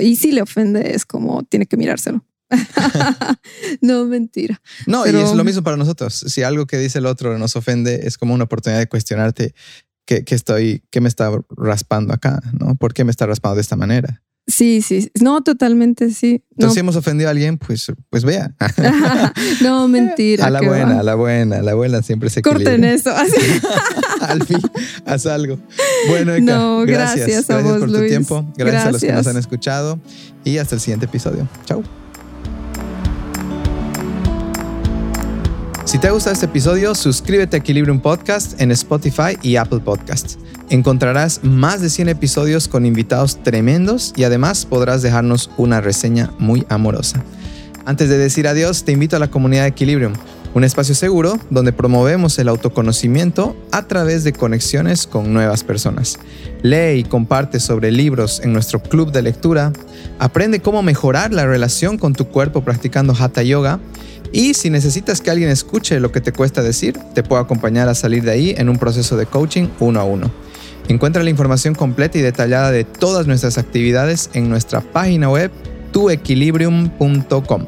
y si le ofende es como tiene que mirárselo. *laughs* no, mentira. No, y es lo mismo para nosotros. Si algo que dice el otro nos ofende, es como una oportunidad de cuestionarte qué, qué estoy, qué me está raspando acá, ¿no? ¿Por qué me está raspando de esta manera? Sí, sí, no, totalmente, sí. Entonces, si hemos ofendido a alguien, pues, pues vea. *laughs* no, *laughs* mentira. A la buena, a la buena, a la buena siempre se Corten eso. *laughs* Al fin, haz algo. Bueno, no, gracias. Gracias, a gracias por tu tiempo. Gracias, a los que nos han escuchado. Y hasta el siguiente episodio. Chao. Si te ha gustado este episodio, suscríbete a Equilibrium Podcast en Spotify y Apple Podcasts. Encontrarás más de 100 episodios con invitados tremendos y además podrás dejarnos una reseña muy amorosa. Antes de decir adiós, te invito a la comunidad de Equilibrium un espacio seguro donde promovemos el autoconocimiento a través de conexiones con nuevas personas. Lee y comparte sobre libros en nuestro club de lectura, aprende cómo mejorar la relación con tu cuerpo practicando hatha yoga y si necesitas que alguien escuche lo que te cuesta decir, te puedo acompañar a salir de ahí en un proceso de coaching uno a uno. Encuentra la información completa y detallada de todas nuestras actividades en nuestra página web tuequilibrium.com,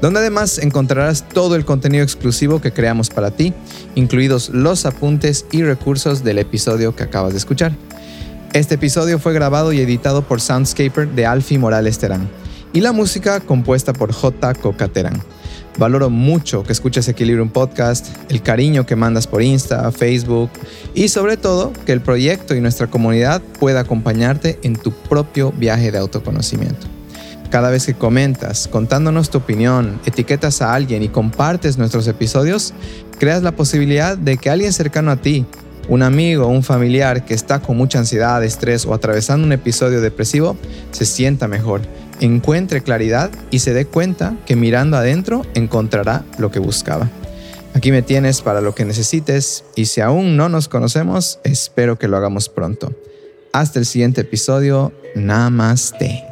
donde además encontrarás todo el contenido exclusivo que creamos para ti, incluidos los apuntes y recursos del episodio que acabas de escuchar. Este episodio fue grabado y editado por Soundscaper de Alfie Morales Terán y la música compuesta por J. Cocaterán. Valoro mucho que escuches Equilibrium Podcast, el cariño que mandas por Insta, Facebook y sobre todo que el proyecto y nuestra comunidad pueda acompañarte en tu propio viaje de autoconocimiento. Cada vez que comentas, contándonos tu opinión, etiquetas a alguien y compartes nuestros episodios, creas la posibilidad de que alguien cercano a ti, un amigo o un familiar que está con mucha ansiedad, estrés o atravesando un episodio depresivo, se sienta mejor encuentre claridad y se dé cuenta que mirando adentro encontrará lo que buscaba. Aquí me tienes para lo que necesites y si aún no nos conocemos, espero que lo hagamos pronto. Hasta el siguiente episodio. Namaste.